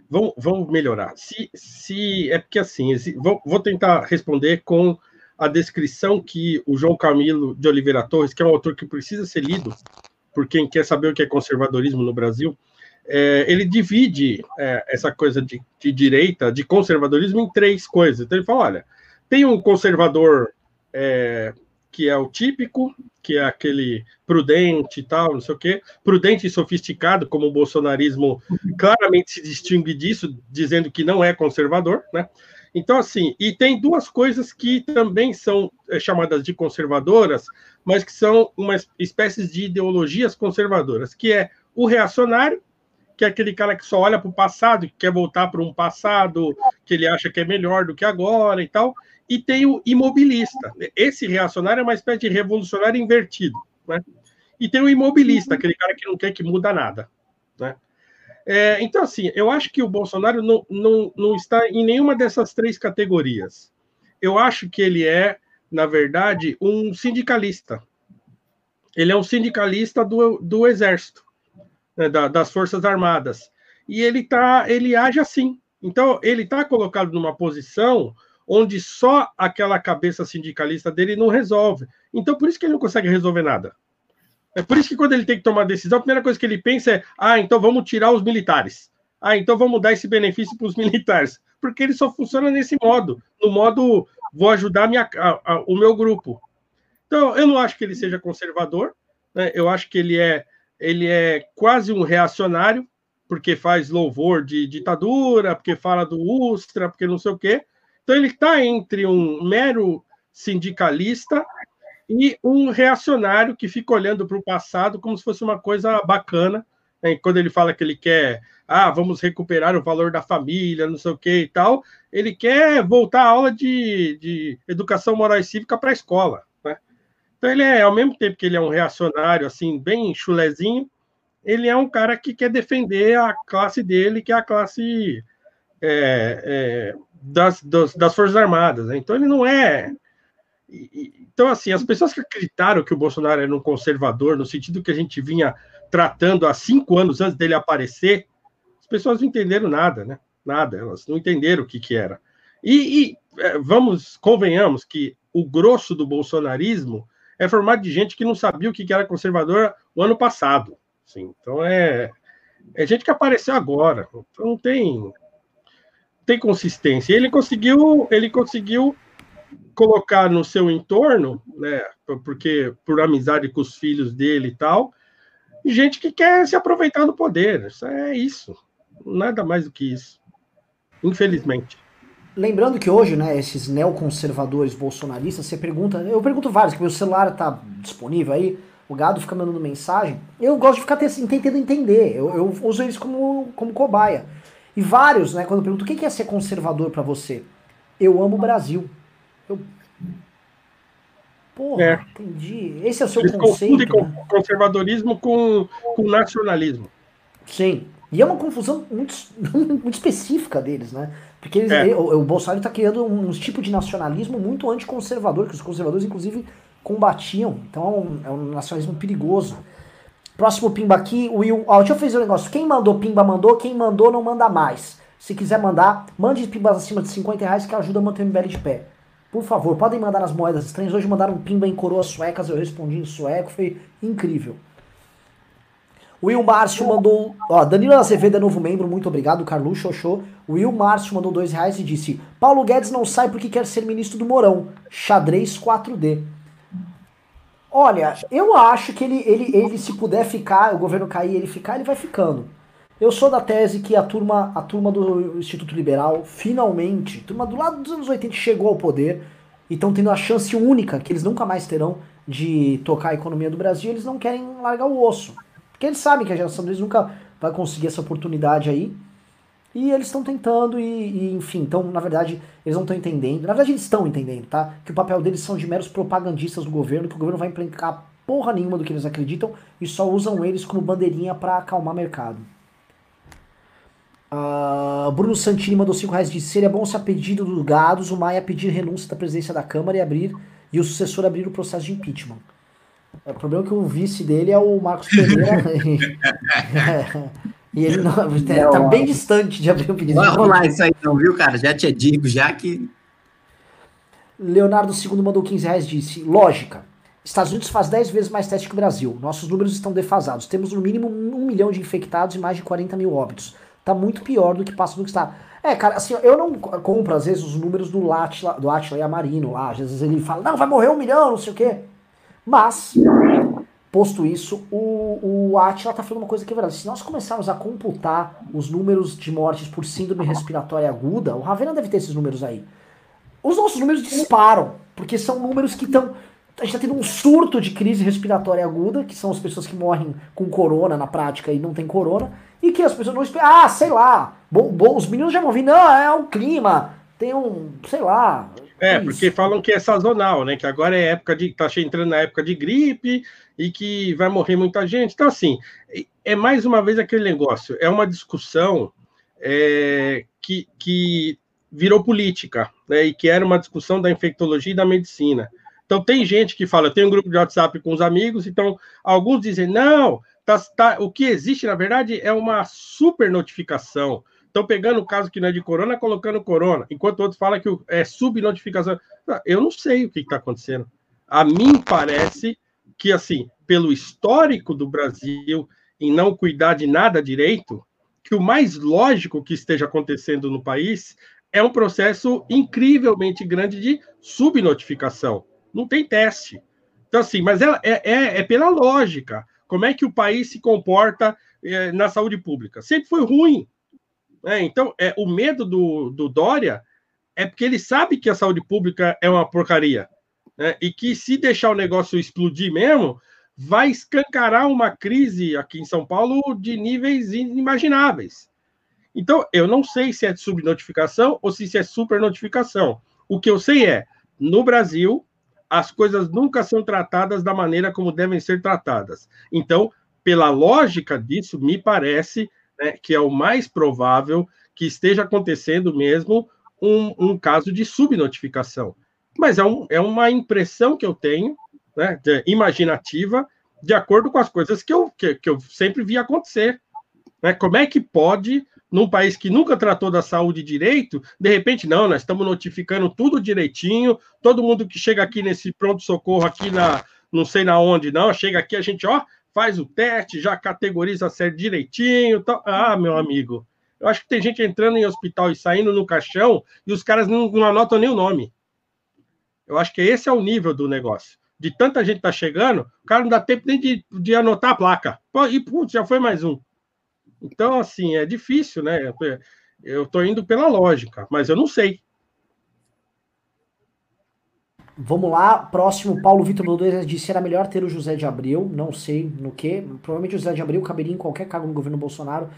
vamos, vamos melhorar. Se, se é porque assim, se, vou, vou tentar responder com a descrição que o João Camilo de Oliveira Torres, que é um autor que precisa ser lido por quem quer saber o que é conservadorismo no Brasil, é, ele divide é, essa coisa de, de, direita, de conservadorismo, em três coisas. Então ele fala: olha, tem um conservador é, que é o típico, que é aquele prudente e tal, não sei o quê, prudente e sofisticado, como o bolsonarismo claramente se distingue disso, dizendo que não é conservador, né? Então, assim, e tem duas coisas que também são é, chamadas de conservadoras, mas que são uma espécies de ideologias conservadoras, que é o reacionário, que é aquele cara que só olha para o passado, que quer voltar para um passado que ele acha que é melhor do que agora e tal, e tem o imobilista. Esse reacionário é uma espécie de revolucionário invertido, né? E tem o imobilista, aquele cara que não quer que muda nada, né? É, então, assim, eu acho que o Bolsonaro não, não, não está em nenhuma dessas três categorias. Eu acho que ele é, na verdade, um sindicalista. Ele é um sindicalista do, do Exército, né, da, das Forças Armadas. E ele, tá, ele age assim. Então, ele está colocado numa posição onde só aquela cabeça sindicalista dele não resolve. Então, por isso que ele não consegue resolver nada. É por isso que quando ele tem que tomar decisão, a primeira coisa que ele pensa é: ah, então vamos tirar os militares. Ah, então vamos dar esse benefício para os militares. Porque ele só funciona nesse modo, no modo vou ajudar minha, a, a, o meu grupo. Então, eu não acho que ele seja conservador, né? eu acho que ele é, ele é quase um reacionário, porque faz louvor de ditadura, porque fala do Ustra, porque não sei o quê. Então, ele está entre um mero sindicalista e um reacionário que fica olhando para o passado como se fosse uma coisa bacana. Né? Quando ele fala que ele quer, ah, vamos recuperar o valor da família, não sei o que e tal, ele quer voltar à aula de, de educação moral e cívica para a escola. Então, ele é, ao mesmo tempo que ele é um reacionário, assim, bem chulezinho, ele é um cara que quer defender a classe dele, que é a classe é, é, das, das, das, Forças Armadas. Né? Então, ele não é então, assim, as pessoas que acreditaram que o Bolsonaro era um conservador, no sentido que a gente vinha tratando há cinco anos antes dele aparecer, as pessoas não entenderam nada, né? Nada, elas não entenderam o que, que era. E, e é, vamos, convenhamos que o grosso do bolsonarismo é formado de gente que não sabia o que, era conservador o ano passado. Assim, então, é, é gente que apareceu agora. Então, não tem, tem consistência. Ele conseguiu, ele conseguiu colocar no seu entorno, né, porque por amizade com os filhos dele e tal, gente que quer se aproveitar do poder. Isso é isso. Nada mais do que isso. Infelizmente. Lembrando que hoje, né, esses neoconservadores bolsonaristas, você pergunta, eu pergunto vários, que meu celular tá disponível aí, o gado fica mandando mensagem, eu gosto de ficar tentando entender, eu, eu uso eles como, como cobaia. E vários, né, quando eu pergunto o que é ser conservador para você, eu amo o Brasil. Eu... Porra, é. entendi. Esse é o seu Eles conceito. Né? conservadorismo com, com nacionalismo. Sim. E é uma confusão muito, muito específica deles, né? Porque eles, é. o, o, Bolsonaro está criando um, um, tipo de nacionalismo muito anticonservador, que os conservadores, inclusive, combatiam. Então é um, é um nacionalismo perigoso. Próximo pimba aqui, o Will. Ó, deixa eu fazer um negócio. Quem mandou pimba mandou, quem mandou não manda mais. Se quiser mandar, mande pimbas acima de 50 reais que ajuda a manter o MBL de pé. Por favor, podem mandar nas moedas estranhas. Hoje mandaram um pimba em coroas suecas, eu respondi em sueco, foi incrível. Will Márcio mandou. Ó, Danilo Azevedo é novo membro, muito obrigado. Carluxo Oxô. O Will Márcio mandou dois reais e disse: Paulo Guedes não sai porque quer ser ministro do Morão. Xadrez 4D. Olha, eu acho que ele, ele, ele, se puder ficar, o governo cair ele ficar, ele vai ficando. Eu sou da tese que a turma, a turma do Instituto Liberal, finalmente, turma do lado dos anos 80 chegou ao poder e estão tendo a chance única, que eles nunca mais terão, de tocar a economia do Brasil, eles não querem largar o osso. Porque eles sabem que a geração deles nunca vai conseguir essa oportunidade aí. E eles estão tentando, e, e, enfim, então, na verdade, eles não estão entendendo. Na verdade, eles estão entendendo, tá? Que o papel deles são de meros propagandistas do governo, que o governo vai implicar porra nenhuma do que eles acreditam e só usam eles como bandeirinha para acalmar mercado. Uh, Bruno Santini mandou 5 reais disse: seria bom se a pedido do Gados o Maia pedir renúncia da presidência da Câmara e abrir e o sucessor abrir o processo de impeachment. O problema é que o vice dele é o Marcos Pereira. e ele não, é, tá bem distante de abrir o pedido. Vai rolar isso aí não, viu, cara? Já te digo, já que... Leonardo II mandou 15 reais disse, lógica, Estados Unidos faz 10 vezes mais teste que o Brasil. Nossos números estão defasados. Temos no mínimo um milhão de infectados e mais de 40 mil óbitos. Tá muito pior do que passa no que está. É, cara, assim, eu não compro, às vezes, os números do Atila, do Atila e Amarino lá. Às vezes ele fala, não, vai morrer um milhão, não sei o quê. Mas, posto isso, o, o Atila tá falando uma coisa que é verdade. Se nós começarmos a computar os números de mortes por síndrome respiratória aguda, o Ravena deve ter esses números aí. Os nossos números disparam, porque são números que estão. A gente tá tendo um surto de crise respiratória aguda, que são as pessoas que morrem com corona na prática e não tem corona e que as pessoas não esperam. Ah, sei lá. Bom, bom, os meninos já vão vir. Não, é o clima. Tem um, sei lá. É, é porque falam que é sazonal, né? Que agora é época de. tá entrando na época de gripe e que vai morrer muita gente. Então, assim, é mais uma vez aquele negócio. É uma discussão é, que, que virou política, né? E que era uma discussão da infectologia e da medicina. Então, tem gente que fala, tem um grupo de WhatsApp com os amigos, então alguns dizem, não, Tá, tá, o que existe, na verdade, é uma super notificação. Estão pegando o caso que não é de corona, colocando corona, enquanto outros falam que é subnotificação. Eu não sei o que está acontecendo. A mim parece que, assim, pelo histórico do Brasil em não cuidar de nada direito, que o mais lógico que esteja acontecendo no país é um processo incrivelmente grande de subnotificação. Não tem teste. Então, assim, mas é, é, é pela lógica. Como é que o país se comporta é, na saúde pública? Sempre foi ruim. Né? Então, é, o medo do, do Dória é porque ele sabe que a saúde pública é uma porcaria. Né? E que se deixar o negócio explodir mesmo, vai escancarar uma crise aqui em São Paulo de níveis inimagináveis. Então, eu não sei se é subnotificação ou se é supernotificação. O que eu sei é, no Brasil, as coisas nunca são tratadas da maneira como devem ser tratadas. Então, pela lógica disso, me parece né, que é o mais provável que esteja acontecendo mesmo um, um caso de subnotificação. Mas é, um, é uma impressão que eu tenho, né, de, imaginativa, de acordo com as coisas que eu, que, que eu sempre vi acontecer. Né? Como é que pode num país que nunca tratou da saúde direito, de repente, não, nós estamos notificando tudo direitinho, todo mundo que chega aqui nesse pronto-socorro, aqui na, não sei na onde, não, chega aqui, a gente, ó, faz o teste, já categoriza a série direitinho, tal. ah, meu amigo, eu acho que tem gente entrando em hospital e saindo no caixão e os caras não, não anotam nem o nome. Eu acho que esse é o nível do negócio. De tanta gente tá chegando, o cara não dá tempo nem de, de anotar a placa. E, putz, já foi mais um. Então, assim, é difícil, né? Eu estou indo pela lógica, mas eu não sei. Vamos lá, próximo, Paulo Vitor Lodois disse era melhor ter o José de Abreu, não sei no que, provavelmente o José de Abreu caberia em qualquer cargo no governo Bolsonaro.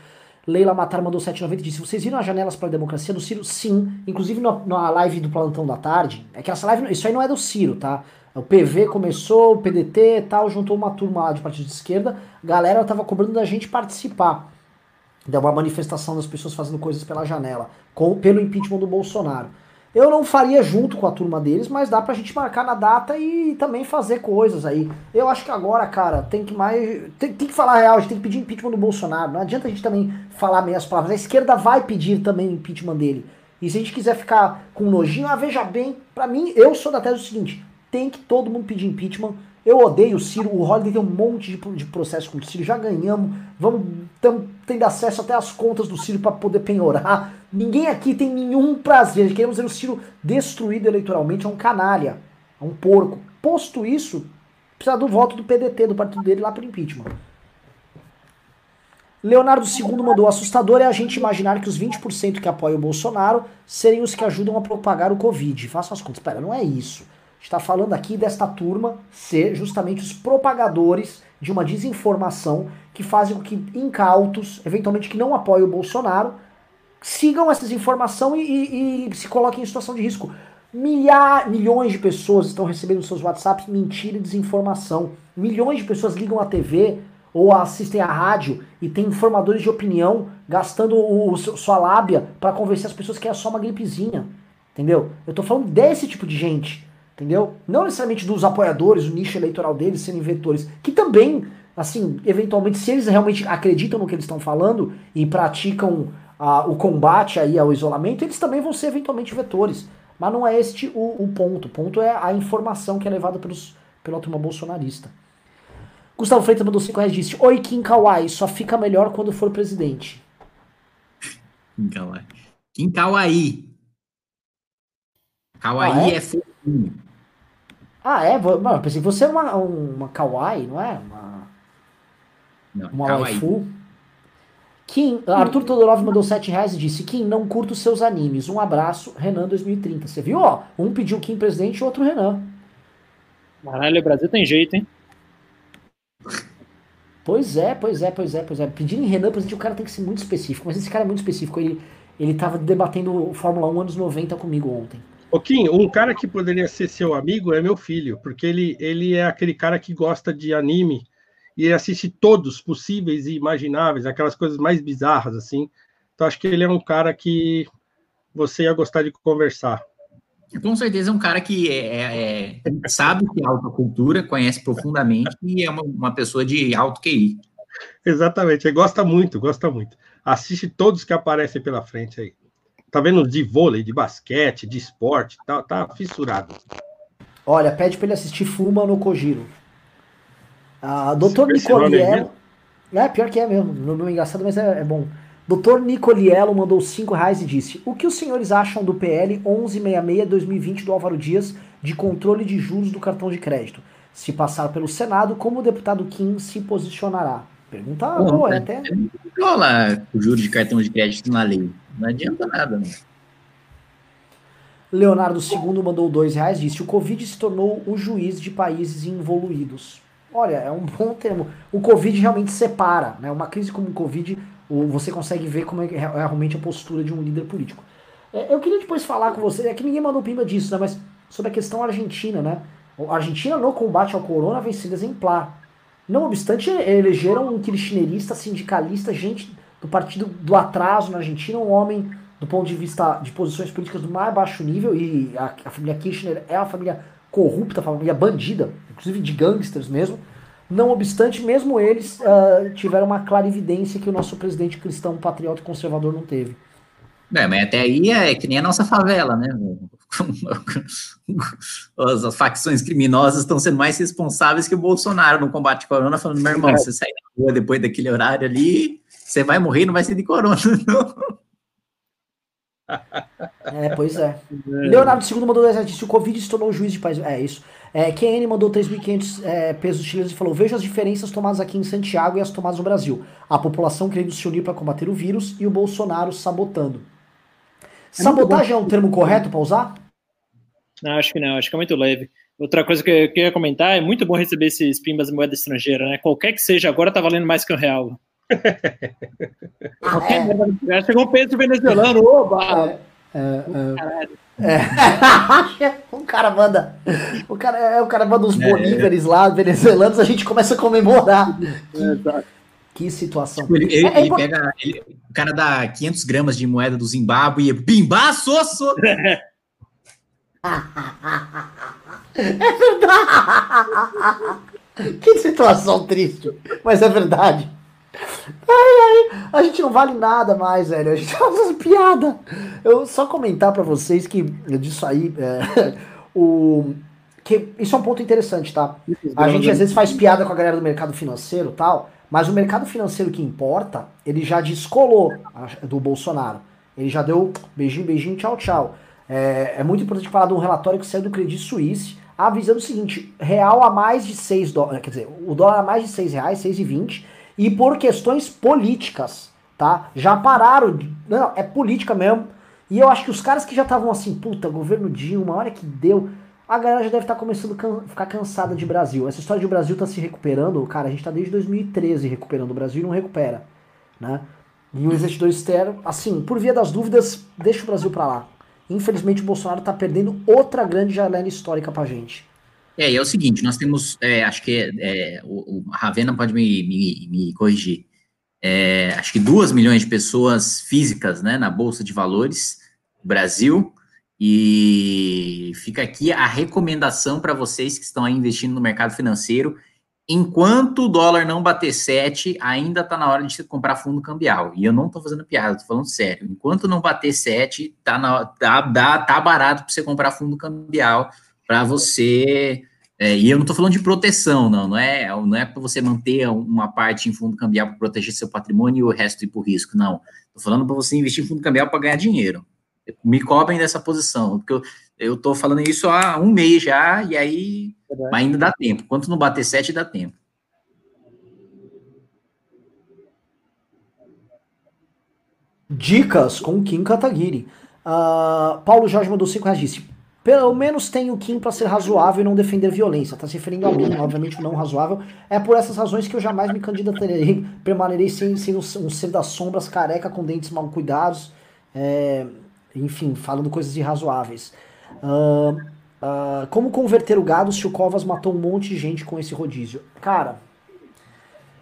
Leila Matar mandou 790 e disse: Vocês viram as janelas para a democracia do Ciro? Sim. Inclusive no, na live do Plantão da Tarde. É que essa live, isso aí não é do Ciro, tá? O PV começou, o PDT e tal, juntou uma turma lá de partido de esquerda. A galera tava cobrando da gente participar. Deu uma manifestação das pessoas fazendo coisas pela janela, com, pelo impeachment do Bolsonaro. Eu não faria junto com a turma deles, mas dá pra gente marcar na data e também fazer coisas aí. Eu acho que agora, cara, tem que mais. Tem, tem que falar a real, a gente tem que pedir impeachment do Bolsonaro. Não adianta a gente também falar meias palavras. A esquerda vai pedir também o impeachment dele. E se a gente quiser ficar com nojinho, ah, veja bem, pra mim, eu sou da tese do seguinte: tem que todo mundo pedir impeachment eu odeio o Ciro, o Holliday tem um monte de, de processo com o Ciro, já ganhamos, vamos tendo acesso até as contas do Ciro para poder penhorar. Ninguém aqui tem nenhum prazer, queremos ver o Ciro destruído eleitoralmente, é um canalha, é um porco. Posto isso, precisa do voto do PDT, do partido dele lá para impeachment. Leonardo II mandou: assustador é a gente imaginar que os 20% que apoiam o Bolsonaro serem os que ajudam a propagar o Covid. Façam as contas. Espera, não é isso está falando aqui desta turma ser justamente os propagadores de uma desinformação que fazem com que incautos, eventualmente que não apoiam o Bolsonaro, sigam essa desinformação e, e, e se coloquem em situação de risco. Milhar, milhões de pessoas estão recebendo seus WhatsApps mentira e desinformação. Milhões de pessoas ligam a TV ou assistem a rádio e tem informadores de opinião gastando o, o sua lábia para convencer as pessoas que é só uma gripezinha. Entendeu? Eu tô falando desse tipo de gente. Entendeu? Não necessariamente dos apoiadores, o nicho eleitoral deles serem vetores, que também, assim, eventualmente, se eles realmente acreditam no que eles estão falando e praticam o combate aí ao isolamento, eles também vão ser eventualmente vetores. Mas não é este o, o ponto. O ponto é a informação que é levada pelos, pela turma bolsonarista. Gustavo Freitas mandou 5 reais e disse: Oi, Kim Kawai, só fica melhor quando for presidente. Kim Kawai. Kim Kawai. Kawai ah, é, é fofinho. Ah, é? Mano, eu pensei que você é uma, uma Kawaii, não é? Uma, não, uma waifu. Kim, Arthur Todorov mandou 7 reais e disse: Kim, não curto seus animes. Um abraço, Renan 2030. Você viu, ó? Um pediu Kim presidente e outro Renan. Caralho, o Brasil tem jeito, hein? Pois é, pois é, pois é, pois é. Pedindo em Renan presidente, o cara tem que ser muito específico. Mas esse cara é muito específico. Ele, ele tava debatendo Fórmula 1 anos 90 comigo ontem. Ô Kim, um cara que poderia ser seu amigo é meu filho, porque ele, ele é aquele cara que gosta de anime e assiste todos possíveis e imagináveis, aquelas coisas mais bizarras, assim. Então, acho que ele é um cara que você ia gostar de conversar. Com certeza é um cara que é, é, é sabe que é alta cultura, conhece profundamente e é uma, uma pessoa de alto QI. Exatamente, ele gosta muito, gosta muito. Assiste todos que aparecem pela frente aí. Tá vendo de vôlei, de basquete, de esporte, tá, tá fissurado. Olha, pede para ele assistir Fuma no Kojiro. A doutor Nicoliello. É, pior que é mesmo. Não é engraçado, mas é, é bom. Doutor Nicoliello mandou 5 reais e disse: O que os senhores acham do PL 1166-2020 do Álvaro Dias de controle de juros do cartão de crédito? Se passar pelo Senado, como o deputado Kim se posicionará? Pergunta boa, é, até. Rola o juros de cartão de crédito na lei. Não adianta nada, né? Leonardo II mandou dois reais disse: O Covid se tornou o juiz de países involuídos. Olha, é um bom termo. O Covid realmente separa, né? Uma crise como o Covid, você consegue ver como é, é realmente a postura de um líder político. É, eu queria depois falar com você, é que ninguém mandou pimba disso, né? Mas sobre a questão argentina, né? A Argentina no combate ao corona sendo exemplar. Não obstante, elegeram um kirchnerista, sindicalista, gente do partido do atraso na Argentina, um homem do ponto de vista de posições políticas do mais baixo nível, e a, a família Kirchner é uma família corrupta, família bandida, inclusive de gangsters mesmo. Não obstante, mesmo eles uh, tiveram uma clarividência que o nosso presidente cristão, patriota e conservador não teve. É, mas até aí é que nem a nossa favela, né? As facções criminosas estão sendo mais responsáveis que o Bolsonaro no combate ao corona, falando, meu irmão, é. você sair na rua depois daquele horário ali, você vai morrer não vai ser de corona, não. É, pois é. Leonardo II mandou 10 disse: o Covid se tornou juiz de país. É isso. É, QN mandou 3.500 é, pesos chilenos e falou: Veja as diferenças tomadas aqui em Santiago e as tomadas no Brasil. A população querendo se unir para combater o vírus e o Bolsonaro sabotando. É Sabotagem é um termo correto para usar? Não, acho que não, acho que é muito leve. Outra coisa que eu queria comentar, é muito bom receber esses pimbas de moeda estrangeira, né? Qualquer que seja, agora tá valendo mais que um real. Ah, é. Chegou um peso venezuelano, oba! É, é, é. o cara manda. O cara, é, o cara manda uns é. bolívares lá, venezuelanos, a gente começa a comemorar. Que, que situação. Tipo, ele, ele, é, ele pega. Ele, o cara dá 500 gramas de moeda do Zimbábue e bimba, sosso! É verdade! Que situação triste, mas é verdade. Ai, ai, a gente não vale nada mais, velho. A gente faz piada. Eu só comentar para vocês que disso aí, é, o que isso é um ponto interessante, tá? A gente às vezes faz piada com a galera do mercado financeiro, tal, mas o mercado financeiro que importa, ele já descolou do Bolsonaro. Ele já deu beijinho, beijinho, tchau, tchau. É, é muito importante falar de um relatório que saiu do Credit Suisse, avisando o seguinte: real a mais de 6 dólares, quer dizer, o dólar a mais de 6 reais, 6,20 e por questões políticas, tá? Já pararam, não, é política mesmo. E eu acho que os caras que já estavam assim, puta, governo Dilma, olha que deu, a galera já deve estar tá começando a can ficar cansada de Brasil. Essa história de Brasil tá se recuperando, cara, a gente tá desde 2013 recuperando o Brasil e não recupera, né? E o investidor externo, assim, por via das dúvidas, deixa o Brasil para lá. Infelizmente o Bolsonaro está perdendo outra grande janela histórica para gente. É, e é o seguinte, nós temos, é, acho que é, o, o Ravena pode me, me, me corrigir, é, acho que duas milhões de pessoas físicas, né, na Bolsa de Valores, Brasil, e fica aqui a recomendação para vocês que estão aí investindo no mercado financeiro, enquanto o dólar não bater 7, ainda está na hora de comprar fundo cambial. E eu não estou fazendo piada, estou falando sério. Enquanto não bater 7, tá, na, tá, tá barato para você comprar fundo cambial para você. É, e eu não estou falando de proteção, não, não é, não é para você manter uma parte em fundo cambial para proteger seu patrimônio e o resto ir para o risco, não. Estou falando para você investir em fundo cambial para ganhar dinheiro. Me cobrem dessa posição, porque eu estou falando isso há um mês já, e aí mas ainda dá tempo. Quanto não bater 7, dá tempo. Dicas com Kim Kataguiri. Uh, Paulo Jorge mandou 5 reais disse: pelo menos tem o Kim para ser razoável e não defender violência. Está se referindo a mim, obviamente não razoável. É por essas razões que eu jamais me candidatarei, permanecerei sem, sem um, um ser das sombras, careca, com dentes mal cuidados, é, enfim, falando coisas irrazoáveis. Uh, uh, como converter o gado se o Covas matou um monte de gente com esse rodízio? Cara,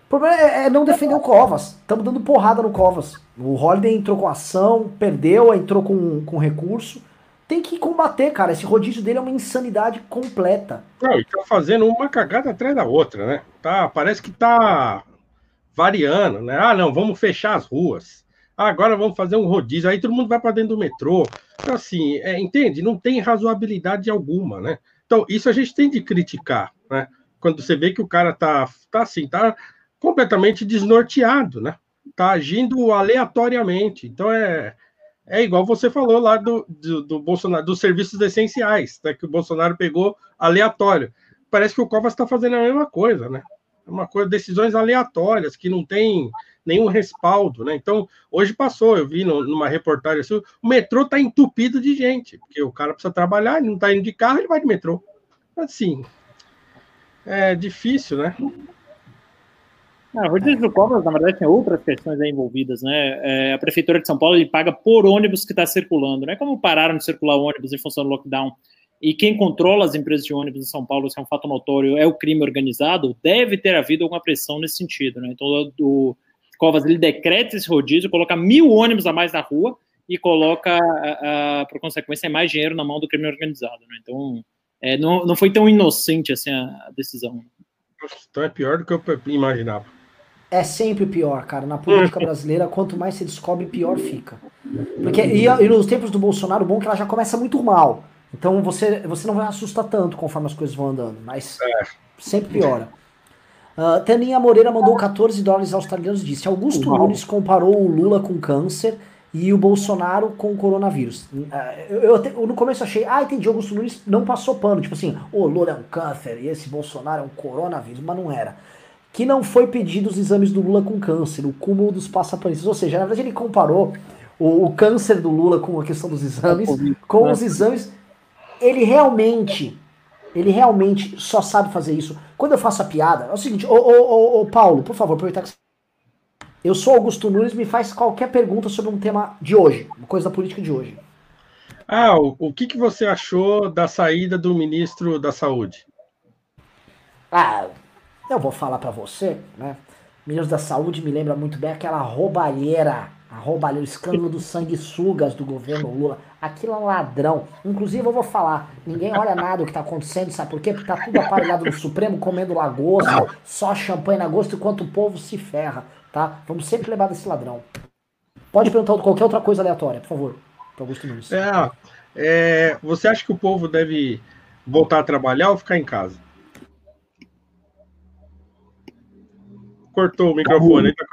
o problema é, é não defender o Covas. Estamos dando porrada no Covas. O Holiday entrou com ação, perdeu, entrou com, com recurso tem que combater, cara. Esse rodízio dele é uma insanidade completa. Não, e tá fazendo uma cagada atrás da outra, né? Tá, parece que tá variando, né? Ah, não, vamos fechar as ruas. Ah, agora vamos fazer um rodízio. Aí todo mundo vai para dentro do metrô. Então, assim, é, entende? Não tem razoabilidade alguma, né? Então, isso a gente tem de criticar, né? Quando você vê que o cara tá, tá assim, tá completamente desnorteado, né? Tá agindo aleatoriamente. Então, é, é igual você falou lá do, do, do Bolsonaro, dos serviços essenciais, né, que o Bolsonaro pegou aleatório. Parece que o Covas está fazendo a mesma coisa, né? É uma coisa, decisões aleatórias, que não tem nenhum respaldo, né? Então, hoje passou, eu vi no, numa reportagem assim, o metrô está entupido de gente, porque o cara precisa trabalhar, ele não está indo de carro, ele vai de metrô. Assim, é difícil, né? Ah, rodízio do Cobras, na verdade, tem outras questões envolvidas, né? É, a Prefeitura de São Paulo ele paga por ônibus que está circulando, né? Como pararam de circular ônibus em função do lockdown e quem controla as empresas de ônibus em São Paulo, isso é um fato notório, é o crime organizado, deve ter havido alguma pressão nesse sentido, né? Então, o Covas ele decreta esse rodízio, coloca mil ônibus a mais na rua e coloca, por consequência, mais dinheiro na mão do crime organizado, né? Então, é, não, não foi tão inocente assim a, a decisão. Então é pior do que eu imaginava é sempre pior, cara. Na política brasileira, quanto mais se descobre, pior fica. Porque, e, e, nos tempos do Bolsonaro, o bom é que ela já começa muito mal. Então você, você não vai assustar tanto conforme as coisas vão andando, mas é. sempre piora. Uh, Taninha Moreira mandou 14 dólares australianos e disse: Augusto Uau. Nunes comparou o Lula com câncer e o Bolsonaro com o coronavírus. Uh, eu, eu, eu, no começo achei, ah, entendi, Augusto Nunes não passou pano. Tipo assim, o Lula é um câncer e esse Bolsonaro é um coronavírus, mas não era que não foi pedido os exames do Lula com câncer, o cúmulo dos passapanistas. Ou seja, na verdade ele comparou o, o, câncer do Lula com a questão dos exames, com os exames. Ele realmente, ele realmente só sabe fazer isso. Quando eu faço a piada, é o seguinte, ô, ô, ô, ô Paulo, por favor, aproveitar que eu sou Augusto Nunes, me faz qualquer pergunta sobre um tema de hoje, uma coisa da política de hoje. Ah, o, o que, que você achou da saída do ministro da Saúde? Ah, eu vou falar para você, né? Ministro da Saúde me lembra muito bem aquela roubalheira, a roubalheira, o escândalo dos sanguessugas do governo Lula. Aquilo é um ladrão. Inclusive, eu vou falar, ninguém olha nada o que tá acontecendo, sabe por quê? Porque tá tudo aparelhado no Supremo, comendo lagosta, só champanhe na gosto, enquanto o povo se ferra, tá? Vamos sempre lembrar desse ladrão. Pode perguntar qualquer outra coisa aleatória, por favor, para Augusto Nunes. É, é, você acha que o povo deve voltar a trabalhar ou ficar em casa? Cortou o microfone. Tá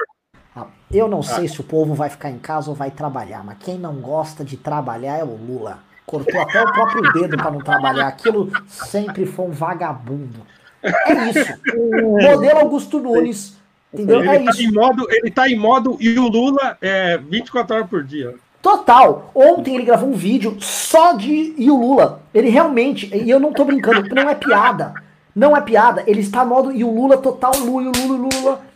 ah, eu não ah. sei se o povo vai ficar em casa ou vai trabalhar, mas quem não gosta de trabalhar é o Lula. Cortou até o próprio dedo para não trabalhar. Aquilo sempre foi um vagabundo. É isso. O modelo Augusto Nunes. Entendeu? Ele é tá isso. Em modo, ele tá em modo e o Lula é 24 horas por dia. Total. Ontem ele gravou um vídeo só de e o Lula. Ele realmente, e eu não tô brincando, não é piada. Não é piada. Ele está em modo e o Lula total Lula, Lula, Lula.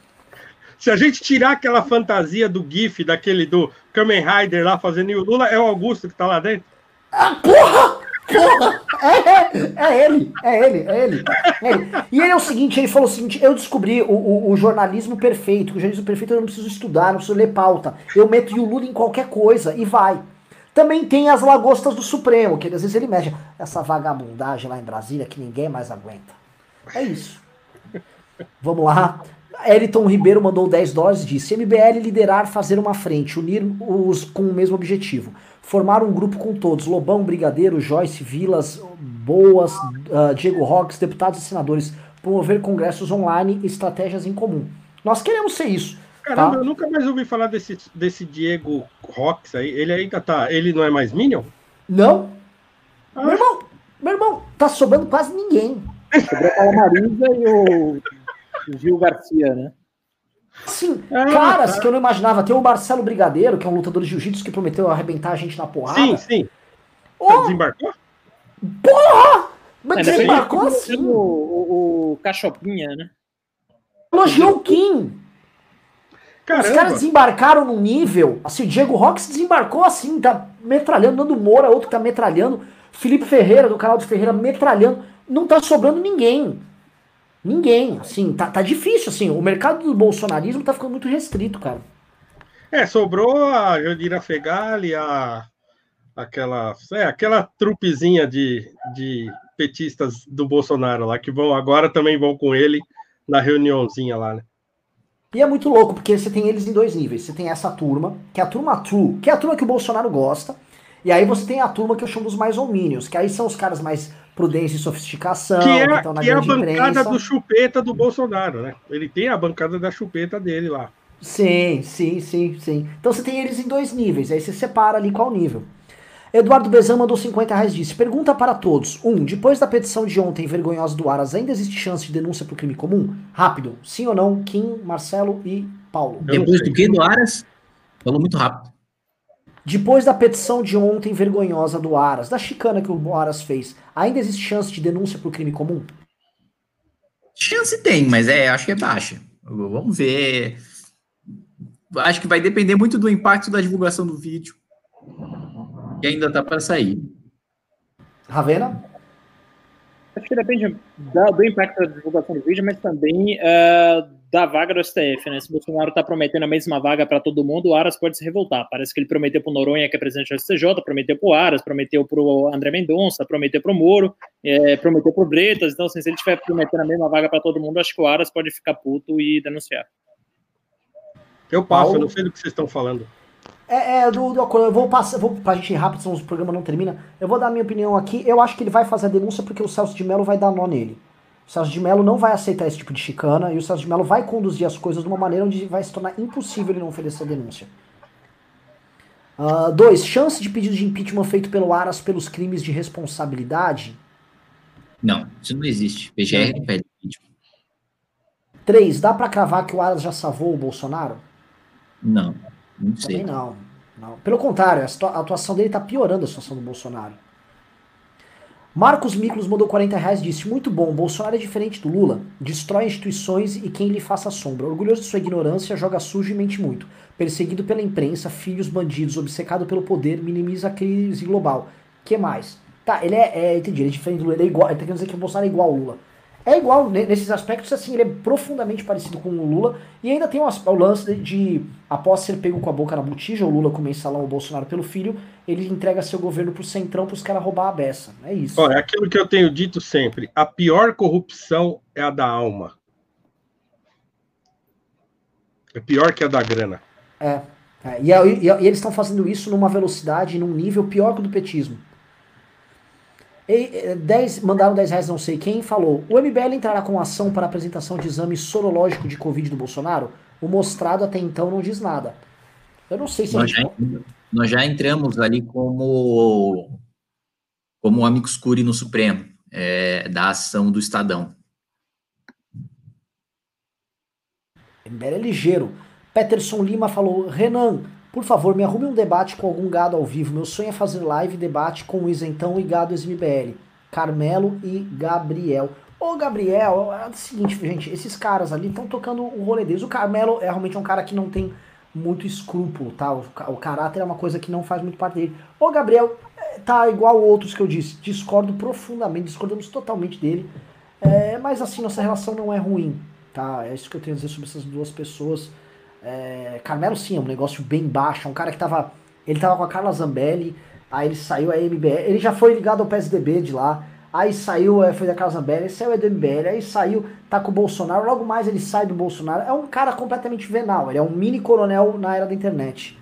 Se a gente tirar aquela fantasia do GIF, daquele do Kamen Rider lá fazendo e o Lula, é o Augusto que tá lá dentro? Ah, porra! Porra! É, é, é, ele, é ele, é ele, é. E ele é o seguinte, ele falou o seguinte, eu descobri o, o, o jornalismo perfeito, o jornalismo perfeito eu não preciso estudar, não preciso ler pauta. Eu meto o Lula em qualquer coisa e vai. Também tem as lagostas do Supremo, que às vezes ele mexe. Essa vagabundagem lá em Brasília que ninguém mais aguenta. É isso. Vamos lá. Eriton Ribeiro mandou 10 dólares e disse: MBL liderar, fazer uma frente, unir os com o mesmo objetivo. Formar um grupo com todos: Lobão, Brigadeiro, Joyce, Vilas, Boas, uh, Diego Roques, deputados e senadores. Promover congressos online e estratégias em comum. Nós queremos ser isso. Caramba, tá? eu nunca mais ouvi falar desse, desse Diego Roques aí. Ele ainda tá. Ele não é mais Minion? Não. Ah. Meu irmão, meu irmão, tá sobrando quase ninguém. Sobrou a Marisa e o Gil Garcia, né? Sim, ah, caras tá. que eu não imaginava. Tem o Marcelo Brigadeiro, que é um lutador de jiu-jitsu que prometeu arrebentar a gente na porrada. Sim, sim. Oh, desembarcou? Porra! Mas desembarcou assim. O, o, o Cachopinha, né? Elogiou o Kim. Caramba. Os caras desembarcaram num nível. Assim, o Diego Rox desembarcou assim, tá metralhando. Nando Moura, outro que tá metralhando. Felipe Ferreira, do canal do Ferreira, metralhando. Não tá sobrando ninguém. Ninguém, assim, tá, tá difícil, assim, o mercado do bolsonarismo tá ficando muito restrito, cara. É, sobrou a Jandira Fegali, a aquela, é, aquela trupezinha de, de petistas do Bolsonaro lá, que vão agora também vão com ele na reuniãozinha lá, né? E é muito louco, porque você tem eles em dois níveis. Você tem essa turma, que é a turma true, que é a turma que o Bolsonaro gosta, e aí você tem a turma que eu chamo dos mais homínios, que aí são os caras mais prudência e sofisticação. Que é, que que é a bancada imprensa. do chupeta do Bolsonaro, né? Ele tem a bancada da chupeta dele lá. Sim, sim, sim, sim. Então você tem eles em dois níveis, aí você separa ali qual nível. Eduardo Bezan mandou 50 reais disse: Pergunta para todos. Um, depois da petição de ontem vergonhosa do Aras, ainda existe chance de denúncia por crime comum? Rápido. Sim ou não? Kim, Marcelo e Paulo. Depois do que do Aras? Falou muito rápido. Depois da petição de ontem vergonhosa do Aras, da chicana que o Aras fez, ainda existe chance de denúncia por crime comum? Chance tem, mas é, acho que é baixa. Vamos ver. Acho que vai depender muito do impacto da divulgação do vídeo. Que ainda tá para sair. Ravena? Acho que depende do impacto da divulgação do vídeo, mas também uh, da vaga do STF, né? Se o Bolsonaro está prometendo a mesma vaga para todo mundo, o Aras pode se revoltar. Parece que ele prometeu para o Noronha, que é presidente do STJ, prometeu para o Aras, prometeu para o André Mendonça, prometeu para o Moro, é, prometeu para o Bretas. Então, assim, se ele estiver prometendo a mesma vaga para todo mundo, acho que o Aras pode ficar puto e denunciar. Eu passo, eu não sei do que vocês estão falando. É, é do, do eu vou passar, vou pra gente ir rápido, senão o programa não termina. Eu vou dar a minha opinião aqui. Eu acho que ele vai fazer a denúncia porque o Celso de Mello vai dar nó nele. O Celso de Mello não vai aceitar esse tipo de chicana e o Celso de Mello vai conduzir as coisas de uma maneira onde vai se tornar impossível ele não oferecer a denúncia. Uh, dois, chance de pedido de impeachment feito pelo Aras pelos crimes de responsabilidade? Não, isso não existe. PGR não pede impeachment. Três, dá para cravar que o Aras já salvou o Bolsonaro? Não, não sei. Também não, não. Pelo contrário, a atuação dele tá piorando a situação do Bolsonaro. Marcos Miklos mandou 40 reais e disse: Muito bom, Bolsonaro é diferente do Lula. Destrói instituições e quem lhe faça sombra. Orgulhoso de sua ignorância, joga sujo e mente muito. Perseguido pela imprensa, filhos bandidos, obcecado pelo poder, minimiza a crise global. que mais? Tá, ele é, é, entendi, ele é diferente do Lula, ele é igual, ele tá querendo dizer que o Bolsonaro é igual ao Lula é igual nesses aspectos, assim, ele é profundamente parecido com o Lula. E ainda tem o, lance de, de, após ser pego com a boca na botija, o Lula começa lá o Bolsonaro pelo filho, ele entrega seu governo pro centrão pros caras roubar a beça. É isso. Olha, é aquilo que eu tenho dito sempre: a pior corrupção é a da alma. É pior que a da grana. É. é e, e, e, eles estão fazendo isso numa velocidade, num nível pior que o do petismo. 10, mandaram 10 reais, não sei quem, falou: o MBL entrará com ação para apresentação de exame sorológico de Covid do Bolsonaro? O mostrado até então não diz nada. Eu não sei se nós, já, nós já entramos ali como como amigos curi no Supremo, é, da ação do Estadão. MBL é ligeiro. Peterson Lima falou: Renan, por favor, me arrume um debate com algum gado ao vivo. Meu sonho é fazer live debate com o Isentão e Gado SMBL. Carmelo e Gabriel. Ô, Gabriel, é o seguinte, gente, esses caras ali estão tocando o rolê deles. O Carmelo é realmente um cara que não tem muito escrúpulo, tá? O, o, caráter é uma coisa que não faz muito parte dele. O Gabriel é, tá igual outros que eu disse, discordo profundamente, discordamos totalmente dele. É, mas assim, nossa relação não é ruim, tá? É isso que eu tenho a dizer sobre essas duas pessoas. É, Carmelo sim, é um negócio bem baixo, é um cara que tava. Ele tava com a Carla Zambelli, aí ele saiu a MBL, ele já foi ligado ao PSDB de lá, aí saiu, é, foi da Carla Zambelli, saiu do MBL, aí saiu, tá com o Bolsonaro, logo mais ele sai do Bolsonaro. É um cara completamente venal, ele é um mini coronel na era da internet.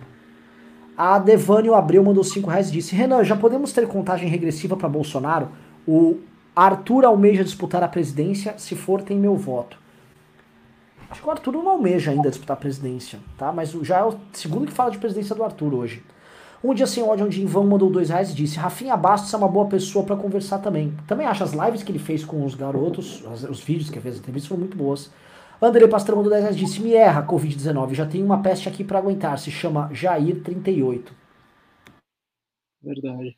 A Devânio Abreu mandou 5 reais e disse: Renan, já podemos ter contagem regressiva para Bolsonaro? O Arthur almeja disputar a presidência, se for, tem meu voto. Acho que o Arthur não almeja ainda disputar a presidência, tá? Mas já é o segundo que fala de presidência do Arthur hoje. Um dia sem ódio, onde Ivan mandou dois reais e disse: Rafinha Bastos é uma boa pessoa para conversar também. Também acho as lives que ele fez com os garotos, os vídeos que ele fez, as entrevistas foram muito boas. André Pastrão mandou 10 reais e disse: Me erra, Covid-19, já tem uma peste aqui para aguentar, se chama Jair38. Verdade.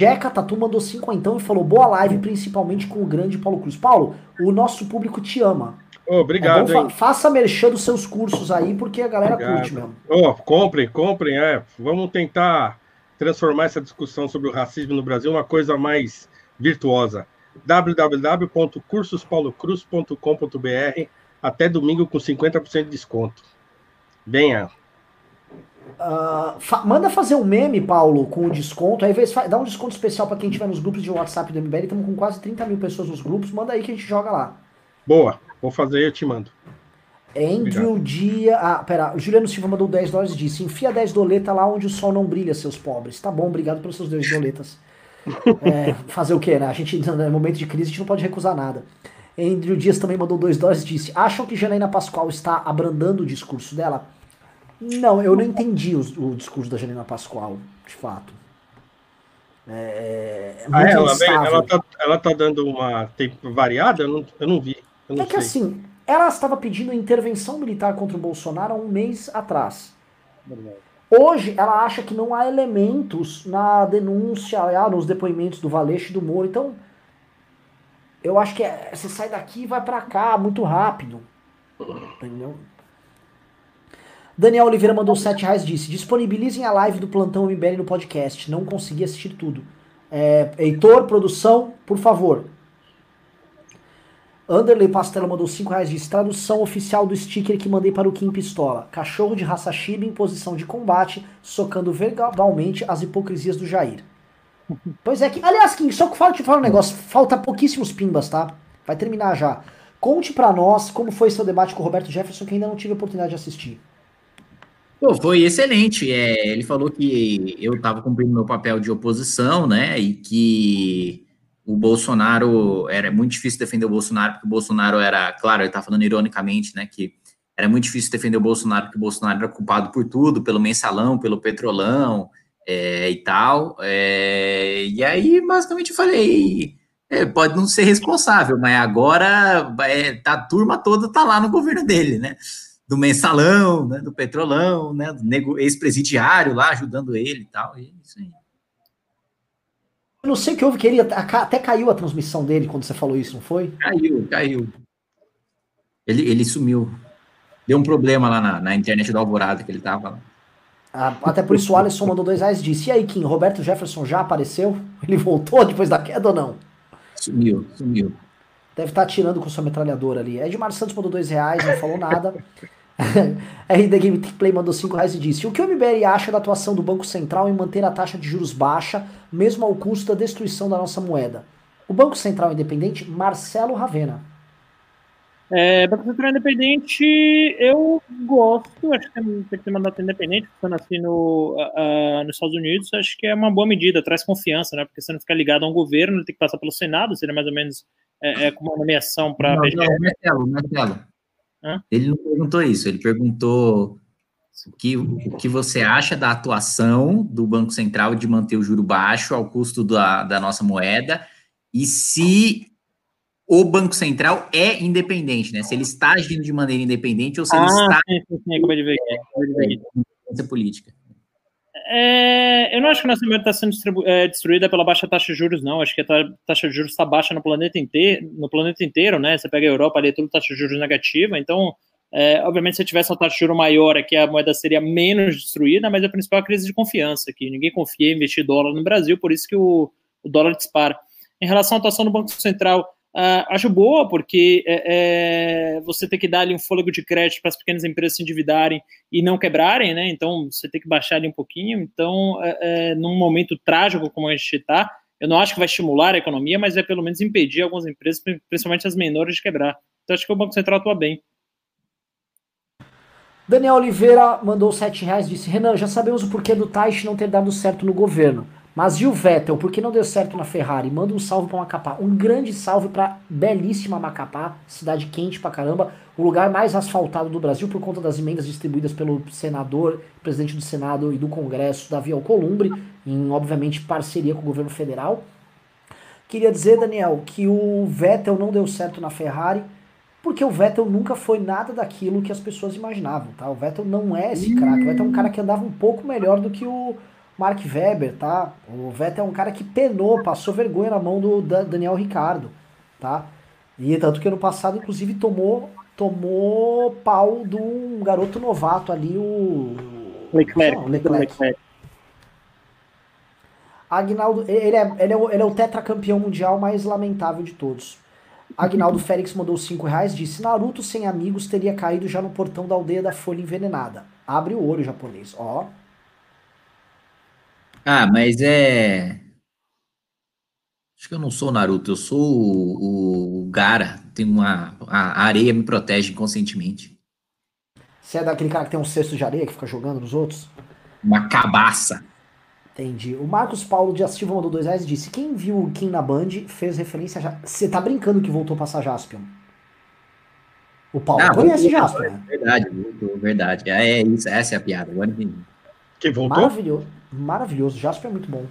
Jeca Tatu mandou 5 então e falou: Boa live, principalmente com o grande Paulo Cruz. Paulo, o nosso público te ama. Oh, obrigado. É bom, fa faça merchan dos seus cursos aí, porque a galera obrigado. curte mesmo. Oh, comprem, comprem. É. Vamos tentar transformar essa discussão sobre o racismo no Brasil uma coisa mais virtuosa. www.cursospaulocruz.com.br até domingo com 50% de desconto. Venha. Uh, fa manda fazer um meme, Paulo, com o desconto. Aí dá um desconto especial para quem tiver nos grupos de WhatsApp do MBL. Estamos com quase 30 mil pessoas nos grupos. Manda aí que a gente joga lá. Boa. Vou fazer e eu te mando. Andrew Obrigado. Dia. Ah, pera. O Juliano Silva mandou 10 dólares e disse: enfia 10 doletas lá onde o sol não brilha, seus pobres. Tá bom, obrigado pelos seus 10 doletas. é, fazer o quê, né? A gente, no momento de crise, a gente não pode recusar nada. Andrew Dias também mandou 2 dólares e disse: acham que Janaína Pascoal está abrandando o discurso dela? Não, eu não entendi o, o discurso da Janaína Pascoal, de fato. É, é ah, ela, ela, tá, ela tá dando uma tempo variada? Eu não, eu não vi é que sei. assim, ela estava pedindo intervenção militar contra o Bolsonaro há um mês atrás. Hoje, ela acha que não há elementos na denúncia, ah, nos depoimentos do Valeixo e do Moro. Então, eu acho que é, você sai daqui e vai para cá muito rápido. Entendeu? Daniel Oliveira mandou 7 reais disse: disponibilizem a live do Plantão MBL no podcast. Não consegui assistir tudo. É, Heitor, produção, por favor, Anderley Pastela mandou 5 reais de tradução oficial do sticker que mandei para o Kim Pistola. Cachorro de raça Shiba em posição de combate, socando verbalmente as hipocrisias do Jair. Pois é que. Aliás, Kim, só que fala te falar um negócio. Falta pouquíssimos pimbas, tá? Vai terminar já. Conte para nós como foi seu debate com o Roberto Jefferson, que ainda não tive a oportunidade de assistir. Pô, foi excelente. É, ele falou que eu estava cumprindo meu papel de oposição, né? E que o Bolsonaro era muito difícil defender o Bolsonaro, porque o Bolsonaro era, claro, ele está falando ironicamente, né, que era muito difícil defender o Bolsonaro, porque o Bolsonaro era culpado por tudo, pelo mensalão, pelo petrolão é, e tal. É, e aí, basicamente, eu falei, é, pode não ser responsável, mas agora é, tá, a turma toda tá lá no governo dele, né? Do mensalão, né, do petrolão, né, do ex-presidiário lá ajudando ele e tal. E é isso aí. Eu não sei o que houve, que ele até caiu a transmissão dele quando você falou isso, não foi? Caiu, caiu. Ele, ele sumiu. Deu um problema lá na, na internet do Alvorada que ele tava lá. Ah, até por isso o Alisson mandou dois reais e disse: E aí, Kim, Roberto Jefferson já apareceu? Ele voltou depois da queda ou não? Sumiu, sumiu. Deve estar tá atirando com sua metralhadora ali. Edmar Santos mandou dois reais, não falou nada. RD Game Play mandou 5 reais e disse: O que o MBL acha da atuação do Banco Central em manter a taxa de juros baixa, mesmo ao custo da destruição da nossa moeda? O Banco Central Independente, Marcelo Ravena. É, Banco Central Independente, eu gosto, acho que tem, que ter mandato independente, ficando assim no, uh, nos Estados Unidos, acho que é uma boa medida, traz confiança, né? Porque você não fica ligado a um governo, ele tem que passar pelo Senado, seria mais ou menos é, é como uma nomeação para. Não, não, Marcelo, Marcelo. Hã? Ele não perguntou isso, ele perguntou o que, o que você acha da atuação do Banco Central de manter o juro baixo ao custo da, da nossa moeda e se o Banco Central é independente, né? Se ele está agindo de maneira independente ou se ah, ele está. Sim, sim, sim, acabei de ver. É, política. É, eu não acho que a nossa moeda está sendo é, destruída pela baixa taxa de juros, não. Acho que a taxa de juros está baixa no planeta inteiro, no planeta inteiro, né? Você pega a Europa ali, é tudo taxa de juros negativa, então É, obviamente, se tivesse uma taxa de juro maior aqui, a moeda seria menos destruída, mas a principal é a crise de confiança, que ninguém confia em investir dólar no Brasil, por isso que o, o dólar dispara. Em relação à atuação do Banco Central, uh, acho boa, porque é, é, você tem que dar ali um fôlego de crédito para as pequenas empresas se endividarem e não quebrarem, né? Então, você tem que baixar ali um pouquinho. Então, é, é num momento trágico como a gente está, eu não acho que vai estimular a economia, mas vai pelo menos impedir algumas empresas, principalmente as menores, de quebrar. Então, acho que o Banco Central atua bem. Daniel Oliveira mandou 7 reais disse: Renan, já sabemos o porquê do Taish não ter dado certo no governo. Mas e o Vettel, por que não deu certo na Ferrari? Manda um salve para Macapá. Um grande salve para belíssima Macapá, cidade quente pra caramba, o lugar mais asfaltado do Brasil por conta das emendas distribuídas pelo senador, presidente do Senado e do Congresso, Davi Alcolumbre, em obviamente parceria com o governo federal. Queria dizer, Daniel, que o Vettel não deu certo na Ferrari porque o Vettel nunca foi nada daquilo que as pessoas imaginavam, tá? O Vettel não é esse craque. O Vettel é um cara que andava um pouco melhor do que o Mark Webber, tá? O Vettel é um cara que penou, passou vergonha na mão do Daniel Ricardo, tá? E tanto que ano passado, inclusive, tomou tomou pau de um garoto novato ali, o Leclerc. Não, Leclerc. Leclerc. Agnaldo, ele é, ele, é o, ele é o tetracampeão mundial mais lamentável de todos. Agnaldo Félix mandou 5 reais, disse: Naruto sem amigos teria caído já no portão da aldeia da Folha Envenenada. Abre o olho, japonês. Ó. Ah, mas é. Acho que eu não sou Naruto, eu sou o, o Gara. Tem uma. A areia me protege inconscientemente. Você é daquele cara que tem um cesto de areia que fica jogando nos outros? Uma cabaça. Entendi. O Marcos Paulo de Astivo mandou dois reais e disse: Quem viu o Kim na Band fez referência a. Você tá brincando que voltou a passar Jaspion? O Paulo ah, conhece Jaspion, né? Verdade, verdade. É, é isso, essa é a piada. Agora entendi. Quem voltou? Maravilhoso. Maravilhoso. Jaspion é muito bom.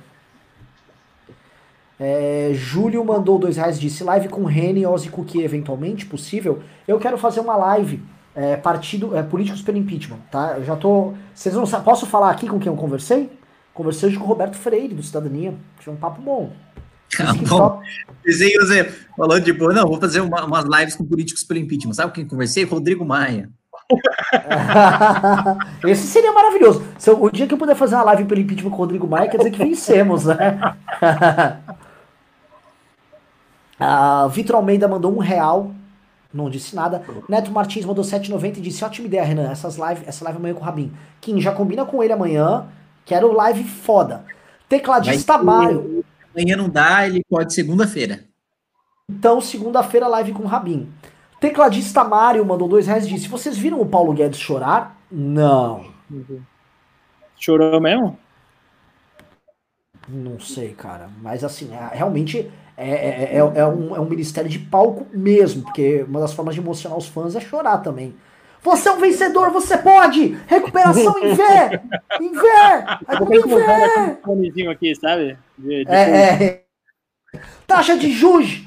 É, Júlio mandou dois reais disse live com Rene e Ozzy Cookie eventualmente possível. Eu quero fazer uma live é, partido é, políticos pelo impeachment, tá? Eu já tô. Vocês não sabem. Posso falar aqui com quem eu conversei? Conversei hoje com o Roberto Freire, do Cidadania. Tinha um papo bom. Ah, bom. Que você falou de boa. Não, vou fazer uma, umas lives com políticos pelo impeachment. Sabe com quem conversei? Rodrigo Maia. Esse seria maravilhoso. Se eu, o dia que eu puder fazer uma live pelo impeachment com o Rodrigo Maia, quer dizer que vencemos, né? uh, Vitor Almeida mandou um real. Não disse nada. Neto Martins mandou 7,90 e disse: ótima ideia, Renan. Essas live, essa live amanhã com o Rabin. Kim, já combina com ele amanhã. Quero live foda. Tecladista Mário. Amanhã não dá, ele pode segunda-feira. Então, segunda-feira, live com o Rabin. Tecladista Mário mandou dois reais e disse: Vocês viram o Paulo Guedes chorar? Não. Chorou mesmo? Não sei, cara. Mas assim, é, realmente é, é, é, é, um, é um ministério de palco mesmo, porque uma das formas de emocionar os fãs é chorar também. Você é um vencedor, você pode! Recuperação em V! Em V! Em V! aqui, sabe? De, de é, é, Taxa de juros!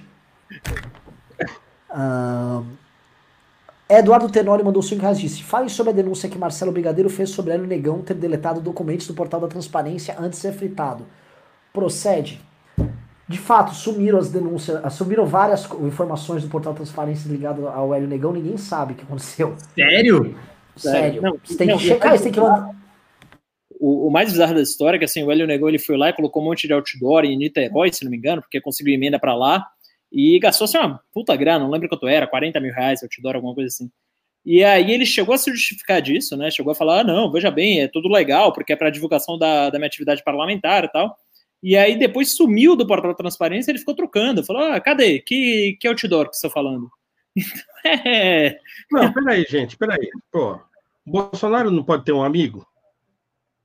Eduardo Tenório mandou 5 reais disse: Fale sobre a denúncia que Marcelo Brigadeiro fez sobre Hélio Negão ter deletado documentos do portal da transparência antes de ser fritado. Procede. De fato, sumiram as denúncias, sumiram várias informações do portal Transparência ligado ao Hélio Negão, ninguém sabe o que aconteceu. Sério? Sério. Não, você tem não, que checar, você tem que mandar. O, o, mais bizarro da história é que assim, o Hélio Negão ele foi lá e colocou um monte de outdoor em Niterói, se não me engano, porque conseguiu emenda para lá, e gastou assim, uma puta grana, não lembro quanto era, 40 mil reais outdoor, alguma coisa assim. E aí ele chegou a se justificar disso, né? Chegou a falar: ah, não, veja bem, é tudo legal, porque é para divulgação da, da minha atividade parlamentar e tal. E aí depois sumiu do portal da transparência, ele ficou trocando, falou: ah, cadê? Que, que outdoor que você está falando? é. Não, peraí, gente, peraí. Pô, Bolsonaro não pode ter um amigo?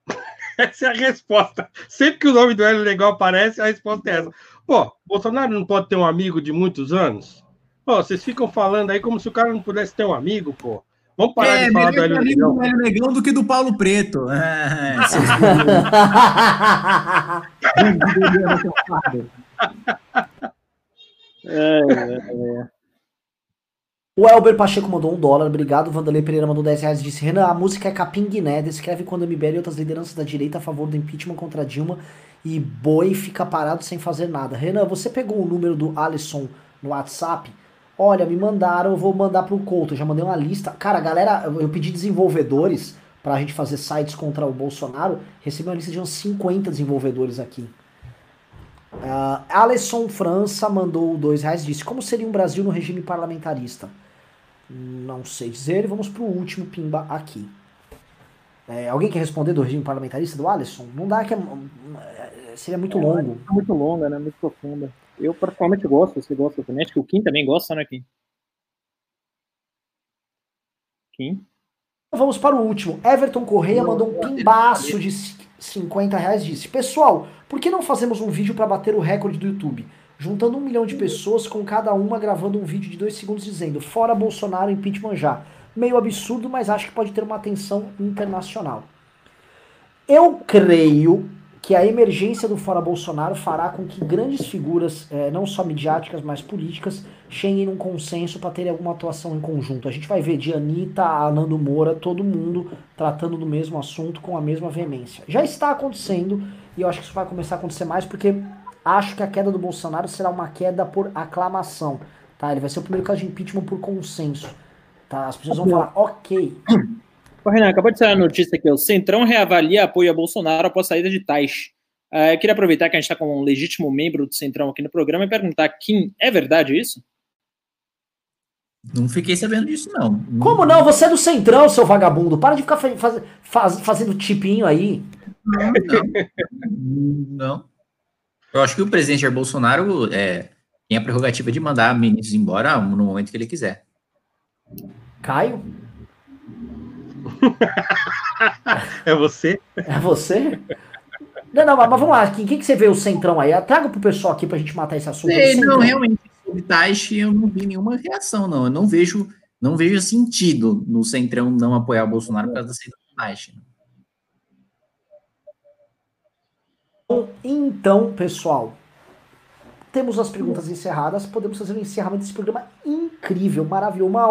essa é a resposta. Sempre que o nome do Hélio Legal aparece, a resposta é essa. Pô, Bolsonaro não pode ter um amigo de muitos anos? Pô, vocês ficam falando aí como se o cara não pudesse ter um amigo, pô. Vamos parar é, de falar do Hélio Negão. Hélio Negão do que do Paulo Preto. É, é, é, o Elber Pacheco mandou um dólar, obrigado. Vanderlei Pereira mandou 10 reais disse: Renan, a música é Capim Guiné, descreve quando MBL e outras lideranças da direita a favor do impeachment contra Dilma e Boi fica parado sem fazer nada. Renan, você pegou o número do Alisson no WhatsApp? Olha, me mandaram, eu vou mandar pro Couto. Eu já mandei uma lista. Cara, galera, eu pedi desenvolvedores pra gente fazer sites contra o Bolsonaro. Recebi uma lista de uns 50 desenvolvedores aqui. Uh, Alisson França mandou dois reais disse como seria um Brasil no regime parlamentarista não sei dizer vamos pro último pimba aqui é, alguém quer responder do regime parlamentarista do Alisson não dá que é, seria muito é, longo. é muito longa né? Muito profunda. Eu particularmente gosto você gosta também? Acho que o Kim também gosta né Kim? Kim? Vamos para o último. Everton Correia mandou um pimbaço de 50 reais disse: Pessoal, por que não fazemos um vídeo para bater o recorde do YouTube? Juntando um milhão de pessoas, com cada uma gravando um vídeo de dois segundos dizendo: Fora Bolsonaro, impeachment já. Meio absurdo, mas acho que pode ter uma atenção internacional. Eu creio que a emergência do Fora Bolsonaro fará com que grandes figuras, é, não só midiáticas, mas políticas, cheguem num consenso para terem alguma atuação em conjunto. A gente vai ver de Anitta a Nando Moura, todo mundo tratando do mesmo assunto com a mesma veemência. Já está acontecendo e eu acho que isso vai começar a acontecer mais porque acho que a queda do Bolsonaro será uma queda por aclamação. Tá? Ele vai ser o primeiro caso de impeachment por consenso. Tá? As pessoas vão falar, ok. Ô, Renan, acabou de sair a notícia que o Centrão reavalia apoio a Bolsonaro após saída de Tais. Uh, eu queria aproveitar que a gente está com um legítimo membro do Centrão aqui no programa e perguntar, Kim, é verdade isso? Não fiquei sabendo disso, não. Como não? Você é do Centrão, seu vagabundo. Para de ficar faz, faz, fazendo tipinho aí. Não, não. não. Eu acho que o presidente Jair Bolsonaro é, tem a prerrogativa de mandar ministros embora no momento que ele quiser. Caio? É você? É você? Não, não, mas vamos lá, quem que, que você vê o centrão aí? Traga pro pessoal aqui pra gente matar esse assunto. Sei, não, realmente, sobre Taish eu não vi nenhuma reação, não. Eu não vejo, não vejo sentido no centrão não apoiar o Bolsonaro por causa da saída do Taish. Então, pessoal, temos as perguntas encerradas. Podemos fazer um encerramento desse programa incrível, maravilhoso. Uma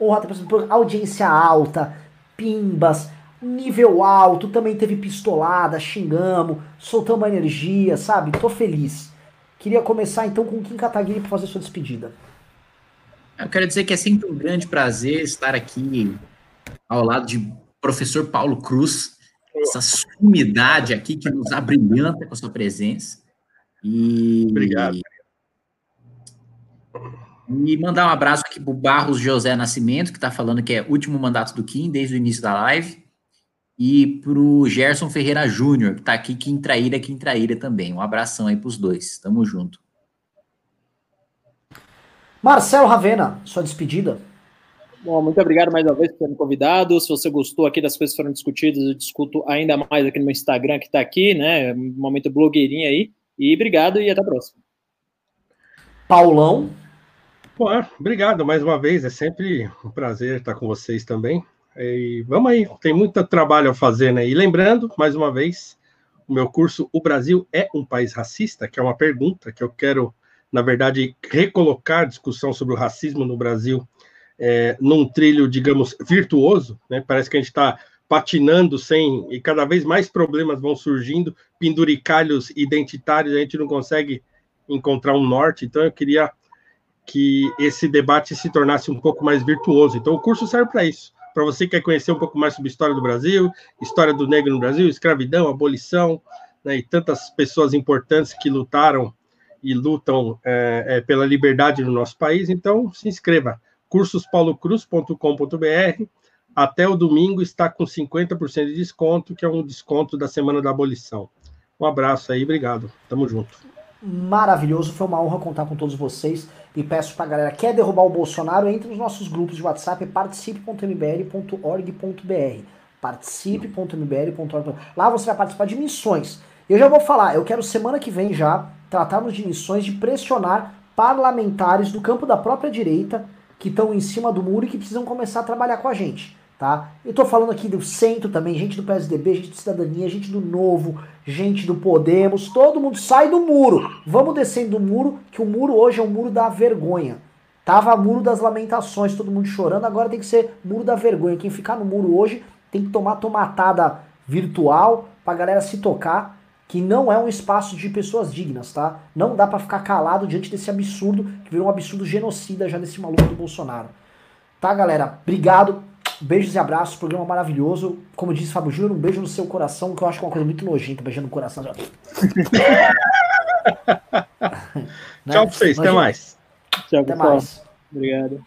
honra ter audiência alta, pimbas, nível alto, também teve pistolada, xingamos, soltamos energia, sabe? Tô feliz. Queria começar então com o Kim Kataguiri para fazer sua despedida. Eu quero dizer que é sempre um grande prazer estar aqui ao lado de professor Paulo Cruz, essa sumidade aqui que nos abrilhanta com a sua presença. E... Obrigado. E mandar um abraço aqui pro Barros José Nascimento, que está falando que é último mandato do Kim desde o início da live. E pro Gerson Ferreira Júnior, que está aqui, Kim Traíra, Kim Traíra também. Um abração aí pros dois. Tamo junto. Marcelo Ravena, sua despedida. Bom, muito obrigado mais uma vez por ter me convidado. Se você gostou aqui das coisas que foram discutidas, eu discuto ainda mais aqui no meu Instagram, que está aqui, né? Momento blogueirinho aí. E obrigado e até a próxima. Paulão. Pô, obrigado mais uma vez, é sempre um prazer estar com vocês também. E vamos aí, tem muito trabalho a fazer, né? E lembrando, mais uma vez, o meu curso O Brasil é um país racista, que é uma pergunta que eu quero, na verdade, recolocar a discussão sobre o racismo no Brasil é, num trilho, digamos, virtuoso, né? Parece que a gente está patinando sem e cada vez mais problemas vão surgindo, penduricalhos identitários, a gente não consegue encontrar um norte. Então eu queria que esse debate se tornasse um pouco mais virtuoso. Então, o curso serve para isso. Para você que quer conhecer um pouco mais sobre a história do Brasil, história do negro no Brasil, escravidão, abolição, né, e tantas pessoas importantes que lutaram e lutam é, é, pela liberdade no nosso país. Então, se inscreva. cursospaulocruz.com.br. Até o domingo está com 50% de desconto, que é um desconto da Semana da Abolição. Um abraço aí, obrigado. Tamo junto maravilhoso. Foi uma honra contar com todos vocês. E peço pra galera, quer derrubar o Bolsonaro? Entre nos nossos grupos de WhatsApp, participe.mbl.org.br. Participe.mbl.org. Lá você vai participar de missões. Eu já vou falar, eu quero semana que vem já tratarmos de missões de pressionar parlamentares do campo da própria direita que estão em cima do muro e que precisam começar a trabalhar com a gente tá? Eu tô falando aqui do centro também, gente do PSDB, gente do Cidadania, gente do Novo, gente do Podemos, todo mundo sai do muro. Vamos descendo do muro, que o muro hoje é o muro da vergonha. Tava muro das lamentações, todo mundo chorando, agora tem que ser muro da vergonha. Quem ficar no muro hoje tem que tomar tomatada virtual pra galera se tocar que não é um espaço de pessoas dignas, tá? Não dá para ficar calado diante desse absurdo, que virou um absurdo genocida já desse maluco do Bolsonaro. Tá, galera? Obrigado. Beijos e abraços, programa maravilhoso. Como disse Fábio Júnior, um beijo no seu coração, que eu acho que é uma coisa muito nojenta, beijando no coração. né? Tchau pra vocês, até mais. Tchau, até mais. Obrigado.